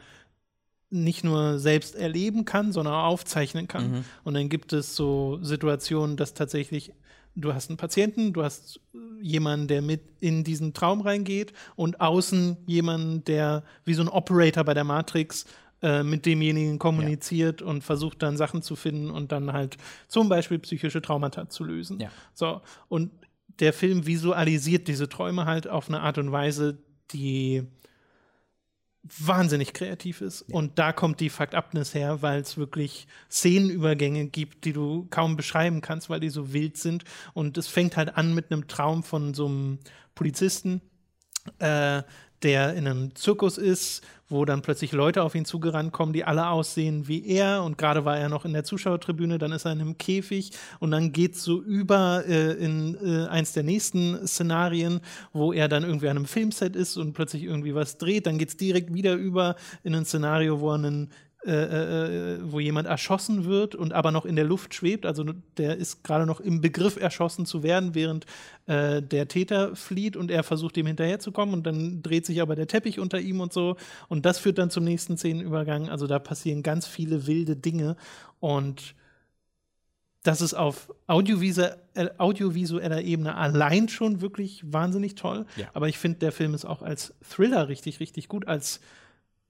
nicht nur selbst erleben kann, sondern auch aufzeichnen kann. Mhm. Und dann gibt es so Situationen, dass tatsächlich du hast einen Patienten, du hast jemanden, der mit in diesen Traum reingeht und außen jemanden, der wie so ein Operator bei der Matrix äh, mit demjenigen kommuniziert ja. und versucht dann Sachen zu finden und dann halt zum Beispiel psychische Traumata zu lösen. Ja. So, und der Film visualisiert diese Träume halt auf eine Art und Weise, die wahnsinnig kreativ ist. Ja. Und da kommt die Fakt Upness her, weil es wirklich Szenenübergänge gibt, die du kaum beschreiben kannst, weil die so wild sind. Und es fängt halt an mit einem Traum von so einem Polizisten, äh, der in einem Zirkus ist, wo dann plötzlich Leute auf ihn zugerannt kommen, die alle aussehen wie er. Und gerade war er noch in der Zuschauertribüne, dann ist er in einem Käfig und dann geht es so über äh, in äh, eins der nächsten Szenarien, wo er dann irgendwie an einem Filmset ist und plötzlich irgendwie was dreht. Dann geht es direkt wieder über in ein Szenario, wo er einen äh, äh, wo jemand erschossen wird und aber noch in der Luft schwebt. Also der ist gerade noch im Begriff, erschossen zu werden, während äh, der Täter flieht und er versucht, ihm hinterherzukommen und dann dreht sich aber der Teppich unter ihm und so. Und das führt dann zum nächsten Szenenübergang. Also da passieren ganz viele wilde Dinge und das ist auf audiovisueller, audiovisueller Ebene allein schon wirklich wahnsinnig toll. Ja. Aber ich finde, der Film ist auch als Thriller richtig, richtig gut, als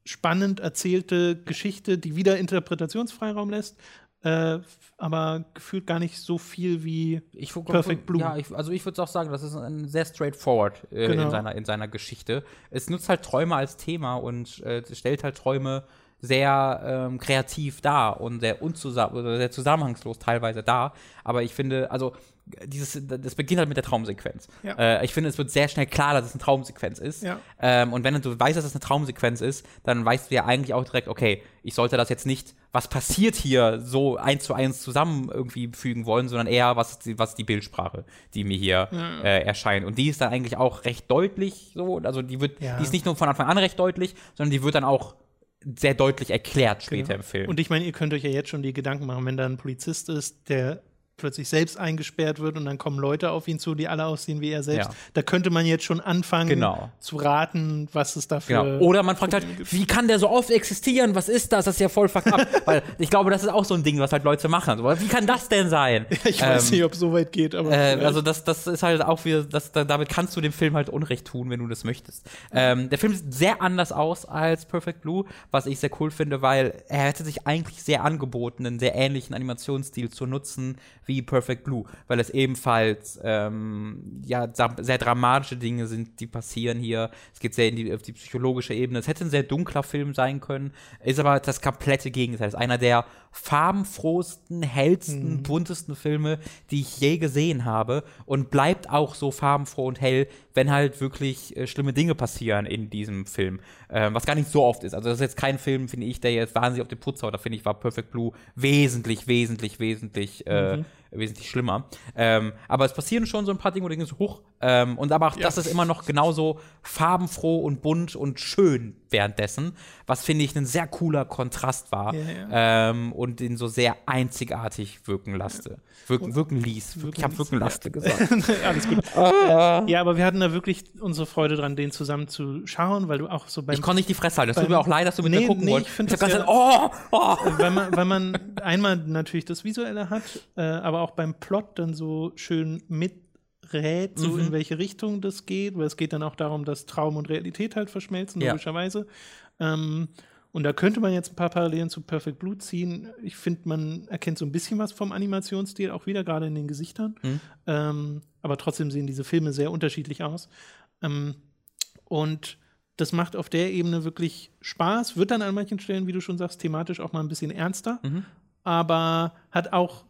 spannend erzählte Geschichte, die wieder Interpretationsfreiraum lässt, äh, aber gefühlt gar nicht so viel wie ich, Perfect Blue. Ja, ich, also ich würde auch sagen, das ist ein sehr straightforward äh, genau. in, seiner, in seiner Geschichte. Es nutzt halt Träume als Thema und äh, stellt halt Träume sehr ähm, kreativ dar und sehr, unzusammen, sehr zusammenhangslos teilweise dar. Aber ich finde, also dieses, das beginnt halt mit der Traumsequenz. Ja. Äh, ich finde, es wird sehr schnell klar, dass es eine Traumsequenz ist. Ja. Ähm, und wenn du weißt, dass es eine Traumsequenz ist, dann weißt du ja eigentlich auch direkt, okay, ich sollte das jetzt nicht, was passiert hier, so eins zu eins zusammen irgendwie fügen wollen, sondern eher, was ist die, was ist die Bildsprache, die mir hier ja. äh, erscheint. Und die ist dann eigentlich auch recht deutlich so, also die wird, die ist nicht nur von Anfang an recht deutlich, sondern die wird dann auch sehr deutlich erklärt später genau. im Film. Und ich meine, ihr könnt euch ja jetzt schon die Gedanken machen, wenn da ein Polizist ist, der plötzlich selbst eingesperrt wird und dann kommen Leute auf ihn zu, die alle aussehen wie er selbst. Ja. Da könnte man jetzt schon anfangen genau. zu raten, was es dafür genau. Oder man fragt halt, wie kann der so oft existieren? Was ist das? Das ist ja voll fucked up. (laughs) Weil ich glaube, das ist auch so ein Ding, was halt Leute machen. Wie kann das denn sein? (laughs) ich weiß ähm, nicht, ob es so weit geht, aber. Äh, also das, das ist halt auch wieder, das, damit kannst du dem Film halt Unrecht tun, wenn du das möchtest. Ähm, der Film sieht sehr anders aus als Perfect Blue, was ich sehr cool finde, weil er hätte sich eigentlich sehr angeboten, einen sehr ähnlichen Animationsstil zu nutzen wie Perfect Blue, weil es ebenfalls ähm, ja sehr dramatische Dinge sind, die passieren hier. Es geht sehr die, auf die psychologische Ebene. Es hätte ein sehr dunkler Film sein können, ist aber das komplette Gegenteil. Es ist einer der farbenfrohsten, hellsten, mhm. buntesten Filme, die ich je gesehen habe und bleibt auch so farbenfroh und hell, wenn halt wirklich äh, schlimme Dinge passieren in diesem Film, äh, was gar nicht so oft ist. Also das ist jetzt kein Film, finde ich, der jetzt wahnsinnig auf den Putz haut. Da finde ich war Perfect Blue wesentlich, wesentlich, wesentlich äh, mhm wesentlich schlimmer. Ähm, aber es passieren schon so ein paar Dinge, wo du denkst, hoch. Ähm, und aber auch ja. das ist immer noch genauso farbenfroh und bunt und schön währenddessen, was finde ich ein sehr cooler Kontrast war ja, ja. Ähm, und den so sehr einzigartig wirken lasse. Wirken, wirken ließ. Wirken ich habe wirken laste gesagt. (laughs) Alles gut. Ah. Ja, aber wir hatten da wirklich unsere Freude dran, den zusammen zu schauen, weil du auch so beim. Ich konnte nicht die Fresse halten. Das tut mir auch leid, dass du mit nee, mir gucken nee, wolltest. Ich, ich habe ja, oh, oh. Weil, man, weil man (laughs) einmal natürlich das Visuelle hat, äh, aber auch beim Plot dann so schön miträt, so mhm. in welche Richtung das geht, weil es geht dann auch darum, dass Traum und Realität halt verschmelzen, ja. logischerweise. Ähm, Und da könnte man jetzt ein paar Parallelen zu Perfect Blue ziehen. Ich finde, man erkennt so ein bisschen was vom Animationsstil auch wieder, gerade in den Gesichtern. Mhm. Ähm, aber trotzdem sehen diese Filme sehr unterschiedlich aus. Ähm, und das macht auf der Ebene wirklich Spaß, wird dann an manchen Stellen, wie du schon sagst, thematisch auch mal ein bisschen ernster, Mhm. aber hat auch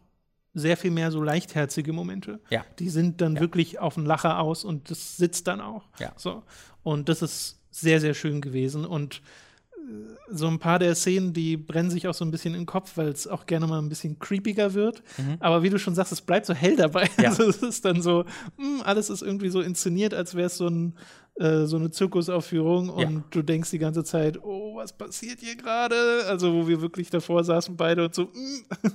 sehr viel mehr so leichtherzige Momente. Ja. Die sind dann Ja. wirklich auf den Lacher aus und das sitzt dann auch. Ja. So. Und das ist sehr, sehr schön gewesen. Und so ein paar der Szenen, die brennen sich auch so ein bisschen im Kopf, weil es auch gerne mal ein bisschen creepiger wird. Aber wie du schon sagst, es bleibt so hell dabei. Mhm. Ja. (laughs) Also es ist dann so, mh, alles ist irgendwie so inszeniert, als wäre es so, ein, äh, so eine Zirkusaufführung und Ja. du denkst die ganze Zeit, oh, was passiert hier gerade? Also wo wir wirklich davor saßen beide und so mh,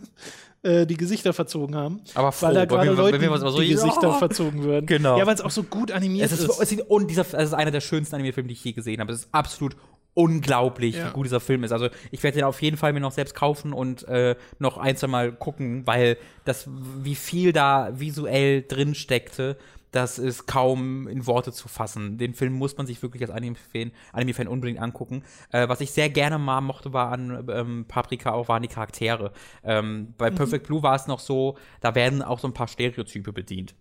(laughs) äh, die Gesichter verzogen haben. Aber Weil da froh, gerade was- so- die Gesichter (laughs) Ja. verzogen würden. Genau. Ja, weil es auch so gut animiert Es ist. ist, es ist und dieser, es ist einer der schönsten Anime-Filme, die ich je gesehen habe. Es ist absolut unglaublich, Ja. wie gut dieser Film ist. Also ich werde den auf jeden Fall mir noch selbst kaufen und äh, noch ein, zwei Mal gucken, weil das, wie viel da visuell drin steckte, das ist kaum in Worte zu fassen. Den Film muss man sich wirklich als Anime-Fan Anime unbedingt angucken. Äh, was ich sehr gerne mal mochte, war an ähm, Paprika auch, waren die Charaktere. Ähm, bei Perfect Blue war es noch so, da werden auch so ein paar Stereotype bedient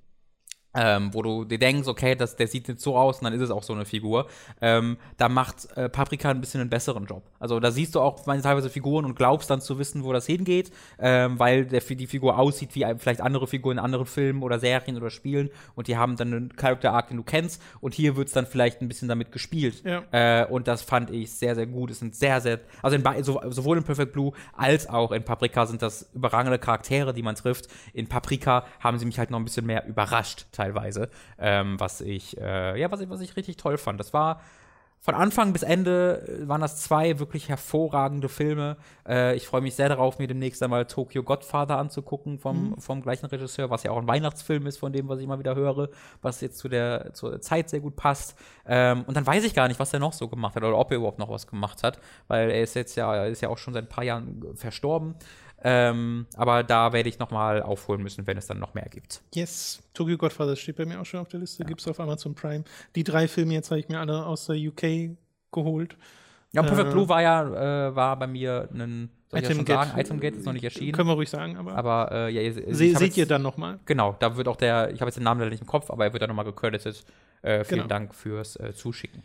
ähm, wo du dir denkst, okay, das, der sieht jetzt so aus und dann ist es auch so eine Figur. Ähm, da macht äh, Paprika ein bisschen einen besseren Job. Also da siehst du auch teilweise Figuren und glaubst dann zu wissen, wo das hingeht, ähm, weil der, die Figur aussieht wie vielleicht andere Figuren in anderen Filmen oder Serien oder Spielen und die haben dann einen Character Arc, den du kennst und hier wird es dann vielleicht ein bisschen damit gespielt. Ja. Äh, und das fand ich sehr, sehr gut. Es sind sehr, sehr, also in, so, sowohl in Perfect Blue als auch in Paprika sind das überragende Charaktere, die man trifft. In Paprika haben sie mich halt noch ein bisschen mehr überrascht, teilweise. Ähm, was ich, äh, ja, was ich, was ich richtig toll fand. Das war von Anfang bis Ende äh, waren das zwei wirklich hervorragende Filme. Äh, ich freue mich sehr darauf, mir demnächst einmal Tokyo Godfather anzugucken vom, vom gleichen Regisseur, was ja auch ein Weihnachtsfilm ist, von dem, was ich immer wieder höre, was jetzt zu der zur Zeit sehr gut passt. Ähm, und dann weiß ich gar nicht, was er noch so gemacht hat oder ob er überhaupt noch was gemacht hat, weil er ist jetzt ja, er ist ja auch schon seit ein paar Jahren verstorben. Ähm, aber da werde ich noch mal aufholen müssen, wenn es dann noch mehr gibt. Yes, Tokyo Godfather steht bei mir auch schon auf der Liste, gibt's auf Amazon Prime. Die drei Filme jetzt habe ich mir alle aus der UK geholt. Ja, Perfect Äh, Blue war ja äh, war bei mir ein soll ich ja schon Get. sagen, Item Get ist noch nicht erschienen. Können wir ruhig sagen, aber, Aber äh, ja, ihr, se seht jetzt, ihr dann noch mal. Genau, da wird auch der, ich habe jetzt den Namen leider nicht im Kopf, aber er wird dann nochmal gecredited. Äh, vielen Genau. Dank fürs äh, Zuschicken.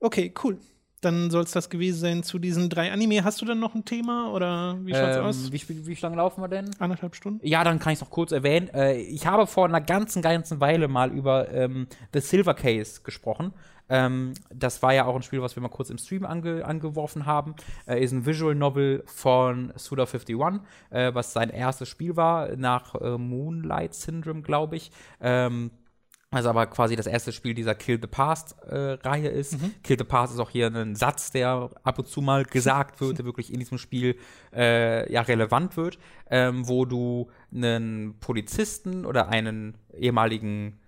Okay, cool. Dann soll es das gewesen sein zu diesen drei Anime. Hast du dann noch ein Thema oder wie schaut's Ähm, aus? Wie, wie, wie lange laufen wir denn? Anderthalb Stunden? Ja, dann kann ich es noch kurz erwähnen. Äh, ich habe vor einer ganzen, ganzen Weile mal über ähm, The Silver Case gesprochen. Ähm, das war ja auch ein Spiel, was wir mal kurz im Stream ange angeworfen haben. Äh, ist ein Visual Novel von Suda51, äh, was sein erstes Spiel war, nach äh, Moonlight Syndrome, glaube ich. Ähm, also aber quasi das erste Spiel dieser Kill the Past-Reihe ist. Kill the Past ist auch hier ein Satz, der ab und zu mal gesagt wird, der wirklich in diesem Spiel äh, ja relevant wird, ähm, wo du einen Polizisten oder einen ehemaligen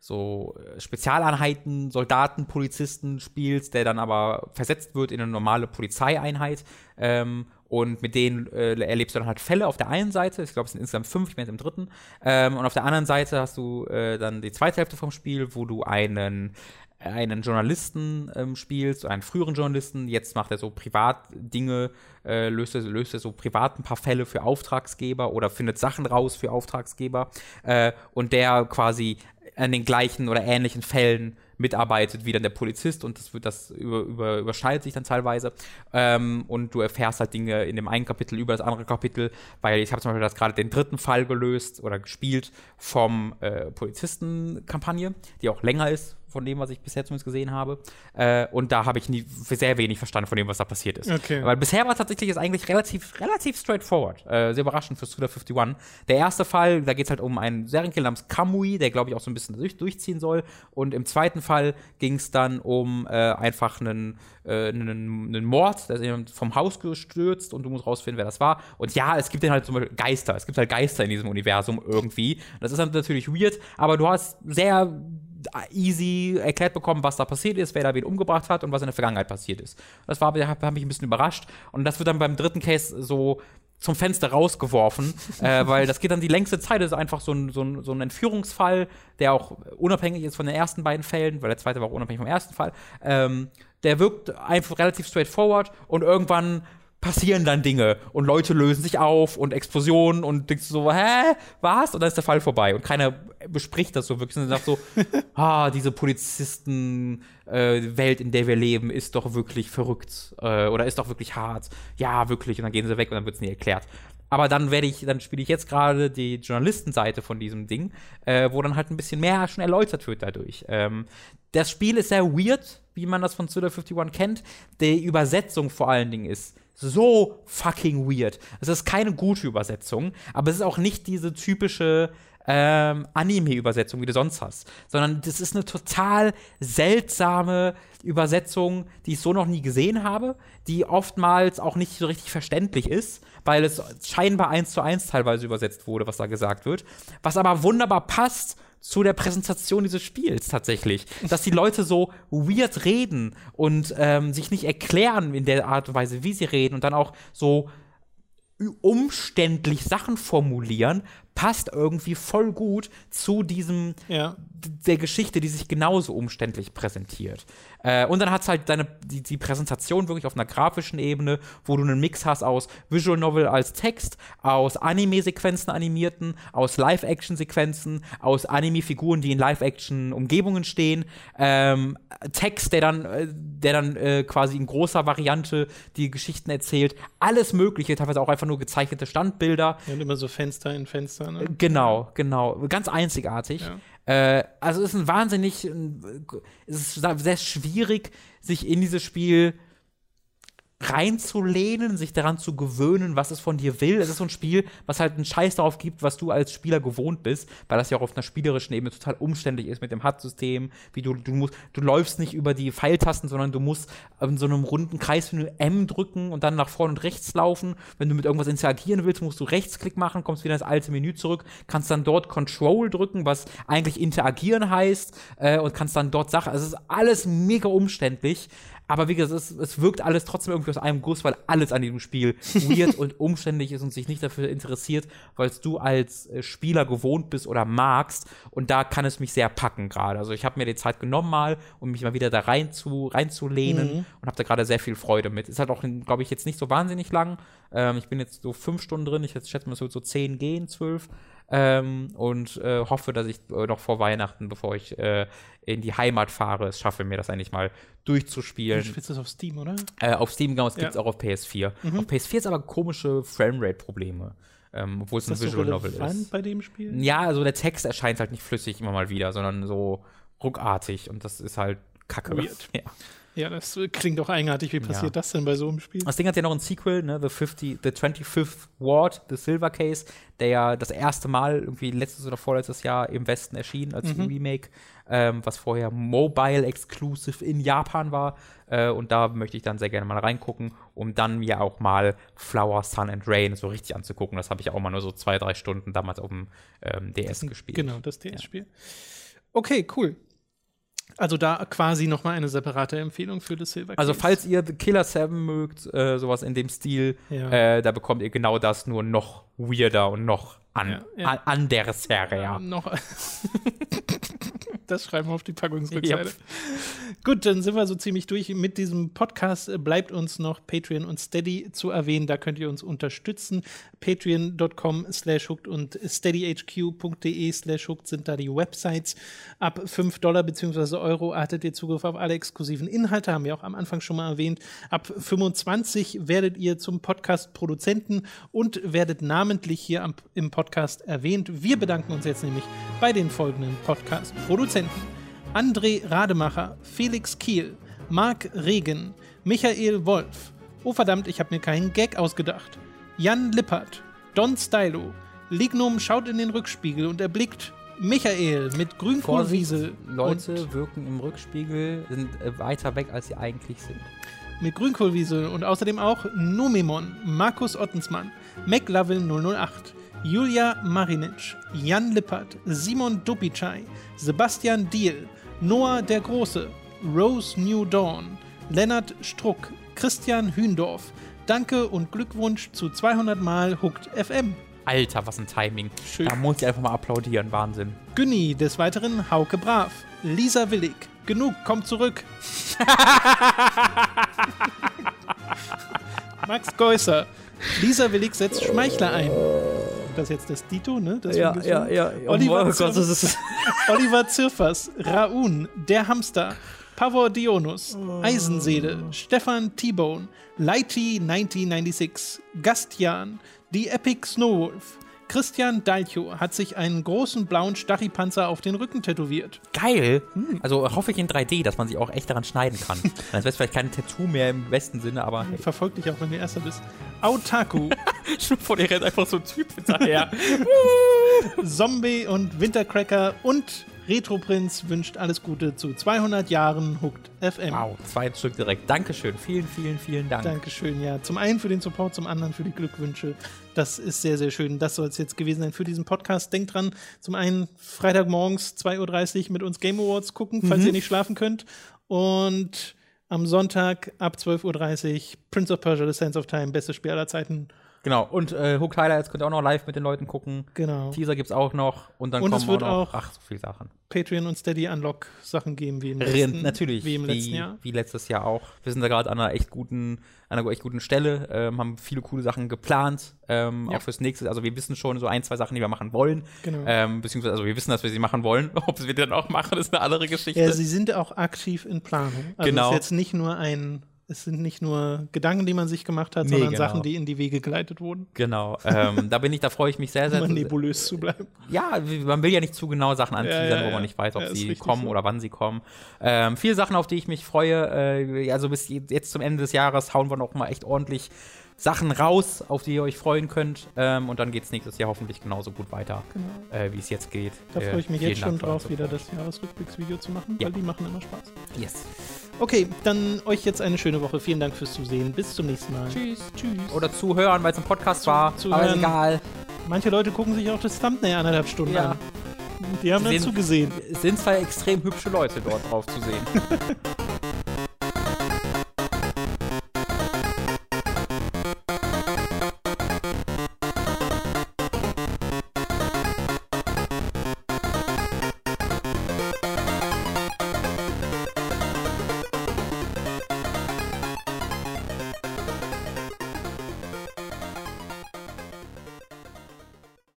so äh, Spezialeinheiten, Soldaten, Polizisten spielst, der dann aber versetzt wird in eine normale Polizeieinheit. Ähm, und mit denen äh, erlebst du dann halt Fälle auf der einen Seite, ich glaube, es sind insgesamt fünf, ich bin jetzt im dritten. Ähm, und auf der anderen Seite hast du äh, dann die zweite Hälfte vom Spiel, wo du einen einen Journalisten ähm, spielst, einen früheren Journalisten, jetzt macht er so Privatdinge, äh, löst, er, löst er so privat ein paar Fälle für Auftragsgeber oder findet Sachen raus für Auftragsgeber äh, und der quasi an den gleichen oder ähnlichen Fällen mitarbeitet wie dann der Polizist und das das über, über, überschneidet sich dann teilweise. Ähm, und du erfährst halt Dinge in dem einen Kapitel über das andere Kapitel, weil ich habe zum Beispiel das gerade den dritten Fall gelöst oder gespielt vom äh, Polizistenkampagne, die auch länger ist von dem, was ich bisher zumindest gesehen habe. Äh, und da habe ich nie sehr wenig verstanden von dem, was da passiert ist. Okay. Weil bisher war tatsächlich es eigentlich relativ, relativ straightforward. Äh, sehr überraschend für Suda 51. Der erste Fall, da geht es halt um einen Serienkiller namens Kamui, der, glaube ich, auch so ein bisschen durch, durchziehen soll. Und im zweiten Fall ging es dann um äh, einfach einen, äh, einen, einen Mord, da ist vom Haus gestürzt und du musst rausfinden, wer das war. Und ja, es gibt dann halt zum Beispiel Geister. Es gibt halt Geister in diesem Universum irgendwie. Das ist dann natürlich weird, aber du hast sehr easy erklärt bekommen, was da passiert ist, wer da wen umgebracht hat und was in der Vergangenheit passiert ist. Das war, hat mich ein bisschen überrascht. Und das wird dann beim dritten Case so zum Fenster rausgeworfen, (laughs) äh, weil das geht dann die längste Zeit. Das ist einfach so ein, so, ein, so ein Entführungsfall, der auch unabhängig ist von den ersten beiden Fällen, weil der zweite war auch unabhängig vom ersten Fall. Ähm, der wirkt einfach relativ straightforward und irgendwann passieren dann Dinge und Leute lösen sich auf und Explosionen und denkst du so, hä, was? Und dann ist der Fall vorbei und keiner bespricht das so wirklich, sondern sagt so, (laughs) ah, diese Polizisten-Welt, äh, in der wir leben, ist doch wirklich verrückt äh, oder ist doch wirklich hart. Ja, wirklich. Und dann gehen sie weg und dann wird es nie erklärt. Aber dann werde ich, dann spiele ich jetzt gerade die Journalistenseite von diesem Ding, äh, wo dann halt ein bisschen mehr schon erläutert wird dadurch. Ähm, das Spiel ist sehr weird, wie man das von Suda 51 kennt. Die Übersetzung vor allen Dingen ist so fucking weird. Es ist keine gute Übersetzung, aber es ist auch nicht diese typische ähm, Anime-Übersetzung, wie du sonst hast, sondern das ist eine total seltsame Übersetzung, die ich so noch nie gesehen habe, die oftmals auch nicht so richtig verständlich ist, weil es scheinbar eins zu eins teilweise übersetzt wurde, was da gesagt wird, was aber wunderbar passt zu der Präsentation dieses Spiels tatsächlich. Dass die Leute so weird reden und ähm, sich nicht erklären in der Art und Weise, wie sie reden und dann auch so umständlich Sachen formulieren, passt irgendwie voll gut zu diesem ja. der Geschichte, die sich genauso umständlich präsentiert. Äh, und dann hat es halt deine, die, die, Präsentation wirklich auf einer grafischen Ebene, wo du einen Mix hast aus Visual Novel als Text, aus Anime-Sequenzen animierten, aus Live-Action-Sequenzen, aus Anime-Figuren, die in Live-Action-Umgebungen stehen, ähm, Text, der dann, äh, der dann äh, quasi in großer Variante die Geschichten erzählt, alles Mögliche, teilweise auch einfach nur gezeichnete Standbilder. Ja, und immer so Fenster in Fenster ne? Genau, genau. Ganz einzigartig. Ja. Äh, also es ist ein wahnsinnig, es ist sehr schwierig, sich in dieses Spiel reinzulehnen, sich daran zu gewöhnen, was es von dir will. Es ist so ein Spiel, was halt einen Scheiß darauf gibt, was du als Spieler gewohnt bist, weil das ja auch auf einer spielerischen Ebene total umständlich ist mit dem HUD-System, wie du, du musst, du läufst nicht über die Pfeiltasten, sondern du musst in so einem runden Kreis wie M drücken und dann nach vorne und rechts laufen. Wenn du mit irgendwas interagieren willst, musst du Rechtsklick machen, kommst wieder ins alte Menü zurück, kannst dann dort Control drücken, was eigentlich interagieren heißt, äh, und kannst dann dort Sachen, also es ist alles mega umständlich, aber wie gesagt, es, es wirkt alles trotzdem irgendwie aus einem Guss, weil alles an diesem Spiel (laughs) weird und umständlich ist und sich nicht dafür interessiert, weil du als äh, Spieler gewohnt bist oder magst. Und da kann es mich sehr packen gerade. Also ich habe mir die Zeit genommen mal, um mich mal wieder da rein zu, reinzulehnen mhm. und habe da gerade sehr viel Freude mit. Ist halt auch, glaube ich, jetzt nicht so wahnsinnig lang. Ähm, ich bin jetzt so fünf Stunden drin. Ich schätze mal, so, so zehn gehen, zwölf. Ähm, und äh, hoffe, dass ich äh, noch vor Weihnachten, bevor ich äh, in die Heimat fahre, es schaffe, mir das eigentlich mal durchzuspielen. Du spielst das auf Steam, oder? Äh, auf Steam, genau, es ja. gibt es auch auf PS4. Mhm. Auf PS4 ist aber komische Framerate-Probleme. Ähm, obwohl es ein Visual so Novel ist. bei dem Spiel? Ja, also der Text erscheint halt nicht flüssig immer mal wieder, sondern so ruckartig und das ist halt kacke. Weird. (laughs) Ja. Ja, das klingt doch eigenartig. Wie passiert ja. das denn bei so einem Spiel? Das Ding hat ja noch ein Sequel, ne? The, 50, The 25th Ward, The Silver Case, der ja das erste Mal irgendwie letztes oder vorletztes Jahr im Westen erschien als mhm. Remake, ähm, was vorher Mobile Exclusive in Japan war. Äh, und da möchte ich dann sehr gerne mal reingucken, um dann mir auch mal Flower, Sun and Rain so richtig anzugucken. Das habe ich auch mal nur so zwei, drei Stunden damals auf dem ähm, DS gespielt. Genau, das DS-Spiel. Ja. Okay, cool. Also da quasi noch mal eine separate Empfehlung für das Silver Also falls ihr The Killer 7 mögt, äh, sowas in dem Stil, ja. äh, da bekommt ihr genau das, nur noch weirder und noch an, ja, ja. an, an der Serie. Ja. Noch (laughs) Das schreiben wir auf die Packungsrückseite. Yep. Gut, dann sind wir so ziemlich durch. Mit diesem Podcast bleibt uns noch Patreon und Steady zu erwähnen. Da könnt ihr uns unterstützen. Patreon.com slash hooked und steadyhq.de slash hooked sind da die Websites. Ab 5 Dollar bzw. Euro hattet ihr Zugriff auf alle exklusiven Inhalte, haben wir auch am Anfang schon mal erwähnt. Ab 25 werdet ihr zum Podcast-Produzenten und werdet namentlich hier am, im Podcast erwähnt. Wir bedanken uns jetzt nämlich bei den folgenden Podcast-Produzenten. Produzenten André Rademacher, Felix Kiel, Marc Regen, Michael Wolf. Oh verdammt, ich habe mir keinen Gag ausgedacht. Jan Lippert, Don Stylo, Lignum schaut in den Rückspiegel und erblickt Michael mit Grünkohlwiese. Leute wirken im Rückspiegel, sind äh, weiter weg, als sie eigentlich sind. Mit Grünkohlwiese und außerdem auch Nomemon, Markus Ottensmann, McLovin 008, Julia Marinic, Jan Lippert, Simon Dupicai, Sebastian Diehl, Noah der Große, Rose New Dawn, Lennart Struck, Christian Hündorf. Danke und Glückwunsch zu 200 Mal Hooked FM. Alter, was ein Timing. Schön. Da muss ich einfach mal applaudieren. Wahnsinn. Günni, des Weiteren Hauke Brav, Lisa Willig, genug, kommt zurück. (laughs) Max Geusser, Lisa Willig setzt Schmeichler ein. Das jetzt das Dito, ne? Das ja. Oliver, Oh Gott, Zirf- das ist. Oliver Zirfers, Raun, der Hamster, Pavor Dionus, Eisenseele, Stefan T-Bone, Lighty 1996, Gastian, die Epic Snowwolf. Christian Dalcho hat sich einen großen blauen Stachypanzer auf den Rücken tätowiert. Geil. Also hoffe ich in 3D, dass man sich auch echt daran schneiden kann. Dann wäre es vielleicht kein Tattoo mehr im besten Sinne, aber hey. Verfolgt dich auch, wenn du Erster bist. Autaku, (laughs) schon vor dir rennt einfach so ein Typ hinterher. (laughs) Zombie und Wintercracker und Retroprinz wünscht alles Gute zu 200 Jahren Hooked FM. wow, zwei Stück direkt. Dankeschön. Vielen, vielen, vielen Dank. Dankeschön, ja. Zum einen für den Support, zum anderen für die Glückwünsche. Das ist sehr, sehr schön. Das soll es jetzt gewesen sein für diesen Podcast. Denkt dran, zum einen Freitagmorgens 2.30 Uhr mit uns Game Awards gucken, falls ihr nicht schlafen könnt. Und am Sonntag ab 12.30 Uhr Prince of Persia, The Sands of Time, bestes Spiel aller Zeiten. Genau. Und äh, Hook Highlights könnt ihr auch noch live mit den Leuten gucken. Genau. Teaser gibt's auch noch. Und dann Und kommen es wird auch noch, ach, so viele Sachen. Patreon und Steady Unlock Sachen geben wie im Rind, letzten, natürlich, wie im wie, letzten Jahr. wie letztes Jahr auch. Wir sind da gerade an einer echt guten, an einer echt guten Stelle, ähm, haben viele coole Sachen geplant, ähm, Ja. auch fürs nächste. Also wir wissen schon so ein, zwei Sachen, die wir machen wollen. Genau. Ähm, beziehungsweise, also wir wissen, dass wir sie machen wollen. (laughs) Ob wir die dann auch machen, ist eine andere Geschichte. Ja, sie sind auch aktiv in Planung. Also Genau. ist jetzt nicht nur ein, es sind nicht nur Gedanken, die man sich gemacht hat, Nee, sondern genau. Sachen, die in die Wege geleitet wurden, genau. Ähm, (laughs) da bin ich, da freue ich mich sehr, sehr. um nebulös zu bleiben. Ja, man will ja nicht zu genau Sachen anteasern, Ja, ja, wo man nicht weiß, ob Ja, sie kommen so. oder wann sie kommen. Ähm, viele Sachen, auf die ich mich freue. Äh, also bis je- jetzt zum Ende des Jahres hauen wir noch mal echt ordentlich Sachen raus, auf die ihr euch freuen könnt. Ähm, und dann geht es nächstes Jahr hoffentlich genauso gut weiter, äh, wie es jetzt geht. Da Äh, freue ich mich jetzt schon drauf, wieder das Jahresrückblicksvideo zu machen, Ja. weil die machen immer Spaß. Yes. Okay, dann euch jetzt eine schöne Woche. Vielen Dank fürs Zusehen. Bis zum nächsten Mal. Tschüss. Tschüss. Oder zuhören, weil es ein Podcast war. zuhören. Aber ist egal. Manche Leute gucken sich auch das Thumbnail anderthalb Stunden Ja. an. Die haben Sie dann sehen- zugesehen. Es sind zwei extrem hübsche Leute dort drauf zu sehen. (laughs)